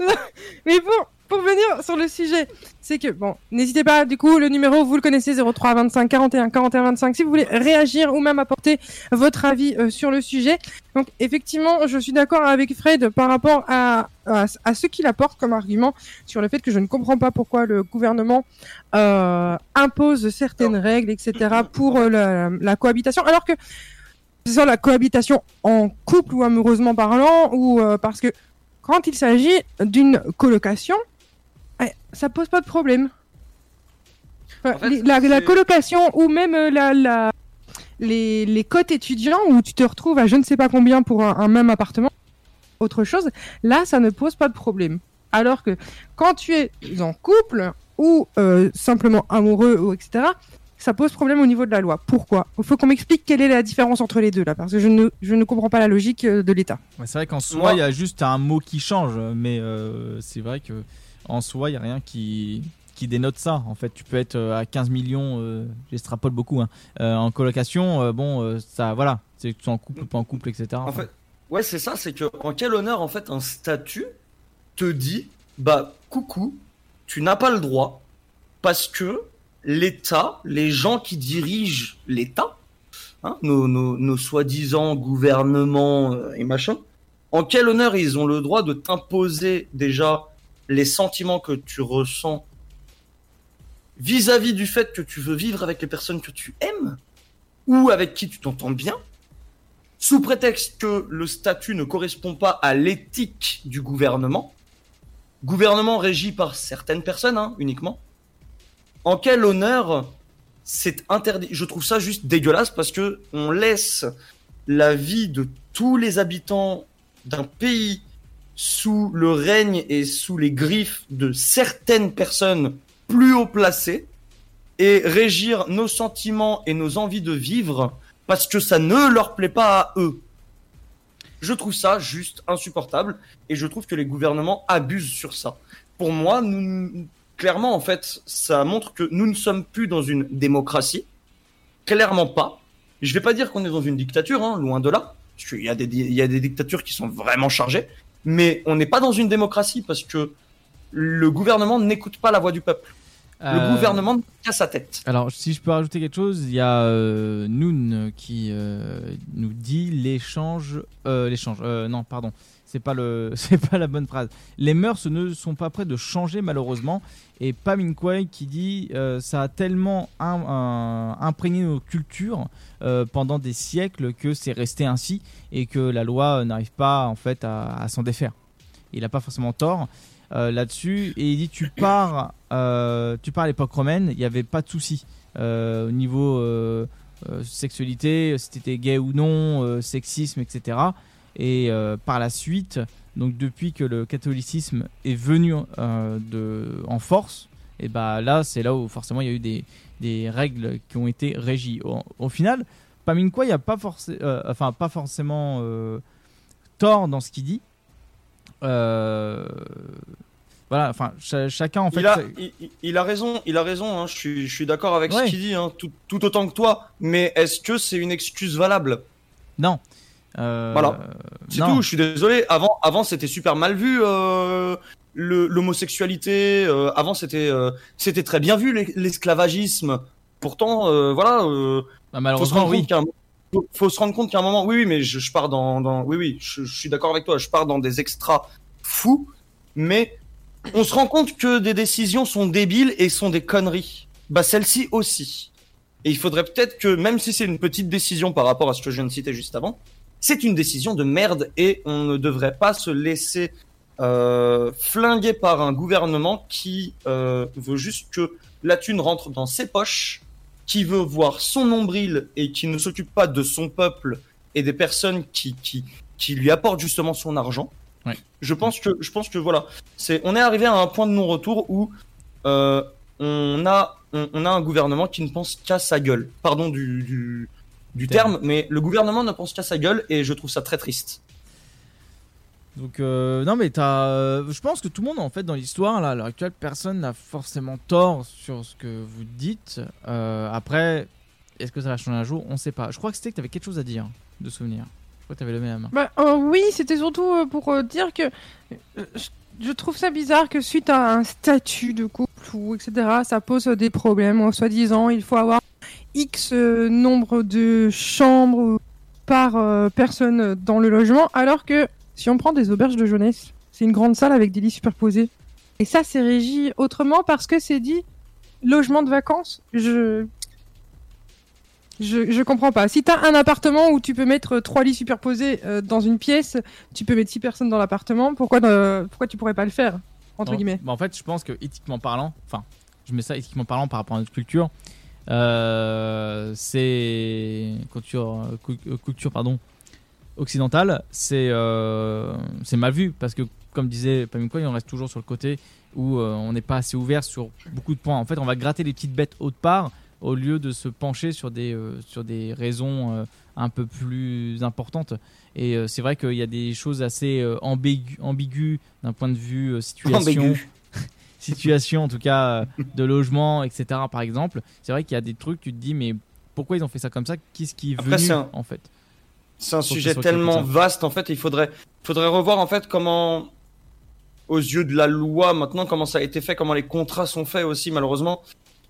Non, Mais bon, pour venir sur le sujet, c'est que bon, n'hésitez pas. Du coup, le numéro vous le connaissez 03 25 41 41 25 si vous voulez réagir ou même apporter votre avis euh, sur le sujet. Donc effectivement, je suis d'accord avec Fred par rapport à, à, à ce qu'il apporte comme argument sur le fait que je ne comprends pas pourquoi le gouvernement euh, impose certaines règles, etc. pour euh, la, la cohabitation, alors que c'est sur la cohabitation en couple ou amoureusement parlant, ou euh, parce que quand il s'agit d'une colocation, ça pose pas de problème. Enfin, En fait, les- la, colocation ou même euh, la, la, les, les cotes étudiants où tu te retrouves à je ne sais pas combien pour un, un même appartement, autre chose, là ça ne pose pas de problème. Alors que quand tu es en couple ou euh, simplement amoureux ou etc., ça pose problème au niveau de la loi. Pourquoi? Il faut qu'on m'explique quelle est la différence entre les deux là, parce que je ne, je ne comprends pas la logique euh, de l'État. Ouais, c'est vrai qu'en soi, il y a juste un mot qui change, mais euh, c'est vrai que en soi, il y a rien qui qui dénote ça. En fait, tu peux être euh, à 15 millions, euh, j'extrapole beaucoup, hein, euh, en colocation. euh, bon, ça, voilà, c'est que tu sois en couple ou pas en couple, etc. En fait, ouais, c'est ça, c'est que en quel honneur en fait un statut te dit bah coucou, tu n'as pas le droit parce que l'État, les gens qui dirigent l'État, hein, nos, nos, nos soi-disant gouvernements et machin, en quel honneur ils ont le droit de t'imposer déjà les sentiments que tu ressens vis-à-vis du fait que tu veux vivre avec les personnes que tu aimes ou avec qui tu t'entends bien, sous prétexte que le statut ne correspond pas à l'éthique du gouvernement, gouvernement régi par certaines personnes hein, uniquement, en quel honneur c'est interdit? Je trouve ça juste dégueulasse parce que on laisse la vie de tous les habitants d'un pays sous le règne et sous les griffes de certaines personnes plus haut placées et régir nos sentiments et nos envies de vivre parce que ça ne leur plaît pas à eux. Je trouve ça juste insupportable et je trouve que les gouvernements abusent sur ça. Pour moi, clairement, en fait, ça montre que nous ne sommes plus dans une démocratie. Clairement pas. Je vais pas dire qu'on est dans une dictature, hein, loin de là. Parce y il y a des dictatures qui sont vraiment chargées. Mais on n'est pas dans une démocratie parce que le gouvernement n'écoute pas la voix du peuple. Le Euh, gouvernement casse sa tête. Alors, si je peux rajouter quelque chose, il y a euh, Noon qui euh, nous dit l'échange. Euh, l'échange. euh, non, pardon. C'est pas le, c'est pas la bonne phrase. Les mœurs ne sont pas prêts de changer malheureusement. Et Pam qui dit euh, ça a tellement un- imprégné nos cultures euh, pendant des siècles que c'est resté ainsi et que la loi euh, n'arrive pas en fait à, s'en défaire. Il n'a pas forcément tort euh, là-dessus et il dit tu pars euh, tu pars à l'époque romaine il n'y avait pas de souci euh, au niveau euh, euh, sexualité si t'étais gay ou non euh, sexisme etc et euh, par la suite donc depuis que le catholicisme est venu euh, de, en force et bah là c'est là où forcément il y a eu des, des règles qui ont été régies au, au final Paminkwa il n'y a pas, euh, enfin, pas forcément tort dans ce qu'il dit euh, voilà, enfin, cha- chacun en fait. il, a, il, il- il a raison, il a raison. hein, je suis, je suis d'accord avec Ouais. ce qu'il dit, hein, tout, tout autant que toi. Mais est-ce que c'est une excuse valable? Non. Euh, Voilà. C'est tout. Je suis désolé. Avant, avant, c'était super mal vu euh, l'homosexualité. euh, avant, c'était, euh, c'était très bien vu l'es- l'esclavagisme. Pourtant, euh, voilà. euh, Bah, malheureusement, faut se rendre oui. compte qu'à un- faut, faut se rendre compte qu'à un moment, oui, oui, mais je, je pars dans, dans, oui, oui, je, je suis d'accord avec toi. Je pars dans des extras fous, mais on se rend compte que des décisions sont débiles et sont des conneries. Bah celle-ci aussi. Et il faudrait peut-être que, même si c'est une petite décision par rapport à ce que je viens de citer juste avant, c'est une décision de merde et on ne devrait pas se laisser euh, flinguer par un gouvernement qui euh, veut juste que la thune rentre dans ses poches, qui veut voir son nombril et qui ne s'occupe pas de son peuple et des personnes qui, qui, qui lui apportent justement son argent. Ouais. Je pense que je pense que voilà, c'est on est arrivé à un point de non-retour où euh, on a on, on a un gouvernement qui ne pense qu'à sa gueule. Pardon du du, du Terme. terme, mais le gouvernement ne pense qu'à sa gueule et je trouve ça très triste. Donc euh, non mais t'as, euh, je pense que tout le monde en fait dans l'histoire là à l'heure actuelle personne n'a forcément tort sur ce que vous dites. Euh, après est-ce que ça va changer un jour? On sait pas. Je crois que c'était que t'avais quelque chose à dire de souvenir. Je crois que t'avais levé la main. Bah, euh, oui, c'était surtout pour euh, dire que je, trouve ça bizarre que suite à un statut de couple ou etc., ça pose des problèmes. En soi-disant, il faut avoir X euh, nombre de chambres par euh, personne dans le logement, alors que si on prend des auberges de jeunesse, c'est une grande salle avec des lits superposés. Et ça, c'est régi autrement parce que c'est dit logement de vacances. Je je, je comprends pas. Si t'as un appartement où tu peux mettre euh, trois lits superposés euh, dans une pièce, tu peux mettre six personnes dans l'appartement. Pourquoi, ne- pourquoi tu pourrais pas le faire entre Non. guillemets? Bah, en fait, je pense que éthiquement parlant, enfin, je mets ça éthiquement parlant par rapport à notre culture, euh, c'est culture, cul- culture pardon, occidentale, c'est euh, c'est mal vu parce que comme disait Pamukwa, on reste toujours sur le côté où euh, on n'est pas assez ouvert sur beaucoup de points. En fait, on va gratter les petites bêtes autre part au lieu de se pencher sur des sur des raisons un peu plus importantes. Et c'est vrai qu'il y a des choses assez euh, ambigu- ambiguës d'un point de vue situation. Situation en tout cas euh, de logement, etc. Par exemple, c'est vrai qu'il y a des trucs, tu te dis, mais pourquoi ils ont fait ça comme ça? Qu'est-ce qui est Après, venu un- en fait? C'est un sujet tellement vaste en fait, il faudrait faudrait revoir en fait comment aux yeux de la loi maintenant comment ça a été fait, comment les contrats sont faits aussi malheureusement.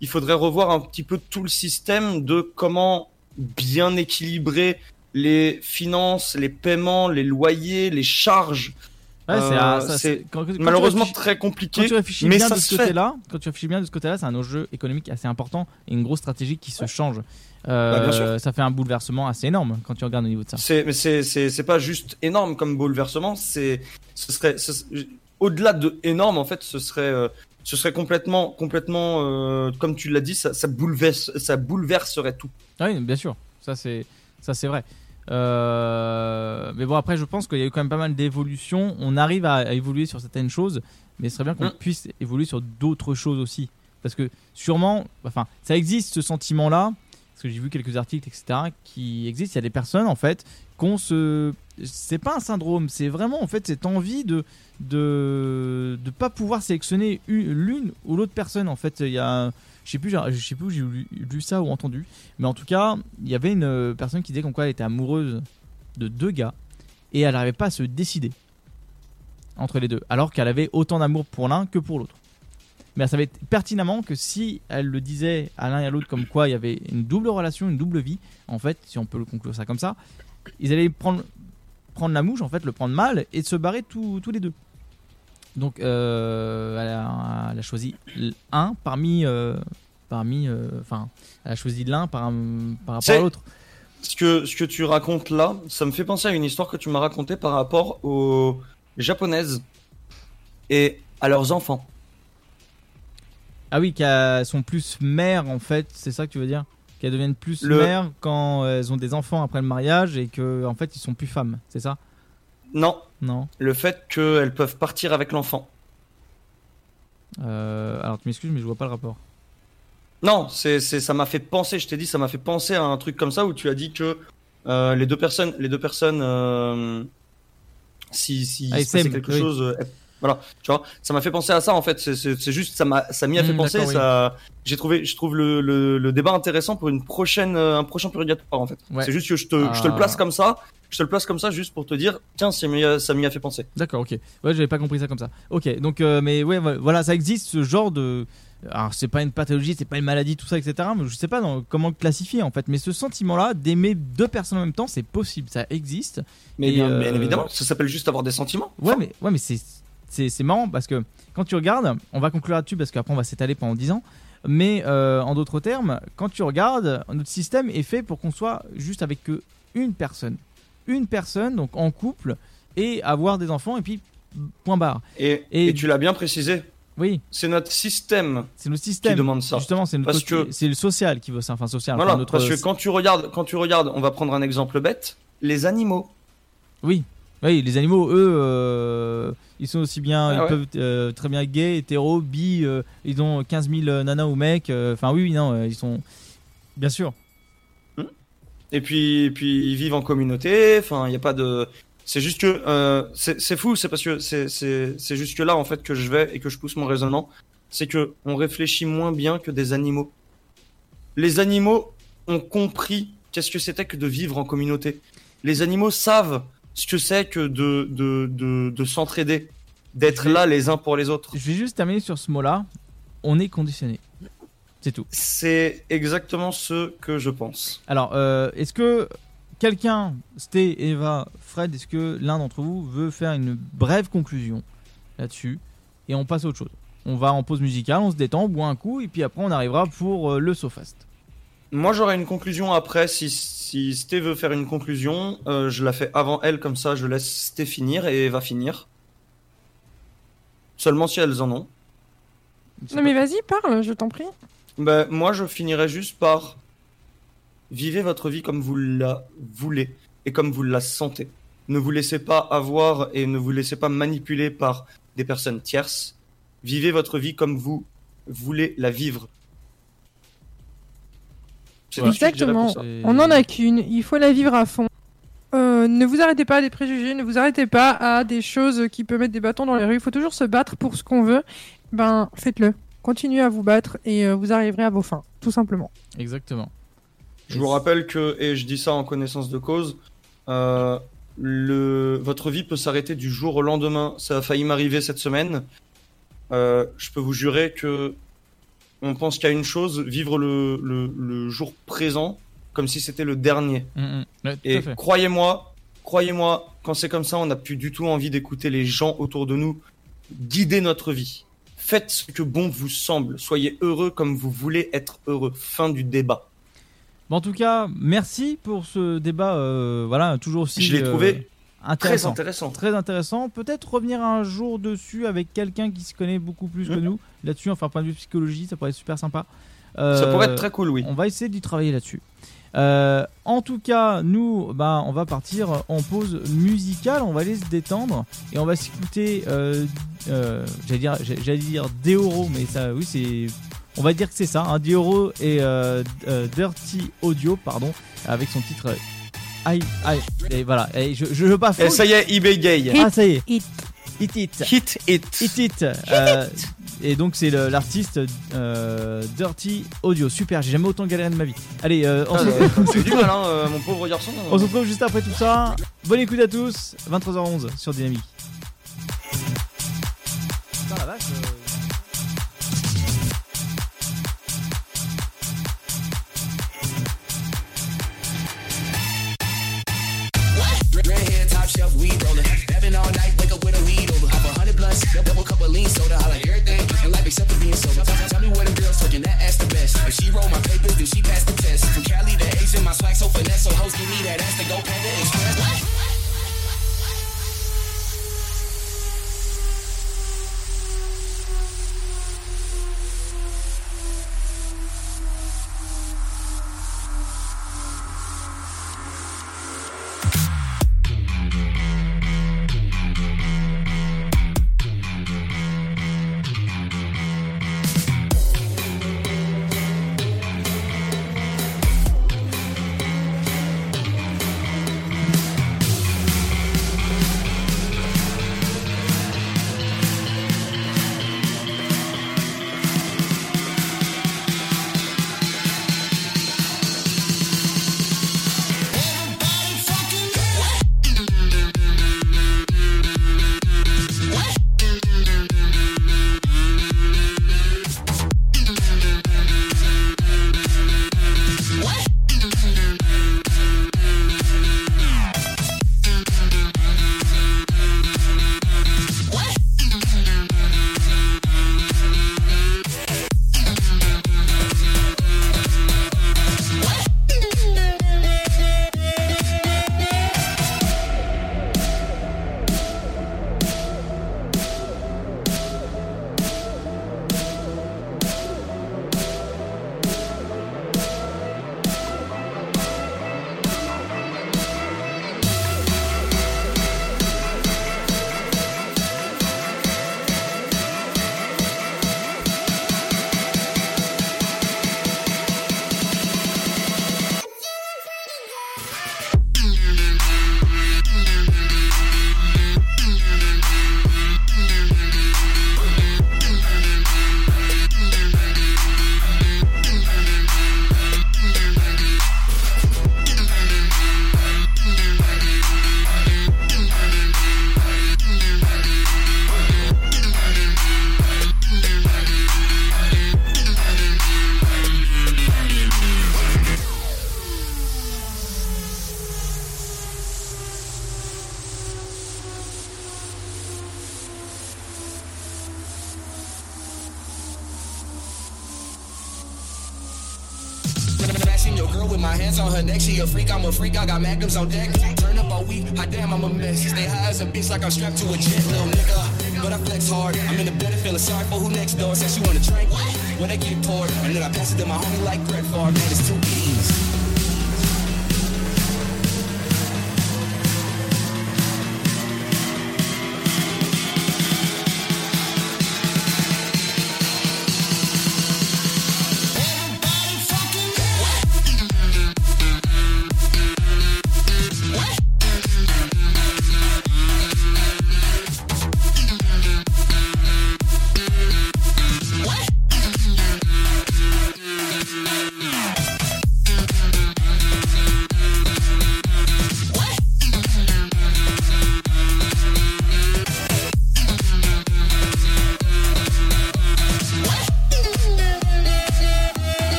Il faudrait revoir un petit peu tout le système de comment bien équilibrer les finances, les paiements, les loyers, les charges Ouais, c'est Euh, ah, ça, c'est c'est- quand- quand tu malheureusement réfléchis- très compliqué. Quand tu réfléchis mais bien ça de ce côté-là, quand tu réfléchis bien de ce côté-là, c'est un enjeu économique assez important et une grosse stratégie qui se change. Euh, Bah, ça fait un bouleversement assez énorme quand tu regardes au niveau de ça. C'est, mais c'est, c'est, c'est pas juste énorme comme bouleversement. C'est, ce serait, ce- au-delà de énorme, en fait, ce serait, euh, ce serait complètement, complètement, euh, comme tu l'as dit, ça, ça bouleverse, ça bouleverserait tout. Oui, bien sûr, ça c'est ça c'est vrai. Euh, mais bon, après, je pense qu'il y a eu quand même pas mal d'évolutions. On arrive à, à évoluer sur certaines choses, mais ce serait bien qu'on Mm. puisse évoluer sur d'autres choses aussi. Parce que sûrement, enfin, ça existe ce sentiment-là, parce que j'ai vu quelques articles, etc., qui existent. Il y a des personnes, en fait, qu'on se. C'est pas un syndrome, c'est vraiment, en fait, cette envie de de de pas pouvoir sélectionner une- l'une ou l'autre personne. En fait, il y a. Je sais plus, je sais plus où j'ai lu, ça ou entendu, mais en tout cas, il y avait une euh, personne qui disait comme quoi elle était amoureuse de deux gars et elle n'arrivait pas à se décider entre les deux, alors qu'elle avait autant d'amour pour l'un que pour l'autre. Mais elle savait pertinemment que si elle le disait à l'un et à l'autre comme quoi il y avait une double relation, une double vie, en fait, si on peut le conclure ça comme ça, ils allaient prendre, prendre la mouche, en fait, le prendre mal et se barrer tous les deux. Donc, euh, elle, a, elle a choisi un parmi, euh, parmi, euh, enfin, elle a choisi l'un par, par rapport à l'autre. Ce que, ce que tu racontes là, ça me fait penser à une histoire que tu m'as racontée par rapport aux japonaises et à leurs enfants. Ah oui, qu'elles sont plus mères en fait, c'est ça que tu veux dire? Qu'elles deviennent plus Le- mères quand elles ont des enfants après le mariage et que en fait ils sont plus femmes, c'est ça? Non, Non. le fait qu'elles peuvent partir avec l'enfant. Euh, alors tu m'excuses mais je vois pas le rapport. Non, c'est, c'est, ça m'a fait penser, je t'ai dit, ça m'a fait penser à un truc comme ça où tu as dit que euh, les deux personnes, les deux personnes, euh, si, si Ah, il se quelque oui. chose, euh, voilà, tu vois, ça m'a fait penser à ça en fait. C'est, juste, ça m'a, ça m'y a fait Hmm, penser. oui. Ça, j'ai trouvé, je trouve le, le, le débat intéressant pour une prochaine, un prochain purgatoire en fait. Ouais. C'est juste que je te, je te le Ah. place comme ça. Je te le place comme ça juste pour te dire, tiens, ça m'y a, fait penser. D'accord, ok. Ouais, j'avais pas compris ça comme ça. Ok, donc euh, mais ouais, voilà, ça existe ce genre de. Alors c'est pas une pathologie, c'est pas une maladie, tout ça, etc. Mais je sais pas dans- comment le classifier en fait. Mais ce sentiment-là d'aimer deux personnes en même temps, c'est possible, ça existe. Mais Et, bien, euh, évidemment, ça s'appelle juste avoir des sentiments. Ouais, mais, ouais, mais c'est, c'est, c'est marrant parce que quand tu regardes, on va conclure là-dessus parce qu'après on va s'étaler pendant 10 ans. Mais euh, en d'autres termes, quand tu regardes, notre système est fait pour qu'on soit juste avec que une personne. Une personne, donc en couple, et avoir des enfants, et puis point barre. Et, Et- et tu l'as bien précisé. Oui, C'est notre système c'est le système. qui demande ça. Justement, c'est, notre Parce côté- que- c'est le social qui veut ça. Enfin, social. Voilà, enfin, notre- parce que quand tu regardes, quand tu regardes, on va prendre un exemple bête, les animaux. Oui. Oui, les animaux, eux, euh, ils sont aussi bien, Ah ils ouais. peuvent euh, très bien gay, hétéro, bi, euh, ils ont 15 000 nanas ou mecs. euh, Enfin, oui, oui, non, euh, ils sont. Bien sûr. Et puis, et puis ils vivent en communauté. Enfin, il n'y a pas de. C'est juste que euh, c'est fou. C'est parce que c'est jusque là en fait que je vais et que je pousse mon raisonnement. C'est que on réfléchit moins bien que des animaux. Les animaux ont compris qu'est-ce que c'était que de vivre en communauté. Les animaux savent ce que c'est que de de de, de s'entraider, d'être là les uns pour les autres. Je vais juste terminer sur ce mot-là. On est conditionné. C'est tout. C'est exactement ce que je pense. Alors, euh, est-ce que quelqu'un, Sté, Eva, Fred, est-ce que l'un d'entre vous veut faire une brève conclusion là-dessus Et on passe à autre chose? On va en pause musicale, on se détend, on boit un coup, et puis après on arrivera pour euh, le SoFast. Moi, j'aurai une conclusion après. Si, si Sté veut faire une conclusion, euh, je la fais avant elle, comme ça je laisse Sté finir et Eva finir. Seulement si elles en ont. Non mais vas-y, parle, je t'en prie. Ben, moi, je finirai juste par vivez votre vie comme vous la voulez et comme vous la sentez. Ne vous laissez pas avoir et ne vous laissez pas manipuler par des personnes tierces. Vivez votre vie comme vous voulez la vivre. Exactement. On n'en a qu'une, il faut la vivre à fond. Euh, ne vous arrêtez pas à des préjugés, ne vous arrêtez pas à des choses qui peuvent mettre des bâtons dans les rues. Il faut toujours se battre pour ce qu'on veut. Ben, faites-le. Continuez à vous battre et euh, vous arriverez à vos fins, tout simplement. Exactement. Je vous rappelle que, et je dis ça en connaissance de cause, euh, le, votre vie peut s'arrêter du jour au lendemain. Ça a failli m'arriver cette semaine. Euh, je peux vous jurer que on pense qu'à une chose, vivre le, le, le jour présent comme si c'était le dernier. Mm, mm. Ouais, Et croyez-moi, croyez-moi, quand c'est comme ça, on n'a plus du tout envie d'écouter les gens autour de nous guider notre vie. Faites ce que bon vous semble. Soyez heureux comme vous voulez être heureux. Fin du débat. Bon, en tout cas, merci pour ce débat. euh, voilà, toujours aussi. Je l'ai euh, trouvé intéressant. très intéressant. Très intéressant. Peut-être revenir un jour dessus avec quelqu'un qui se connaît beaucoup plus que Mhm. nous là-dessus. Enfin, point de vue psychologie, ça pourrait être super sympa. Ça Euh, pourrait être très cool, oui. On va essayer d'y travailler là-dessus. Euh, en tout cas, nous, bah, on va partir en pause musicale. On va aller se détendre et on va s'écouter. Euh, euh, j'allais dire, j'allais dire Deoro, mais ça, oui, c'est. On va dire que c'est ça, hein, Deoro et euh, euh, Dirty Audio, pardon, avec son titre. Aïe, aïe, et voilà, et je, je veux pas Et ça y est, eBay Gay. Ah, ça y est. Hit. It. Hit it. Hit it. Euh, et donc c'est le- l'artiste euh, Dirty Audio. Super, j'ai jamais autant galéré de ma vie. Allez, euh, on, Ah, se, se C'est du retrouve- mal, hein, euh, mon pauvre garçon. on se retrouve juste après tout ça. Bonne écoute à tous. 23h11 sur Dynamique. Putain, la vache, euh, double cup of lean soda. I like everything in life except for being sober. Tell, me where them girls twerking, that ass the best. If she roll my papers, then she passed the test. From Cali to Asian, my swag so finesse. So hoes give me that ass to go Panda Express. Flashing Magnums on deck. Turn up all week, hot damn, I'm a mess. Stay high as a bitch like I'm strapped to a jet,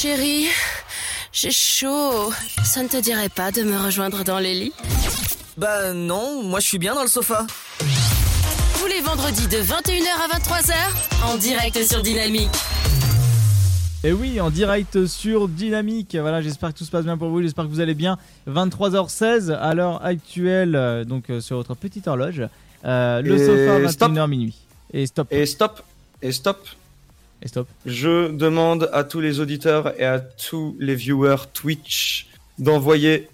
J'ai chaud. Ça ne te dirait pas de me rejoindre dans les lits? Bah non, moi je suis bien dans le sofa. Tous les vendredis de 21h à 23h, en direct sur Dynamique. Et oui, en direct sur Dynamique. Voilà, j'espère que tout se passe bien pour vous. J'espère que vous allez bien. 23h16 à l'heure actuelle, euh, donc euh, sur votre petite horloge. Euh, le Et sofa, stop. 21h minuit. Et stop. Et stop. Et stop. Et stop. Je demande à tous les auditeurs et à tous les viewers Twitch d'envoyer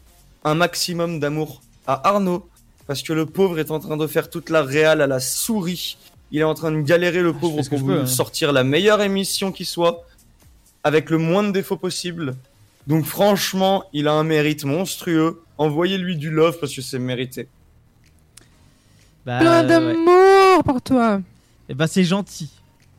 un maximum d'amour à Arnaud parce que le pauvre est en train de faire toute la réal à la souris. Il est en train de galérer le pauvre ce que pour je vous peux, hein. sortir la meilleure émission qui soit avec le moins de défauts possible. Donc franchement, il a un mérite monstrueux. Envoyez-lui du love parce que c'est mérité. Bah, Plein ouais. d'amour pour toi. Et bah, c'est gentil.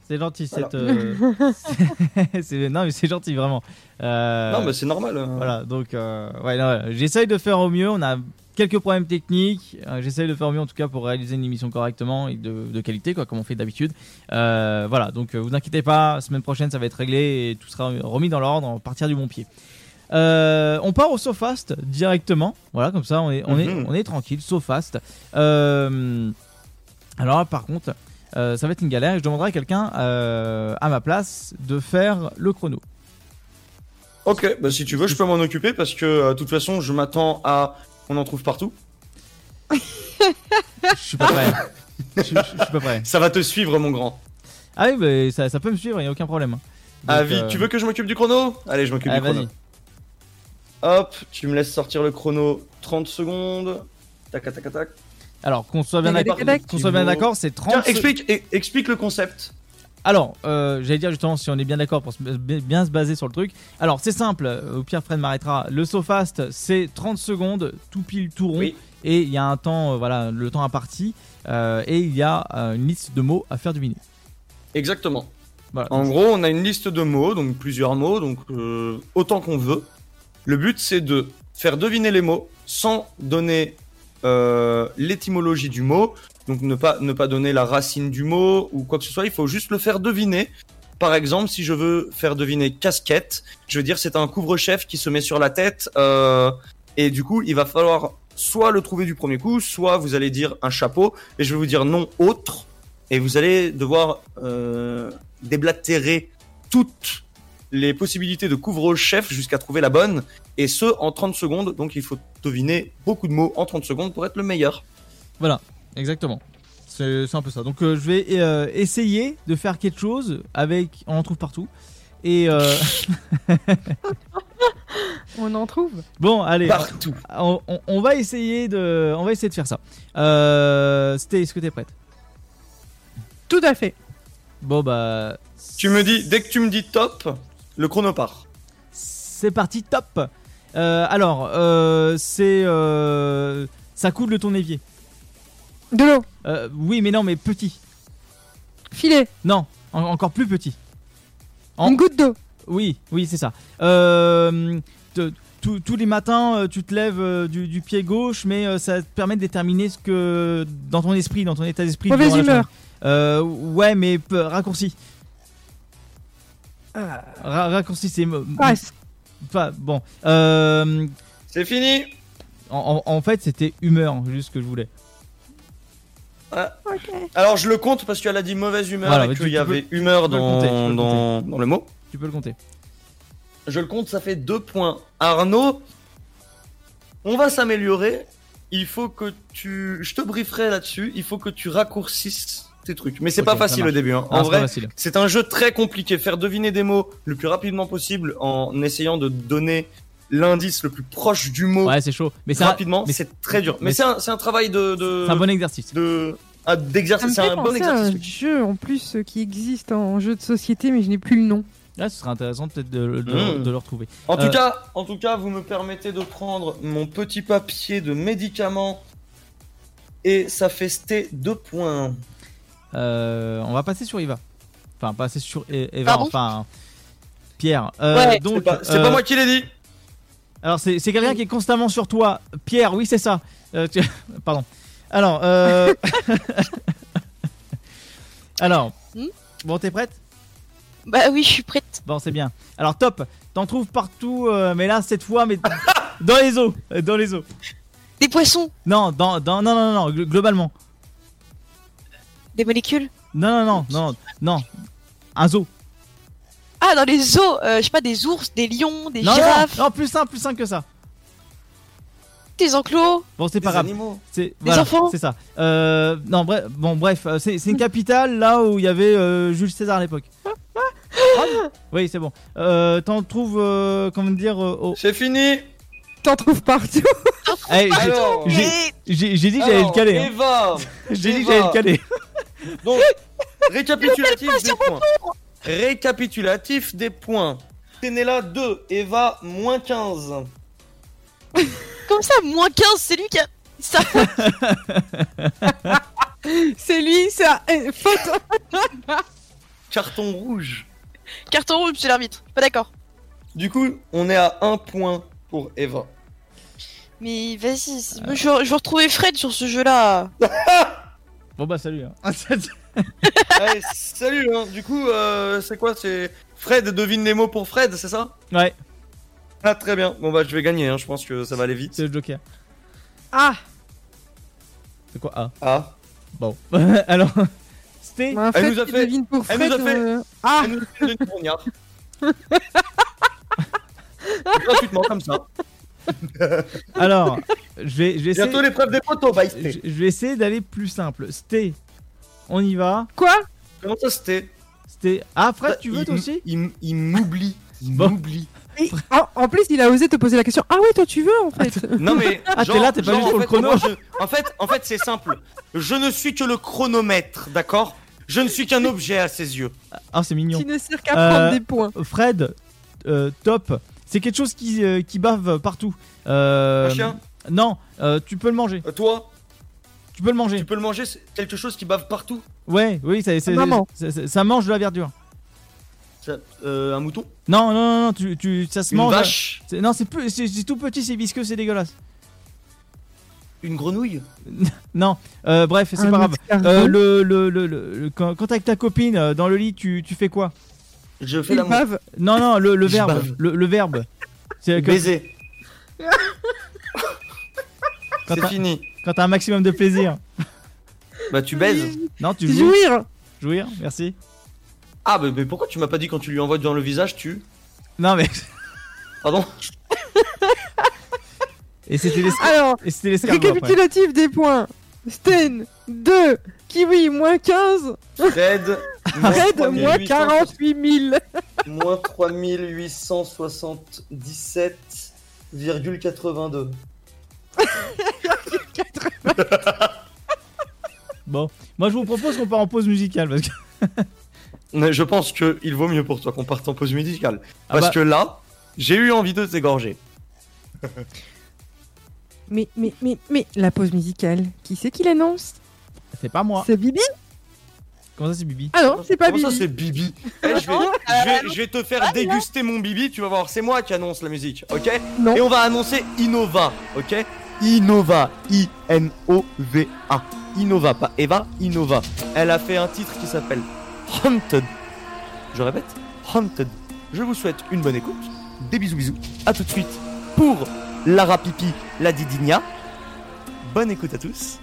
C'est gentil Voilà. cette. euh, non, mais c'est gentil vraiment. Euh, Non, mais c'est normal. hein. Voilà, donc euh, ouais, j'essaye de faire au mieux. On a quelques problèmes techniques. J'essaye de faire au mieux en tout cas pour réaliser une émission correctement et de, de qualité, quoi, comme on fait d'habitude. Voilà, donc vous inquiétez pas, semaine prochaine ça va être réglé et tout sera remis dans l'ordre, partir du bon pied. Euh, on part au SoFast directement, voilà, comme ça on est, on est, Mhm. on est tranquille, SoFast. Euh, alors par contre, ça va être une galère et je demanderai à quelqu'un euh, à ma place de faire le chrono. Ok, bah si tu veux, je peux m'en occuper parce que euh, de toute façon, je m'attends à. On en trouve partout. Je suis pas prêt. je, je- je suis pas prêt. Ça va te suivre, mon grand. Ah oui, bah, ça, ça peut me suivre, il n'y a aucun problème. Donc, Avis, euh, tu veux que je m'occupe du chrono? Allez, je m'occupe Ah, du chrono. Hop, tu me laisses sortir le chrono 30 secondes. Tac, tac, tac, tac. Alors, qu'on soit bien d'accord, tac, tac. qu'on soit bien d'accord, c'est 30. Tiens, explique, explique le concept. Alors, euh, j'allais dire justement si on est bien d'accord pour se- bien se baser sur le truc. Alors, c'est simple, euh, au pire, Fred m'arrêtera. Le SoFast, c'est 30 secondes, tout pile, tout rond. Oui. Et il y a un temps, euh, voilà, le temps imparti. euh, et il y a euh, une liste de mots à faire deviner. Exactement. Voilà. En gros, on a une liste de mots, donc plusieurs mots, donc euh, autant qu'on veut. Le but, c'est de faire deviner les mots sans donner euh, l'étymologie du mot, donc ne pas, ne pas donner la racine du mot ou quoi que ce soit, il faut juste le faire deviner. Par exemple, si je veux faire deviner casquette, je veux dire c'est un couvre-chef qui se met sur la tête, euh, et du coup, il va falloir soit le trouver du premier coup, soit vous allez dire un chapeau, et je vais vous dire non autre, et vous allez devoir euh, déblatérer toutes les possibilités de couvre-chef jusqu'à trouver la bonne, et ce en 30 secondes. Donc il faut deviner beaucoup de mots en 30 secondes pour être le meilleur. Voilà, exactement. C'est c'est un peu ça. Donc, euh, je vais euh, essayer de faire quelque chose avec. On en trouve partout. Et. euh, On en trouve. Bon, allez. Partout. On, on- on va essayer de, on va essayer de faire ça. Euh, Sté, est-ce que t'es prête? Tout à fait. Bon bah, Tu me dis, dès que tu me dis top, le chrono part. c'est parti, top. Euh, alors, euh, c'est, euh, ça coule de ton évier. De l'eau. Euh, oui, mais non, mais petit. Filet. Non, en- encore plus petit. En- Une goutte d'eau. Oui, oui, c'est ça. Euh, te- tous- tous les matins, euh, tu te lèves euh, du, du pied gauche, mais euh, ça te permet de déterminer ce que dans ton esprit, dans ton état d'esprit. Mauvaise durant la humeur. journée. Euh, ouais, mais peu- raccourci. Ra- raccourci, c'est. Passe. Pas bon. Euh, C'est fini. en, en- en fait, c'était humeur, juste ce que je voulais. Ah. Alors je le compte parce qu'elle a dit mauvaise humeur Voilà, et qu'il y avait peux- humeur le dans, compter, le dans, dans le mot. Tu peux le compter. Je le compte, ça fait deux points. Arnaud, on va s'améliorer. Il faut que tu. Je te brieferai là-dessus. Il faut que tu raccourcisses tes trucs. Mais c'est pas facile au début. hein. Ah, En vrai, c'est un jeu très compliqué. Faire deviner des mots le plus rapidement possible en essayant de donner l'indice le plus proche du mot Ouais, c'est chaud. Mais rapidement, mais c'est très dur. Mais, mais c'est un, travail de. de c'est un bon exercice. de ah, d'exercice. C'est un bon à un exercice. jeu en plus euh, qui existe en jeu de société, mais je n'ai plus le nom. Là, ce serait intéressant peut-être de, de, Mmh. de le retrouver. En Euh, tout cas, en tout cas, vous me permettez de prendre mon petit papier de médicaments et ça fait sté deux points. Euh, on va passer sur Eva. Enfin, passer sur E- Eva. Pardon enfin, Pierre. Euh, Ouais. donc, C'est pas, c'est euh, pas moi qui l'ai dit. Alors, c'est quelqu'un qui est constamment sur toi. Pierre, oui, c'est ça. Tu- Pardon. Alors, euh... Alors, Hmm bon, t'es prête? Bah oui, je suis prête. Bon, c'est bien. Alors, top. T'en trouves partout, euh, mais là, cette fois, mais dans les eaux. Dans les eaux. Des poissons, Non, dans, dans, non, non, non, gl- globalement. Des molécules. Non, non, non, non, non. Un zoo. Ah, dans les zoos, euh, je sais pas, des ours, des lions, des Non, non, girafes, non, plus simple, plus simple que ça. des enclos. Bon, c'est pas Des grave. animaux. C'est Des enfants C'est ça. Euh, non, bref, bon, bref, euh, c'est une capitale là où il y avait euh, Jules César à l'époque. oui, c'est bon. Euh, T'en trouves, euh, comment dire, euh, au- C'est fini. T'en trouves partout. Eh, j'ai- dit que j'allais le caler. hein. J'ai dit que j'allais le caler. Donc, récapitulatif des points. Récapitulatif des points. Ténéla 2, Eva moins 15. Comme ça, moins 15, c'est lui qui a. Ça C'est lui, ça. eh, faute. Carton rouge. Carton rouge, monsieur l'arbitre. Pas d'accord. Du coup, on est à 1 point pour Eva. Mais vas-y, c'est- je, veux retrouver Fred sur ce jeu-là. Bon bah salut. hein. Allez, salut hein. Du coup, euh, c'est quoi C'est Fred devine les mots pour Fred, c'est ça? Ouais, Ah très bien. Bon bah je vais gagner, hein. je pense que ça va aller vite. c'est le Joker. Ah, C'est quoi Ah? Ah. Bon. Alors, c'était. bah, Elle nous a fait- devine pour elle Fred. nous a fait- euh, Ah, Elle nous fait une. Gratuitement comme ça. Alors, je vais, je vais essayer. Bientôt l'épreuve des poteaux, bah Je, je vais essayer d'aller plus simple. C'était. On y va. quoi? Comment ça c'était C'était. Ah, Fred, tu veux toi aussi? Il, il m'oublie. Il Bon. m'oublie. Et en, en plus, il a osé te poser la question. Ah ouais, toi tu veux en fait. Non mais Ah, t'es genre- là, t'es pas genre, juste pour en le fait, chrono. moi, je- En fait, en fait, c'est simple. Je ne suis que le chronomètre, d'accord? Je ne suis qu'un objet à ses yeux. Ah, c'est mignon. Qui ne sert qu'à Euh, prendre des points. Fred, euh, top. C'est quelque chose qui, euh, qui bave partout. Euh, Un chien Non, euh, tu peux le manger. Euh, Toi, Tu peux le manger. tu peux le manger, c'est quelque chose qui bave partout. Ouais, oui, ça, c'est- Maman. c'est- c'est- ça mange de la verdure. Ça- euh, un mouton Non, non, non, non, tu, tu- ça se Une mange. vache C'est- Non, c'est peu- c'est c'est tout petit, c'est visqueux, c'est dégueulasse. Une grenouille Non, euh, bref, c'est Un pas grave. escargot. Euh, le, le, le, le- le- quand, quand t'es avec ta copine euh, dans le lit, tu, tu fais quoi? Je fais l'amour. Non, non, le, le verbe. Le, le verbe. C'est que- Baiser. quand C'est t'as fini. quand t'as un maximum de plaisir. Bah tu baises. Non, tu joues. Jouir. Jouir, merci. Ah bah mais pourquoi tu m'as pas dit quand tu lui envoies dans le visage tu Non, mais. Pardon Et c'était les Alors, Et après. récapitulatif des points. Sten, 2. Kiwi, moins 15. Fred. Fred, moins 48 000. Moins 3877,82. Bon, moi je vous propose qu'on part en pause musicale parce que. Mais je pense que il vaut mieux pour toi qu'on parte en pause musicale. Ah Parce bah. que là, j'ai eu envie de t'égorger. Mais, mais, mais, mais, la pause musicale, qui c'est qui l'annonce? C'est pas moi. C'est Bibi? Comment ça, c'est Bibi Ah non, c'est pas Comment ça c'est Bibi Eh, je, vais, je, vais, je vais te faire déguster mon Bibi, tu vas voir, c'est moi qui annonce la musique, ok Non. Et on va annoncer Innova, ok Innova, I-N-O-V-A. Innova, pas Eva, Innova. Elle a fait un titre qui s'appelle Haunted. Je répète, Haunted. Je vous souhaite une bonne écoute, des bisous bisous. À tout de suite pour Lara Pipi, la Didigna. Bonne écoute à tous.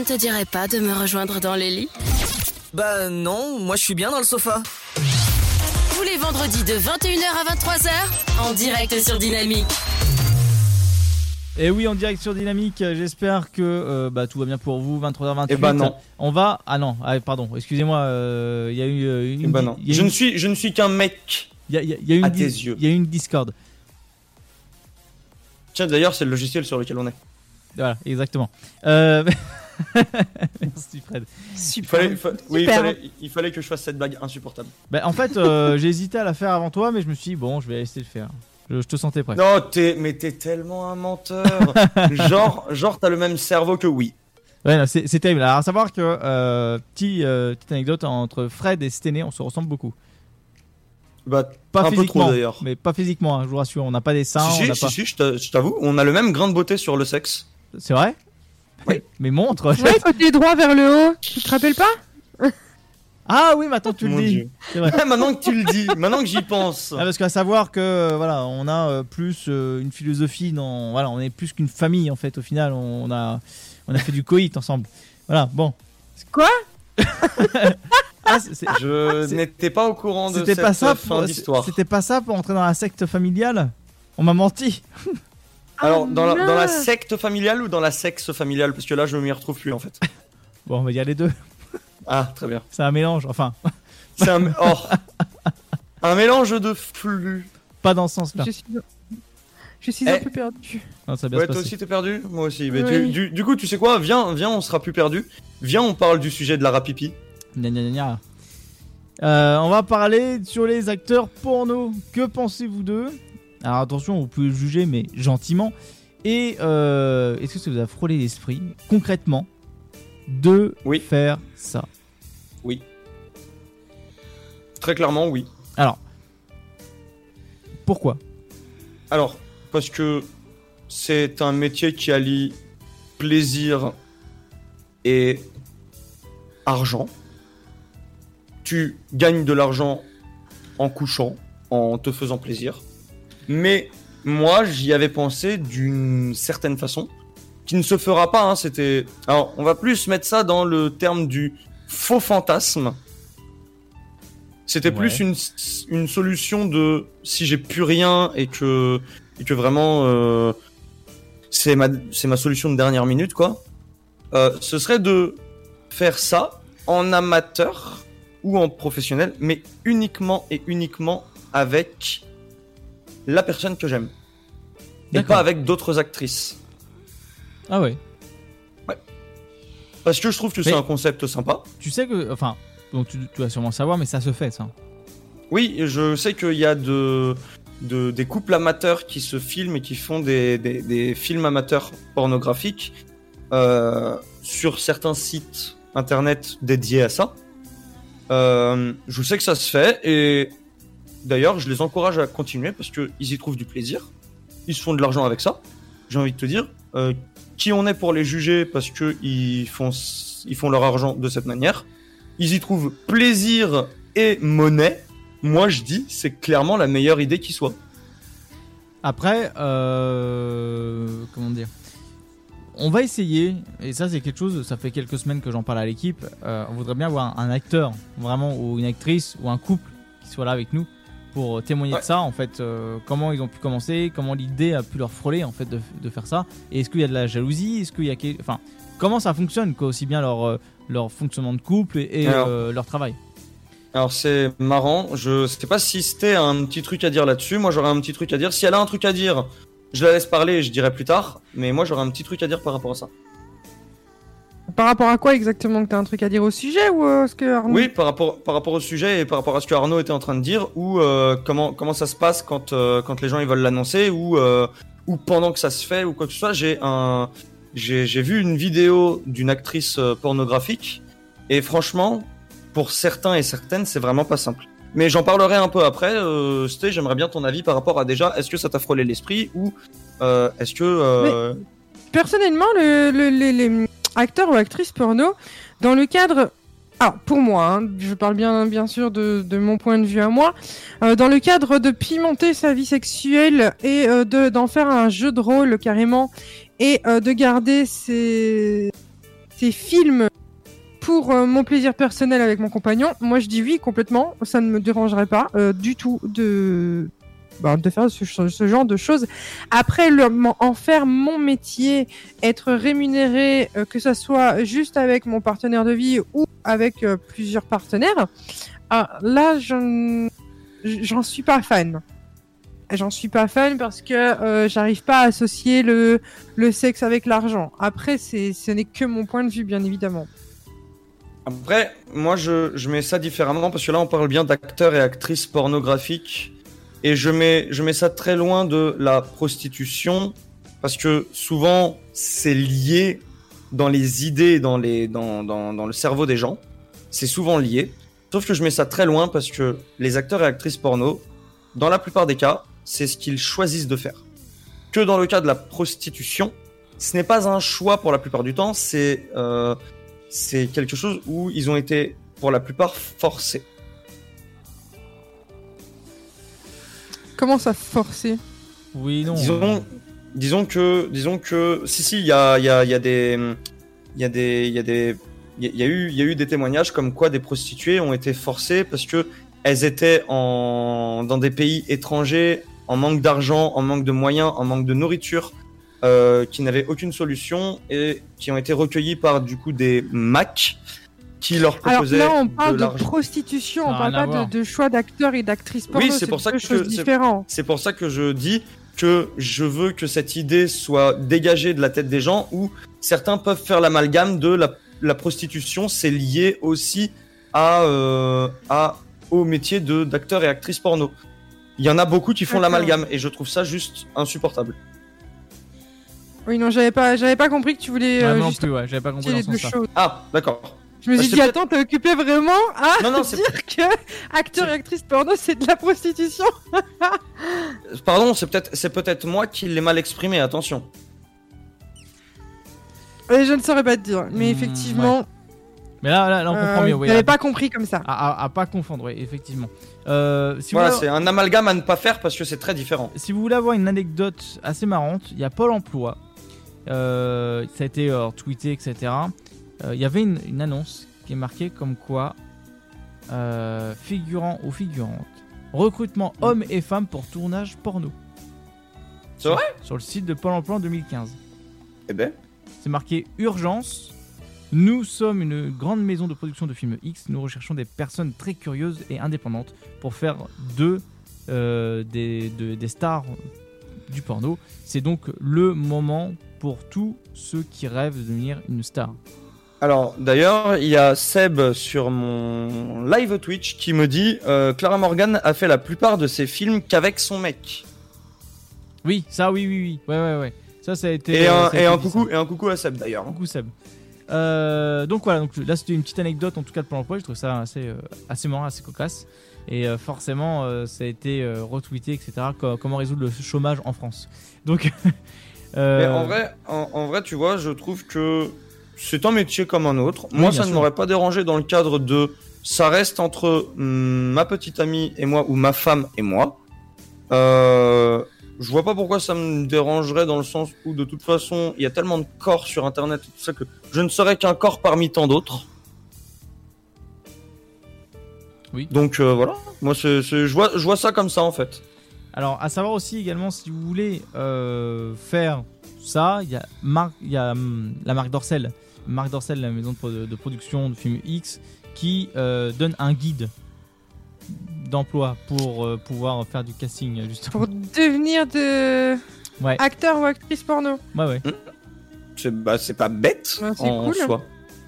Ne te dirait pas de me rejoindre dans les lits Bah non, moi je suis bien dans le sofa. Tous les vendredis de 21h à 23h, en direct sur Dynamique. Et oui, en direct sur Dynamique, euh, j'espère que euh, bah, tout va bien pour vous, 23h28. Eh ben non. On va... Ah non, ah, pardon, excusez-moi, euh, il y a eu euh, une... Eh ben non. il y a Je une- ne suis, je ne suis qu'un mec. il y a- y a- il y a une à tes yeux. Il y a eu une Discord. Tiens, d'ailleurs, c'est le logiciel sur lequel on est. Voilà, exactement. Euh... Merci Fred. Il Super. fallait, il fa- oui, il Super. fallait, il fallait que je fasse cette blague insupportable. Bah, en fait, euh, j'ai hésité à la faire avant toi, mais je me suis dit, bon, je vais laisser le faire. Je, je te sentais prêt. Non, t'es, mais t'es tellement un menteur. genre, genre, t'as le même cerveau que oui. Ouais, c'est terrible. Alors, à savoir que, euh, petit, euh, petite anecdote, entre Fred et Stené, on se ressemble beaucoup. Bah, Pas un peu physiquement, trop d'ailleurs. mais pas physiquement, hein, je vous rassure. On n'a pas des seins, on si, n'a si, pas. je t'avoue, on a le même grain de beauté sur le sexe. C'est vrai? Oui. Mais montre. Ouais, t'es droit vers le haut, tu te rappelles pas Ah oui, maintenant tu le Mon dis. Dieu. C'est vrai. maintenant que tu le dis, maintenant que j'y pense. Ah, parce qu'à savoir que voilà, on a euh, plus euh, une philosophie dans voilà, on est plus qu'une famille en fait. Au final, on a on a fait du coït ensemble. Voilà, bon. Quoi Ah, c'est- c'est- Je C'est- n'étais pas au courant de C'était cette pas ça fin pour d'histoire. C'était pas ça pour entrer dans la secte familiale? On m'a menti. Alors, dans la, dans la mince. secte familiale ou dans la sexe familiale? Parce que là, je m'y retrouve plus en fait. Bon, on va dire les deux. Ah, très bien. C'est un mélange. Enfin, C'est un, oh. un mélange de flux. pas dans ce sens-là. Je suis, je suis un Eh. peu perdue. Non, ça va bien Ouais, se toi passer. aussi t'es perdu? Moi aussi. Mais Oui. du, du- du coup, tu sais quoi? Viens, viens, on sera plus perdu. Viens, on parle du sujet de la rapipi. Gna, gna, gna, gna. Euh, on va parler sur les acteurs porno. Que pensez-vous d'eux? Alors attention, vous pouvez juger, mais gentiment. Et euh, est-ce que ça vous a frôlé l'esprit, concrètement, de Oui. faire ça? Oui. Très clairement, oui. Alors, pourquoi? Alors, parce que c'est un métier qui allie plaisir et argent. Tu gagnes de l'argent en couchant, en te faisant plaisir. Mais moi, j'y avais pensé d'une certaine façon, qui ne se fera pas. hein, C'était. Alors, on va plus mettre ça dans le terme du faux fantasme. C'était Ouais. plus une, une solution de si j'ai plus rien et que et que vraiment euh, c'est ma ma solution de dernière minute quoi. Euh, ce serait de faire ça en amateur ou en professionnel, mais uniquement et uniquement avec la personne que j'aime et pas avec d'autres actrices. Ah ouais. Parce que je trouve que c'est un concept sympa. Tu sais que, enfin, donc tu, tu vas sûrement savoir, mais ça se fait ça. Oui, je sais qu'il y a de, de- des couples amateurs qui se filment et qui font des, des- des films amateurs pornographiques euh, sur certains sites internet dédiés à ça. Euh, je sais que ça se fait et d'ailleurs je les encourage à continuer parce qu'ils y trouvent du plaisir. Ils font de l'argent avec ça. J'ai envie de te dire, euh, qui on est pour les juger parce qu'ils font, ils font leur argent de cette manière? Ils y trouvent plaisir et monnaie. Moi je dis, c'est clairement la meilleure idée qui soit. Après, euh, comment dire? On va essayer, et ça c'est quelque chose, ça fait quelques semaines que j'en parle à l'équipe, euh, on voudrait bien avoir un acteur, vraiment, ou une actrice, ou un couple qui soit là avec nous pour témoigner Ouais. de ça, en fait, euh, comment ils ont pu commencer, comment l'idée a pu leur frôler, en fait, de, de faire ça, et est-ce qu'il y a de la jalousie, est-ce qu'il y a... Enfin, comment ça fonctionne, quoi, aussi bien leur, euh, leur fonctionnement de couple et, et, Alors. euh, leur travail? Alors c'est marrant, je sais pas si c'était un petit truc à dire là-dessus, moi j'aurais un petit truc à dire. Si elle a un truc à dire, je la laisse parler et je dirai plus tard, mais moi j'aurais un petit truc à dire par rapport à ça. Par rapport à quoi exactement que t'as un truc à dire au sujet ou euh, ce que Arnaud Oui, par rapport, par rapport au sujet et par rapport à ce que Arnaud était en train de dire, ou euh, comment, comment ça se passe quand, euh, quand les gens ils veulent l'annoncer, ou, ou pendant que ça se fait, ou quoi que ce soit. J'ai un, j'ai, j'ai vu une vidéo d'une actrice pornographique, et franchement, pour certains et certaines, c'est vraiment pas simple. Mais j'en parlerai un peu après. Euh, Sté, j'aimerais bien ton avis par rapport à déjà, est-ce que ça t'a frôlé l'esprit, ou est-ce que... Personnellement, le, le- les, les acteurs ou actrices porno, dans le cadre Alors, pour moi, hein, je parle bien, bien sûr de, de mon point de vue à moi, euh, dans le cadre de pimenter sa vie sexuelle et euh, de- d'en faire un jeu de rôle carrément, et euh, de garder ces, ces films pour mon plaisir personnel avec mon compagnon, moi je dis oui complètement, ça ne me dérangerait pas du tout de, de faire ce, ce genre de choses. Après, en faire mon métier, être rémunéré, euh, que ça soit juste avec mon partenaire de vie ou avec euh, plusieurs partenaires, ah, là, j'en suis pas fan. J'en suis pas fan parce que euh, j'arrive pas à associer le, le sexe avec l'argent. Après, ce n'est que mon point de vue, bien évidemment. Après, moi, je, je mets ça différemment parce que là, on parle bien d'acteurs et actrices pornographiques. Et je mets, je mets ça très loin de la prostitution parce que souvent, c'est lié dans les idées, dans, les, dans, dans, dans le cerveau des gens. C'est souvent lié. Sauf que je mets ça très loin parce que les acteurs et actrices porno, dans la plupart des cas, c'est ce qu'ils choisissent de faire. Que dans le cas de la prostitution, ce n'est pas un choix pour la plupart du temps, c'est euh, quelque chose où ils ont été pour la plupart forcés. Comment ça forcer Oui, non. Disons, disons que, disons que, si si, il y a, il y a, il y a des, il y a des, il y a des, il y a- il y a eu, il y a eu des témoignages comme quoi des prostituées ont été forcées parce que elles étaient en, dans des pays étrangers, en manque d'argent, en manque de moyens, en manque de nourriture, euh, qui n'avaient aucune solution et qui ont été recueillies par du coup des Mac qui leur Alors proposaient là, on parle de, prostitution, on parle pas de, de choix d'acteurs et d'actrices porno. Oui, c'est pour ça que c'est- pour ça que je dis que je veux que cette idée soit dégagée de la tête des gens où certains peuvent faire l'amalgame de la, la prostitution, c'est lié aussi à, euh, à au métier de d'acteur et actrice porno. Il y en a beaucoup qui font l'amalgame et je trouve ça juste insupportable. Oui, non, j'avais pas, j'avais pas compris que tu voulais euh, moi non juste plus, ouais, j'avais pas compris dans ce choses. Ah, d'accord. Je me Bah, suis c'est dit, attends, t'es occupé vraiment à Non, non, c'est- dire que acteur et actrice porno, c'est de la prostitution Pardon, c'est peut-être c'est peut-être moi qui l'ai mal exprimé, attention. Ouais, Je ne saurais pas te dire, mais Hmm, effectivement, Mais là, là, là, on comprend euh, mieux. Oui, à, pas compris comme ça. à- à- à pas confondre, oui, effectivement. Euh, si, Voilà, c'est un amalgame à ne pas faire parce que c'est très différent. si vous voulez avoir une anecdote assez marrante, il y a Pôle emploi. Euh, ça a été euh, tweeté, etc. Euh, Il y avait une, une annonce qui est marquée comme quoi euh, figurant ou figurante, recrutement hommes et femmes pour tournage porno. C'est vrai Sur le site de Pôle emploi en 2015. Eh ben, C'est marqué urgence. Nous sommes une grande maison de production de films X. Nous recherchons des personnes très curieuses et indépendantes pour faire de, euh, des, de- des stars du porno. C'est donc le moment pour tous ceux qui rêvent de devenir une star. Alors, d'ailleurs, il y a Seb sur mon live Twitch qui me dit euh, Clara Morgan a fait la plupart de ses films qu'avec son mec. Oui, ça, oui, oui, oui. Ouais, ouais, ouais. Ça, ça a été. Et, un, et coucou et un coucou à Seb d'ailleurs. Coucou Seb. Euh, donc voilà, donc là c'était une petite anecdote en tout cas de Pôle emploi, je trouve ça assez, euh, assez marrant, assez cocasse. Et euh, forcément, ça a été retweeté, etc. co- comment résoudre le chômage en France. Donc, Mais en vrai, en, en vrai, tu vois, je trouve que c'est un métier comme un autre. Moi, ça ne m'aurait pas dérangé dans le cadre de ça reste entre hum, ma petite amie et moi ou ma femme et moi. Euh, je vois pas pourquoi ça me dérangerait dans le sens où de toute façon, il y a tellement de corps sur internet et tout ça que je ne serais qu'un corps parmi tant d'autres. Oui. Donc euh, voilà, moi c'est, c'est- je vois je vois ça comme ça en fait. Alors, à savoir aussi également, si vous voulez euh, faire ça, il y a, y hum, la marque Dorcel, Marc Dorcel, la maison de, pro- de production de films X, qui euh, donne un guide d'emploi pour euh, pouvoir faire du casting, justement. Pour devenir de Ouais, acteur ou actrice porno. ouais, ouais. C'est bah, c'est pas bête c'est en cool. soi.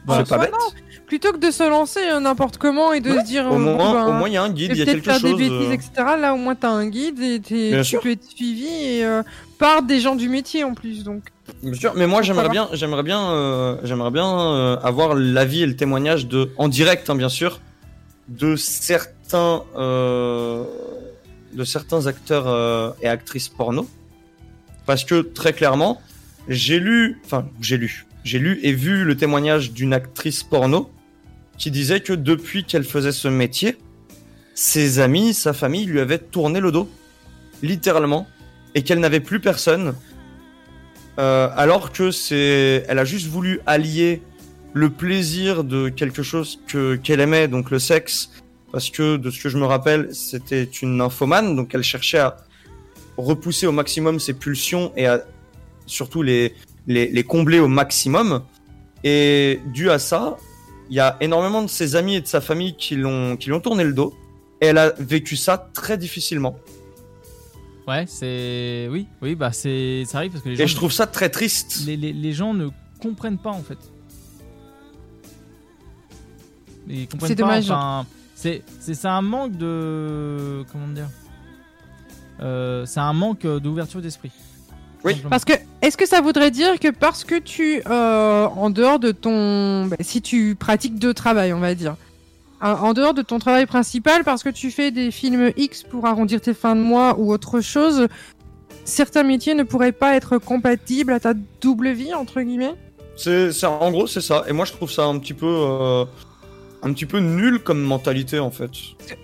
Bah, c'est pas bête. non. Plutôt que de se lancer euh, n'importe comment et de se dire Au moins, ben, au moins il y a un guide, et il y a peut-être quelque faire chose. des bêtises, euh, etc. Là, au moins, t'as un guide et tu peux être suivi et, euh, par des gens du métier en plus. Donc, Bien sûr, mais moi j'aimerais bien, j'aimerais bien, euh, j'aimerais bien euh, avoir l'avis et le témoignage de, en direct hein, bien sûr, de certains, euh, de certains acteurs et actrices porno, parce que très clairement, j'ai lu, enfin j'ai lu, j'ai lu et vu le témoignage d'une actrice porno qui disait que depuis qu'elle faisait ce métier, ses amis, sa famille lui avaient tourné le dos, littéralement, et qu'elle n'avait plus personne. Euh, alors que c'est, elle a juste voulu allier le plaisir de quelque chose que qu'elle aimait, donc le sexe, parce que de ce que je me rappelle, c'était une nymphomane, donc elle cherchait à repousser au maximum ses pulsions et à surtout les, les, les combler au maximum. Et dû à ça, il y a énormément de ses amis et de sa famille qui l'ont qui lui ont tourné le dos. Et elle a vécu ça très difficilement. Ouais, c'est. Oui, oui, bah c'est. Ça arrive parce que les gens. Et je trouve ça très triste. Les, les, les gens ne comprennent pas en fait. Ils comprennent C'est pas, dommage. enfin, c'est c'est c'est un manque de comment dire. Euh, c'est un manque d'ouverture d'esprit. Oui. Simplement. Parce que, est-ce que ça voudrait dire que parce que tu, euh, en dehors de ton, bah, si tu pratiques deux travails, on va dire, en dehors de ton travail principal, parce que tu fais des films X pour arrondir tes fins de mois ou autre chose, certains métiers ne pourraient pas être compatibles à ta double vie entre guillemets? C'est, c'est- en gros, c'est ça. Et moi, je trouve ça un petit peu, euh, un petit peu nul comme mentalité, en fait.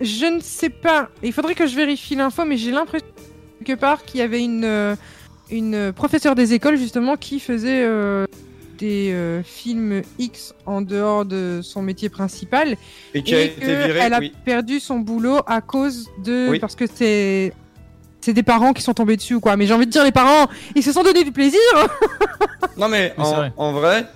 Je ne sais pas. Il faudrait que je vérifie l'info, mais j'ai l'impression quelque part qu'il y avait une euh, une professeure des écoles justement qui faisait euh, des euh, films X en dehors de son métier principal Et qui a été que virée, elle a oui. perdu son boulot à cause de Oui. parce que c'est c'est des parents qui sont tombés dessus ou quoi. Mais j'ai envie de dire les parents, ils se sont donné du plaisir. Non, mais en, vrai. en vrai,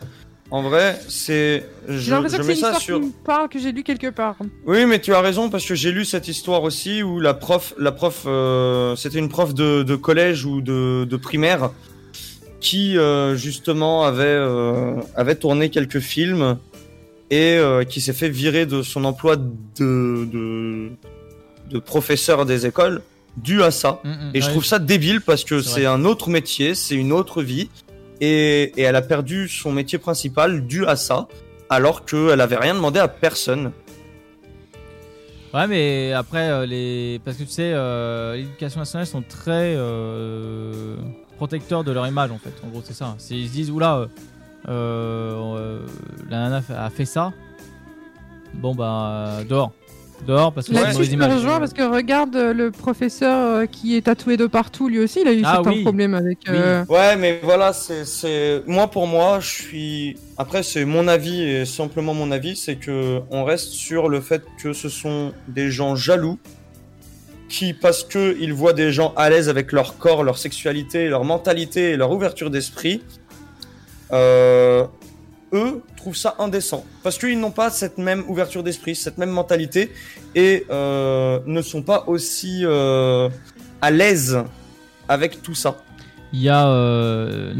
en vrai, c'est, je, J'ai l'impression je que mets c'est une ça histoire sur. qui me parle que j'ai lu quelque part. Oui, mais tu as raison parce que j'ai lu cette histoire aussi où la prof, la prof, euh, c'était une prof de, de collège ou de, de primaire qui euh, justement avait euh, avait tourné quelques films et euh, qui s'est fait virer de son emploi de de, de professeur des écoles dû à ça. Mm, mm, Et je ouais. trouve ça débile parce que C'est un autre métier, c'est une autre vie. Et, et elle a perdu son métier principal dû à ça, alors qu'elle avait rien demandé à personne. Ouais, mais après, les... parce que tu sais, euh, l'éducation nationale sont très euh, protecteurs de leur image en fait. En gros, c'est ça. C'est- Ils se disent, oula, euh, euh, la nana a fait ça. Bon, bah, dehors. Dehors parce que c'est une Là-dessus, mauvaise je te image. rejoins parce que regarde euh, le professeur euh, qui est tatoué de partout, lui aussi, il a eu Ah certains oui. problèmes avec. Oui. euh, Ouais, mais voilà, c'est, c'est, moi pour moi, je suis. Après, c'est mon avis et simplement mon avis, c'est que on reste sur le fait que ce sont des gens jaloux qui, parce que ils voient des gens à l'aise avec leur corps, leur sexualité, leur mentalité et leur ouverture d'esprit, euh, eux trouvent ça indécent parce qu'ils n'ont pas cette même ouverture d'esprit, cette même mentalité et euh, ne sont pas aussi euh, à l'aise avec tout ça. Il y a euh,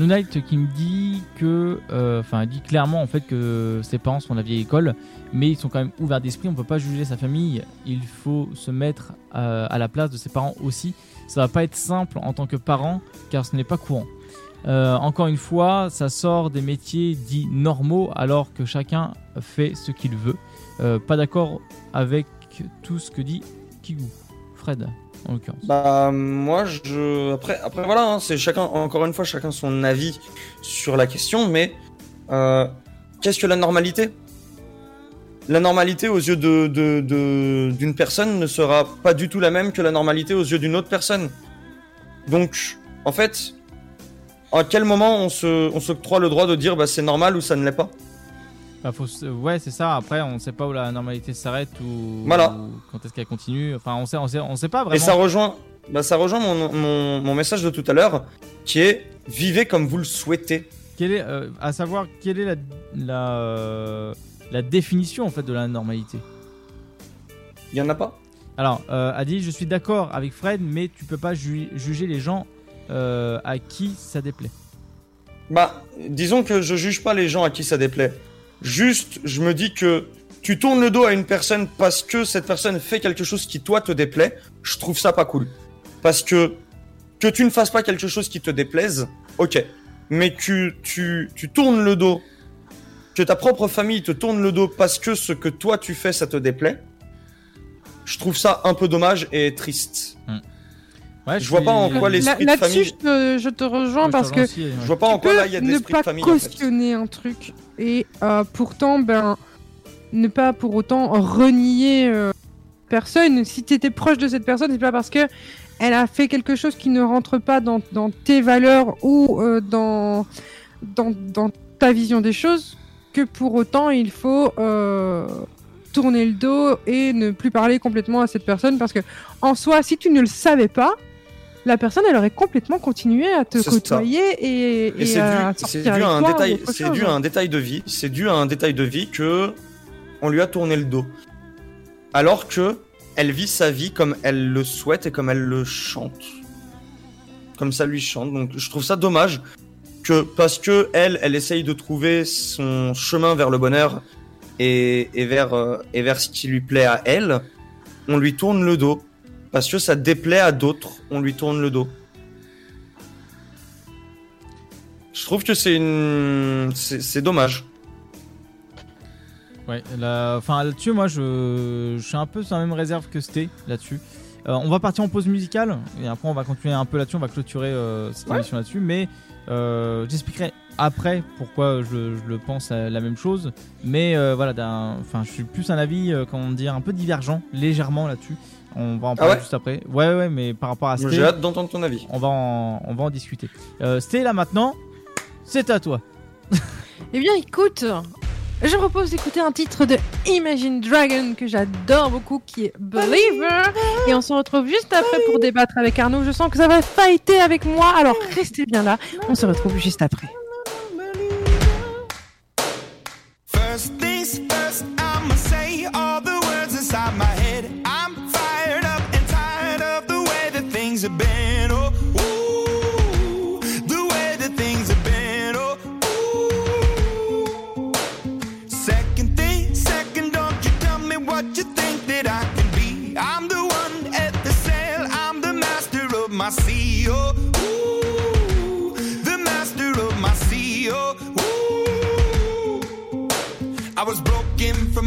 qui me dit que, euh, enfin, elle dit clairement en fait que ses parents sont de la vieille école, mais ils sont quand même ouverts d'esprit. On peut pas juger sa famille. Il faut se mettre euh, à la place de ses parents aussi. Ça va pas être simple en tant que parent, car ce n'est pas courant. Euh, encore une fois, ça sort des métiers dits normaux, alors que chacun fait ce qu'il veut. Euh, pas d'accord avec tout ce que dit Kigou, Fred, Bah moi je après après voilà hein, c'est chacun encore une fois chacun son avis sur la question mais euh, qu'est-ce que la normalité? La normalité aux yeux de- d'une personne ne sera pas du tout la même que la normalité aux yeux d'une autre personne. Donc en fait à quel moment on se on s'octroie le droit de dire bah c'est normal ou ça ne l'est pas? Bah, faut Ouais, c'est ça. Après, on sait pas où la normalité s'arrête ou, Voilà. ou quand est-ce qu'elle continue. Enfin, on sait, on sait, on sait pas vraiment. Et ça rejoint, bah, ça rejoint mon, mon, mon message de tout à l'heure, qui est vivez comme vous le souhaitez. Quelle est, euh, à savoir, quelle est la, la, euh, la définition en fait de la normalité? Il y en a pas? Alors, euh, a dit, je suis d'accord avec Fred, mais tu peux pas ju- juger les gens euh, à qui ça déplaît. Bah, disons que je juge pas les gens à qui ça déplaît. Juste, je me dis que tu tournes le dos à une personne parce que cette personne fait quelque chose qui toi te déplaît. Je trouve ça pas cool. Parce que que tu ne fasses pas quelque chose qui te déplaise, ok. Mais que tu, tu tournes le dos, que ta propre famille te tourne le dos parce que ce que toi tu fais ça te déplaît, je trouve ça un peu dommage et triste. Ouais, je vois pas en quoi l'esprit de Là-dessus, famille. je te, je te rejoins parce te que rejoins aussi, ouais. Je vois pas tu en quoi là il y a de ne l'esprit pas de famille. en fait. cautionner un truc et euh, pourtant ben ne pas pour autant renier euh, personne. Si tu étais proche de cette personne, c'est pas parce que elle a fait quelque chose qui ne rentre pas dans, tes valeurs ou euh, dans, ta vision des choses que pour autant il faut tourner le dos et ne plus parler complètement à cette personne parce que en soi, si tu ne le savais pas, la personne elle aurait complètement continué à te ça. côtoyer et, Et et c'est à dû, à un détail, c'est dû à un détail de vie. C'est dû à un détail de vie que on lui a tourné le dos, alors que elle vit sa vie comme elle le souhaite et comme elle le chante, comme ça lui chante. Donc je trouve ça dommage que parce que elle, elle essaye de trouver son chemin vers le bonheur et, et vers euh, et vers ce qui lui plaît à elle, on lui tourne le dos parce que ça déplaît à d'autres, on lui tourne le dos. Je trouve que c'est une, c'est dommage. Ouais, là, enfin là-dessus, moi, je, je suis un peu sur la même réserve que Sté là-dessus. Euh, on va partir en pause musicale et après on va continuer un peu là-dessus, on va clôturer euh, cette Ouais. émission là-dessus, mais euh, j'expliquerai après pourquoi je, je le pense à la même chose. Mais voilà, enfin, je suis plus un avis, comment dire, un peu divergent, légèrement là-dessus. On va en parler ouais juste après. Ouais, ouais, mais par rapport à Sté, J'ai hâte d'entendre ton avis. on va en, on va en discuter. Euh, Sté, là maintenant, c'est à toi. Eh bien, écoute, je propose d'écouter un titre de Imagine Dragon que j'adore beaucoup, qui est Believer. Et on se retrouve juste après pour débattre avec Arnaud. Je sens que ça va fighter avec moi, alors restez bien là. On se retrouve juste après.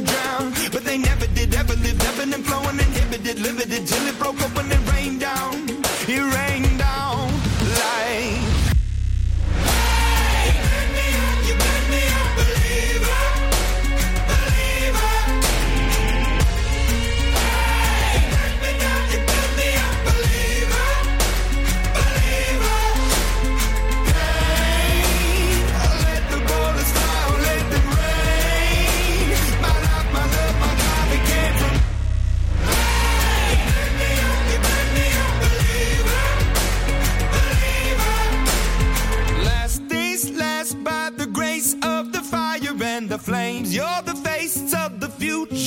would drown, but they never did. Ever lived, ebbing and flowing, inhibited, limited till it broke open and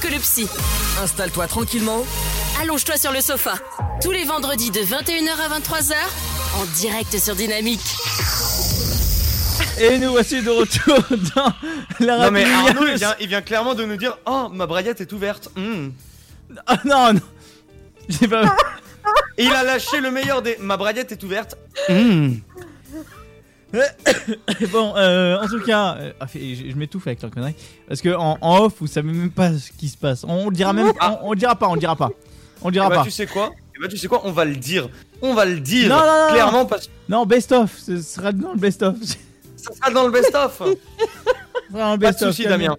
Que le psy. Installe-toi tranquillement allonge-toi sur le sofa. Tous les vendredis de 21h à 23h, en direct sur Dynamique. Et nous voici de retour dans la radio. Non mais Arnaud, il vient, il vient clairement de nous dire Oh, ma braguette est ouverte. Ah, non, non. J'ai pas. Et il a lâché le meilleur des Ma braguette est ouverte. Hmm. bon, euh, en tout cas, euh, ah, je, je m'étouffe avec leur connerie. Parce que en, en off, vous savez même pas ce qui se passe. On, le dira même. On, on le dira pas, on le dira pas. On le dira Eh bah, pas. tu sais quoi? Eh bah, tu sais quoi? On va le dire. On va le dire. Non, non, non, clairement non. parce Non, best of. Ce sera dans le best of. ça sera dans le best-of. Dans le Pas de best of. soucis, Damien.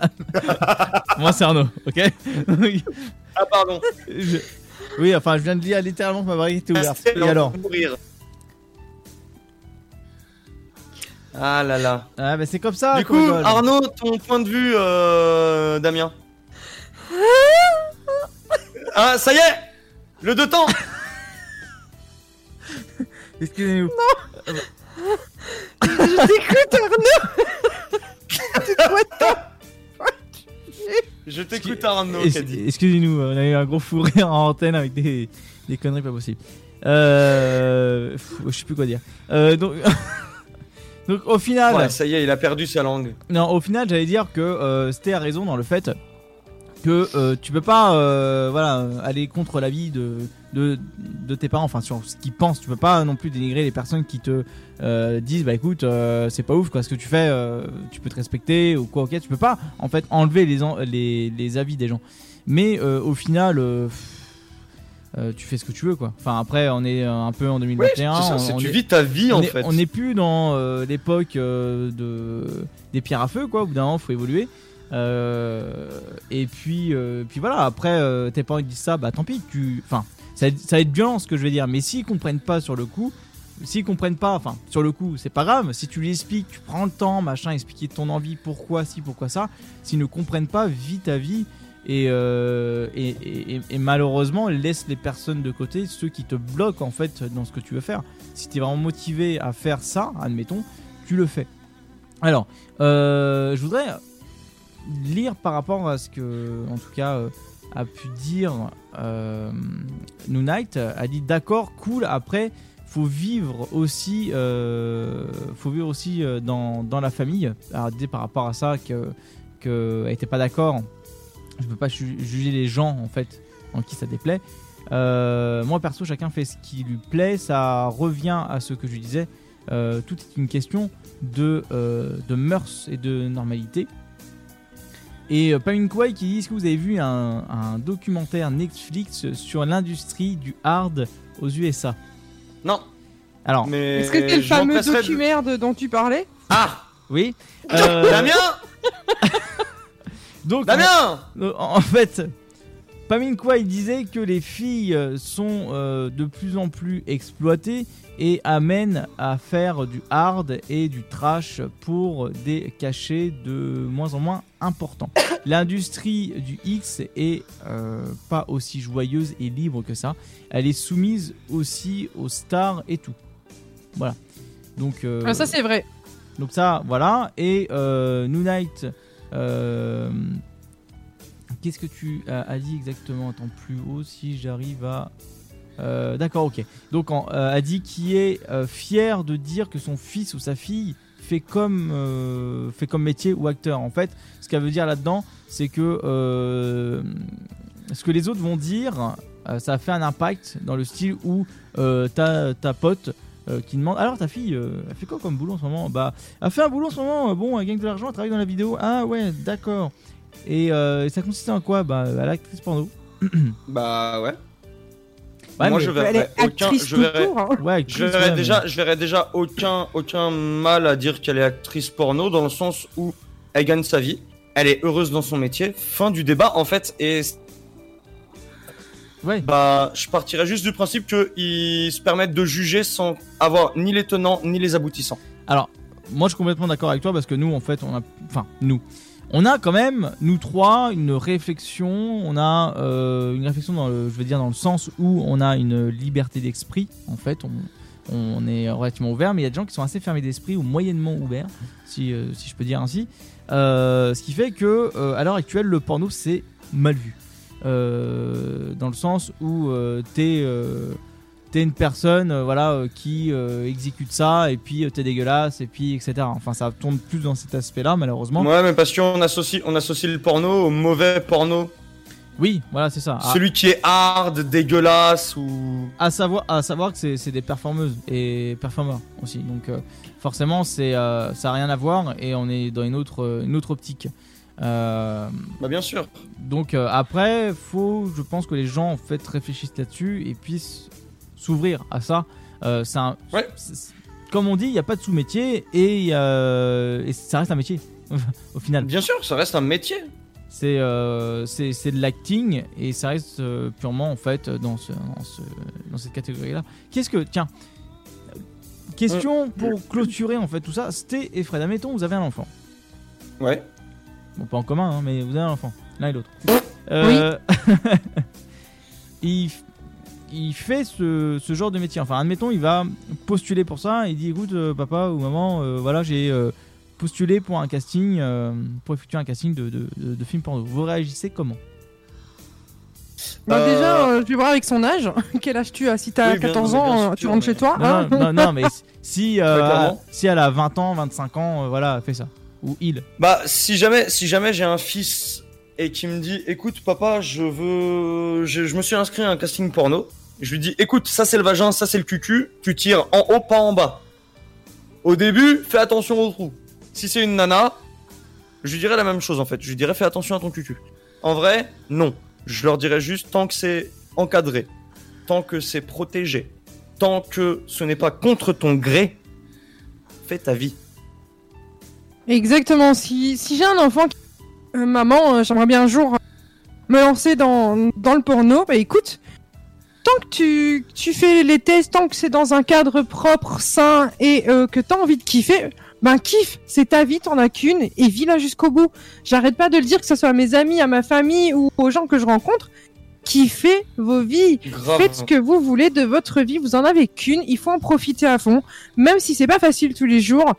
Moi, c'est Arnaud, ok? Ah, pardon. Je- Oui, enfin, je viens de dire littéralement que ma variété était ouverte. Et alors mourir. Ah là là. Ah, bah c'est comme ça. Du coup, rigole. Arnaud, ton point de vue, euh, Damien. Ah, ça y est Le deux temps Excusez-nous. Je t'écoute, Arnaud. Quoi ta- Je t'écoute, Arnaud. Excusez-nous, on a eu un gros fou rire en antenne avec des, des conneries pas possibles. Euh, pff, je sais plus quoi dire. Euh, donc, donc au final, Ouais, ça y est, il a perdu sa langue. non, au final, j'allais dire que euh, Sté a raison dans le fait que euh, tu peux pas, euh, voilà, aller contre l'avis de, de de tes parents, enfin sur ce qu'ils pensent. Tu peux pas non plus dénigrer les personnes qui te euh, disent, bah écoute, euh, c'est pas ouf quoi, ce que tu fais, euh, tu peux te respecter ou quoi, ok. Tu peux pas en fait enlever les en- les, les avis des gens. Mais au final. pff, tu fais ce que tu veux quoi. Enfin après on est un peu en 2021. c'est ça, on- c'est tu est- vis ta vie, en est- fait. On n'est plus dans l'époque de des pierres à feu quoi. Au bout d'un moment faut évoluer. Euh, et puis euh, puis voilà après euh, tes parents disent ça bah tant pis tu enfin ça, va être- violent ce que je vais dire. Mais s'ils comprennent pas sur le coup s'ils comprennent pas enfin sur le coup c'est pas grave. Si tu lui expliques tu prends le temps machin expliquer ton envie pourquoi si pourquoi ça s'ils ne comprennent pas vis ta vie. Et, euh, et malheureusement laisse les personnes de côté ceux qui te bloquent en fait dans ce que tu veux faire. Si tu es vraiment motivé à faire ça admettons tu le fais. Alors euh, je voudrais lire par rapport à ce que en tout cas euh, a pu dire euh, New Knight a dit d'accord cool après faut vivre aussi euh, faut vivre aussi euh, dans, dans la famille. Alors dit par rapport à ça que que elle était pas d'accord. Je peux pas ju- juger les gens en fait en qui ça déplaît. Euh, moi perso chacun fait ce qui lui plaît ça revient à ce que je disais. Tout est une question de, de mœurs et de normalité et euh, Pamine Kouai qui dit Est-ce que vous avez vu un, un documentaire Netflix sur l'industrie du hard aux USA Non. Alors, Mais Est-ce que c'est le fameux documentaire de- dont tu parlais? Ah! Oui. Euh, Damien! Donc, Damien! en, en fait, Pamine Kouai disait que les filles euh, sont euh, de plus en plus exploitées et amènent à faire du hard et du trash pour des cachets de moins en moins importants. L'industrie du X est euh, pas aussi joyeuse et libre que ça. Elle est soumise aussi aux stars et tout. Voilà. Donc euh, Ah, Ça, c'est vrai. donc ça, voilà. Et euh, New Knight, euh, qu'est-ce que tu as, as dit exactement? Attends, plus haut, si j'arrive à... Euh, D'accord, ok. Donc en- euh, a dit qui est euh, fier de dire que son fils ou sa fille fait comme, euh, fait comme métier ou acteur. En fait, ce qu'elle veut dire là-dedans, c'est que ce que les autres vont dire, ça a fait un impact dans le style où ta, ta pote qui demande alors ta fille elle fait quoi comme boulot en ce moment? Bah elle fait un boulot en ce moment bon elle gagne de l'argent elle travaille dans la vidéo ah ouais d'accord et ça consistait en quoi? Bah elle est actrice porno Bah ouais. Ouais, Moi je verrais aucun. Je verrais, court. hein. ouais actrice, je verrais ouais, déjà, mais- je verrais déjà aucun, aucun mal à dire qu'elle est actrice porno dans le sens où elle gagne sa vie, elle est heureuse dans son métier. Fin du débat en fait et ouais bah je partirais juste du principe qu'ils se permettent de juger sans avoir ni les tenants ni les aboutissants. Alors, moi je suis complètement d'accord avec toi parce que nous, en fait, on a. Enfin, nous. On a quand même, nous trois, une réflexion. On a euh, une réflexion dans le, je veux dire, dans le sens où on a une liberté d'esprit. En fait, on, est relativement ouvert, mais il y a des gens qui sont assez fermés d'esprit ou moyennement ouverts, si, euh, je peux dire ainsi. Euh, ce qui fait que, à l'heure actuelle, le porno c'est mal vu. Dans le sens où t'es t'es une personne euh, voilà euh, qui euh, exécute ça et puis t'es dégueulasse et puis etc. Enfin ça tourne plus dans cet aspect-là malheureusement. Ouais, mais parce qu'on associe, on associe le porno au mauvais porno. Oui, voilà c'est ça. Ah, Celui qui est hard, dégueulasse ou. à savoir à savoir que c'est c'est des performeuses et performeurs aussi. Donc forcément c'est ça a rien à voir et on est dans une autre une autre optique. Euh, Bah, bien sûr. Donc euh, après, faut, je pense que les gens en fait réfléchissent là-dessus et puissent s'ouvrir à ça. Euh, c'est un- c'est- c'est- comme on dit, il n'y a pas de sous-métier et, il y a- et ça reste un métier au final. Bien sûr, ça reste un métier. C'est euh, c'est c'est de l'acting et ça reste euh, purement en fait dans, ce, dans, ce- dans cette catégorie-là. Qu'est-ce que tiens Question pour clôturer en fait tout ça. Sté et Fred, admettons, vous avez un enfant. Ouais. Bon, pas en commun, hein, mais vous avez un enfant, l'un et l'autre. Euh, il, il fait ce, ce genre de métier. Enfin, admettons, il va postuler pour ça. Il dit écoute, euh, papa ou maman, euh, voilà, j'ai euh, postulé pour un casting, euh, pour effectuer un casting de, de, de, de film porno. Vous réagissez comment? Bah, déjà, euh, je vais voir avec son âge. Quel âge tu as? Si t'as Oui, bien- 14 bien ans, sûr, tu rentres chez toi non, hein non, non, non, mais si, euh, elle a 20 ans, 25 ans, euh, voilà, fais ça. Ou il. Bah, si jamais, si jamais j'ai un fils et qui me dit, écoute, papa, je veux, je, je me suis inscrit à un casting porno. Je lui dis, écoute, ça c'est le vagin, ça c'est le cucu. Tu tires en haut, pas en bas. Au début, fais attention au trou. Si c'est une nana, je lui dirais la même chose en fait. Je lui dirais, fais attention à ton cucu. En vrai, non. Je leur dirais juste, tant que c'est encadré, tant que c'est protégé, tant que ce n'est pas contre ton gré, fais ta vie. Exactement. Si, si j'ai un enfant qui... Euh, maman, euh, j'aimerais bien un jour me lancer dans, dans le porno, bah écoute, tant que tu, tu fais les tests, tant que c'est dans un cadre propre, sain et euh, que t'as envie de kiffer, ben kiffe, c'est ta vie, t'en as qu'une et vis-la jusqu'au bout. J'arrête pas de le dire, que ce soit à mes amis, à ma famille ou aux gens que je rencontre. Kiffez vos vies. Grave. Faites ce que vous voulez de votre vie. Vous en avez qu'une. Il faut en profiter à fond. Même si c'est pas facile tous les jours,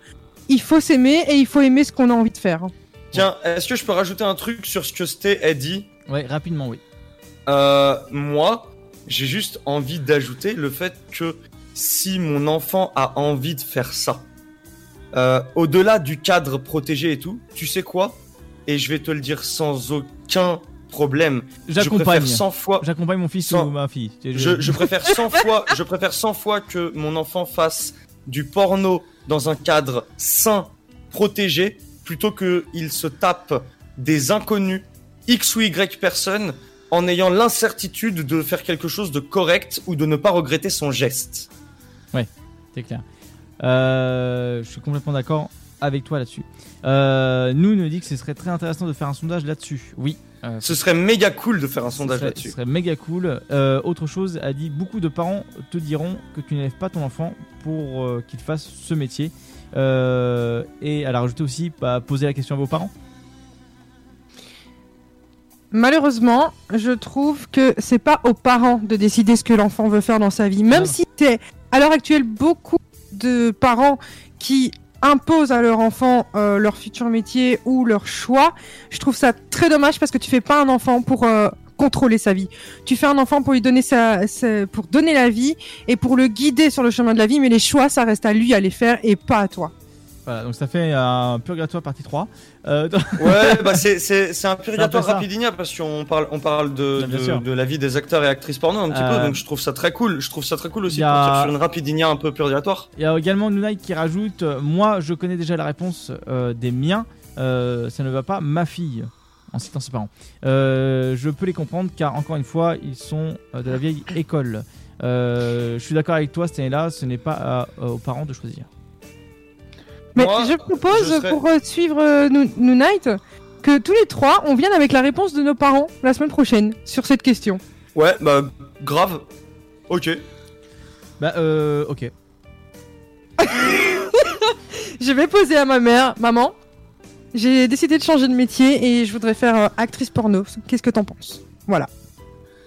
il faut s'aimer et il faut aimer ce qu'on a envie de faire. Tiens, est-ce que je peux rajouter un truc sur ce que Sté a dit? Ouais, rapidement, oui. Euh, moi, j'ai juste envie d'ajouter le fait que si mon enfant a envie de faire ça, euh, au-delà du cadre protégé et tout, tu sais quoi? Et je vais te le dire sans aucun problème. J'accompagne. préfère 100 fois. J'accompagne mon fils Sans- ou ma fille. Je, je préfère 100 fois, je préfère 100 fois que mon enfant fasse du porno dans un cadre sain, protégé, plutôt que il se tape des inconnus, X ou Y personnes, en ayant l'incertitude de faire quelque chose de correct ou de ne pas regretter son geste. Ouais, c'est clair. Euh, je suis complètement d'accord avec toi là-dessus. Euh, nous, nous dit que ce serait très intéressant de faire un sondage là-dessus. Oui. euh, Ce serait méga cool de faire un sondage là-dessus. Ce serait méga cool. Euh, autre chose, a dit beaucoup de parents te diront que tu n'élèves pas ton enfant pour qu'il fasse ce métier. Et elle a rajouté aussi, bah, poser la question à vos parents. Malheureusement, je trouve que c'est pas aux parents de décider ce que l'enfant veut faire dans sa vie. Même si c'est à l'heure actuelle beaucoup de parents qui imposent à leur enfant euh, leur futur métier ou leur choix, je trouve ça très dommage parce que tu fais pas un enfant pour euh, contrôler sa vie. Tu fais un enfant pour lui donner sa, sa- pour donner la vie et pour le guider sur le chemin de la vie, mais les choix ça reste à lui à les faire et pas à toi. Voilà, donc ça fait un purgatoire partie 3. Euh, Ouais, bah c'est, un purgatoire rapidinia parce qu'on parle, on parle de, de, de la vie des acteurs et actrices porno un petit Euh, peu, donc je trouve ça très cool. Je trouve ça très cool aussi de a- partir sur une rapidinia un peu purgatoire. Il y a également Nunai qui rajoute euh, Moi, je connais déjà la réponse euh, des miens. Euh, ça ne va pas, ma fille. En citant ses parents. Euh, je peux les comprendre car, encore une fois, ils sont euh, de la vieille école. Euh, je suis d'accord avec toi, cette année-là, ce n'est pas à- aux parents de choisir. Mais Moi, je propose je serais- pour euh, suivre euh, Night que tous les trois on vienne avec la réponse de nos parents la semaine prochaine sur cette question. Ouais, bah grave. Ok. Bah, euh, ok. Je vais poser à ma mère, maman, j'ai décidé de changer de métier et je voudrais faire euh, actrice porno. Qu'est-ce que t'en penses? Voilà.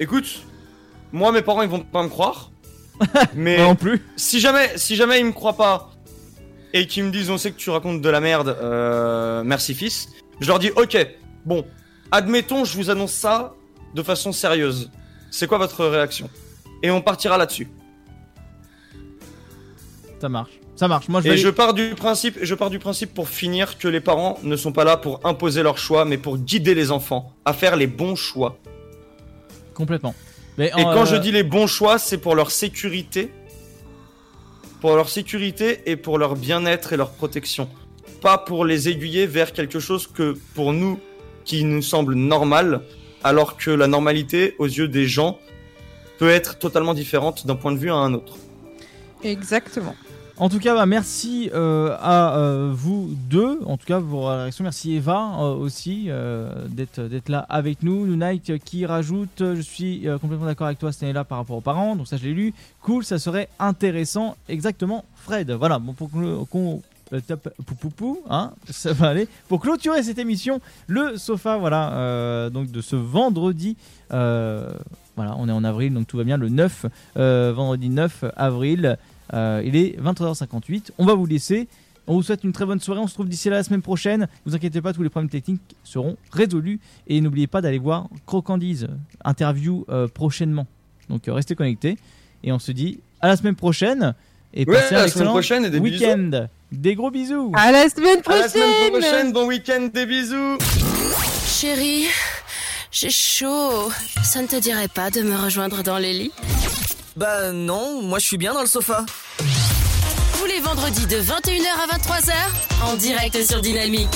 Écoute, moi mes parents ils vont pas me croire. mais Moi non plus. si jamais, si jamais ils me croient pas et qu'ils me disent on sait que tu racontes de la merde, euh, merci fils, je leur dis ok, bon, admettons, je vous annonce ça de façon sérieuse. C'est quoi votre réaction? Et on partira là-dessus. Ça marche. Ça marche. Moi, je Et vais je pars du principe, je pars du principe pour finir que les parents ne sont pas là pour imposer leur choix, mais pour guider les enfants à faire les bons choix. complètement. Mais Et quand euh, je dis les bons choix, c'est pour leur sécurité, pour leur sécurité et pour leur bien-être et leur protection. Pas pour les aiguiller vers quelque chose que pour nous qui nous semble normal, alors que la normalité aux yeux des gens peut être totalement différente d'un point de vue à un autre. Exactement. En tout cas, bah, merci euh, à euh, vous deux. En tout cas, pour vos réactions. Merci Eva euh, aussi d'être là avec nous. Euh, qui rajoute Je suis complètement d'accord avec toi, cette année-là, par rapport aux parents. Donc, ça, je l'ai lu. Cool, ça serait intéressant. Exactement, Fred. Voilà, bon, pour qu'on. hein, ça va aller. Pour clôturer cette émission, le sofa, voilà, donc de ce vendredi. voilà, on est en avril, donc tout va bien. Le 9, euh, vendredi 9 avril. Euh, il est 23h58. On va vous laisser. On vous souhaite une très bonne soirée. On se trouve d'ici là la semaine prochaine. Ne vous inquiétez pas, tous les problèmes techniques seront résolus. Et n'oubliez pas d'aller voir Crocandise, interview euh, prochainement. Donc euh, restez connectés. Et on se dit à la semaine prochaine. Et Ouais, passez à un la semaine excellent prochaine et des week-end. Des gros bisous. À la semaine À la semaine prochaine. prochaine, bon week-end, des bisous Chérie, j'ai chaud. Ça ne te dirait pas de me rejoindre dans les lits? Bah non, moi je suis bien dans le sofa. Tous les vendredis de 21h à 23h, en direct sur Dynamique.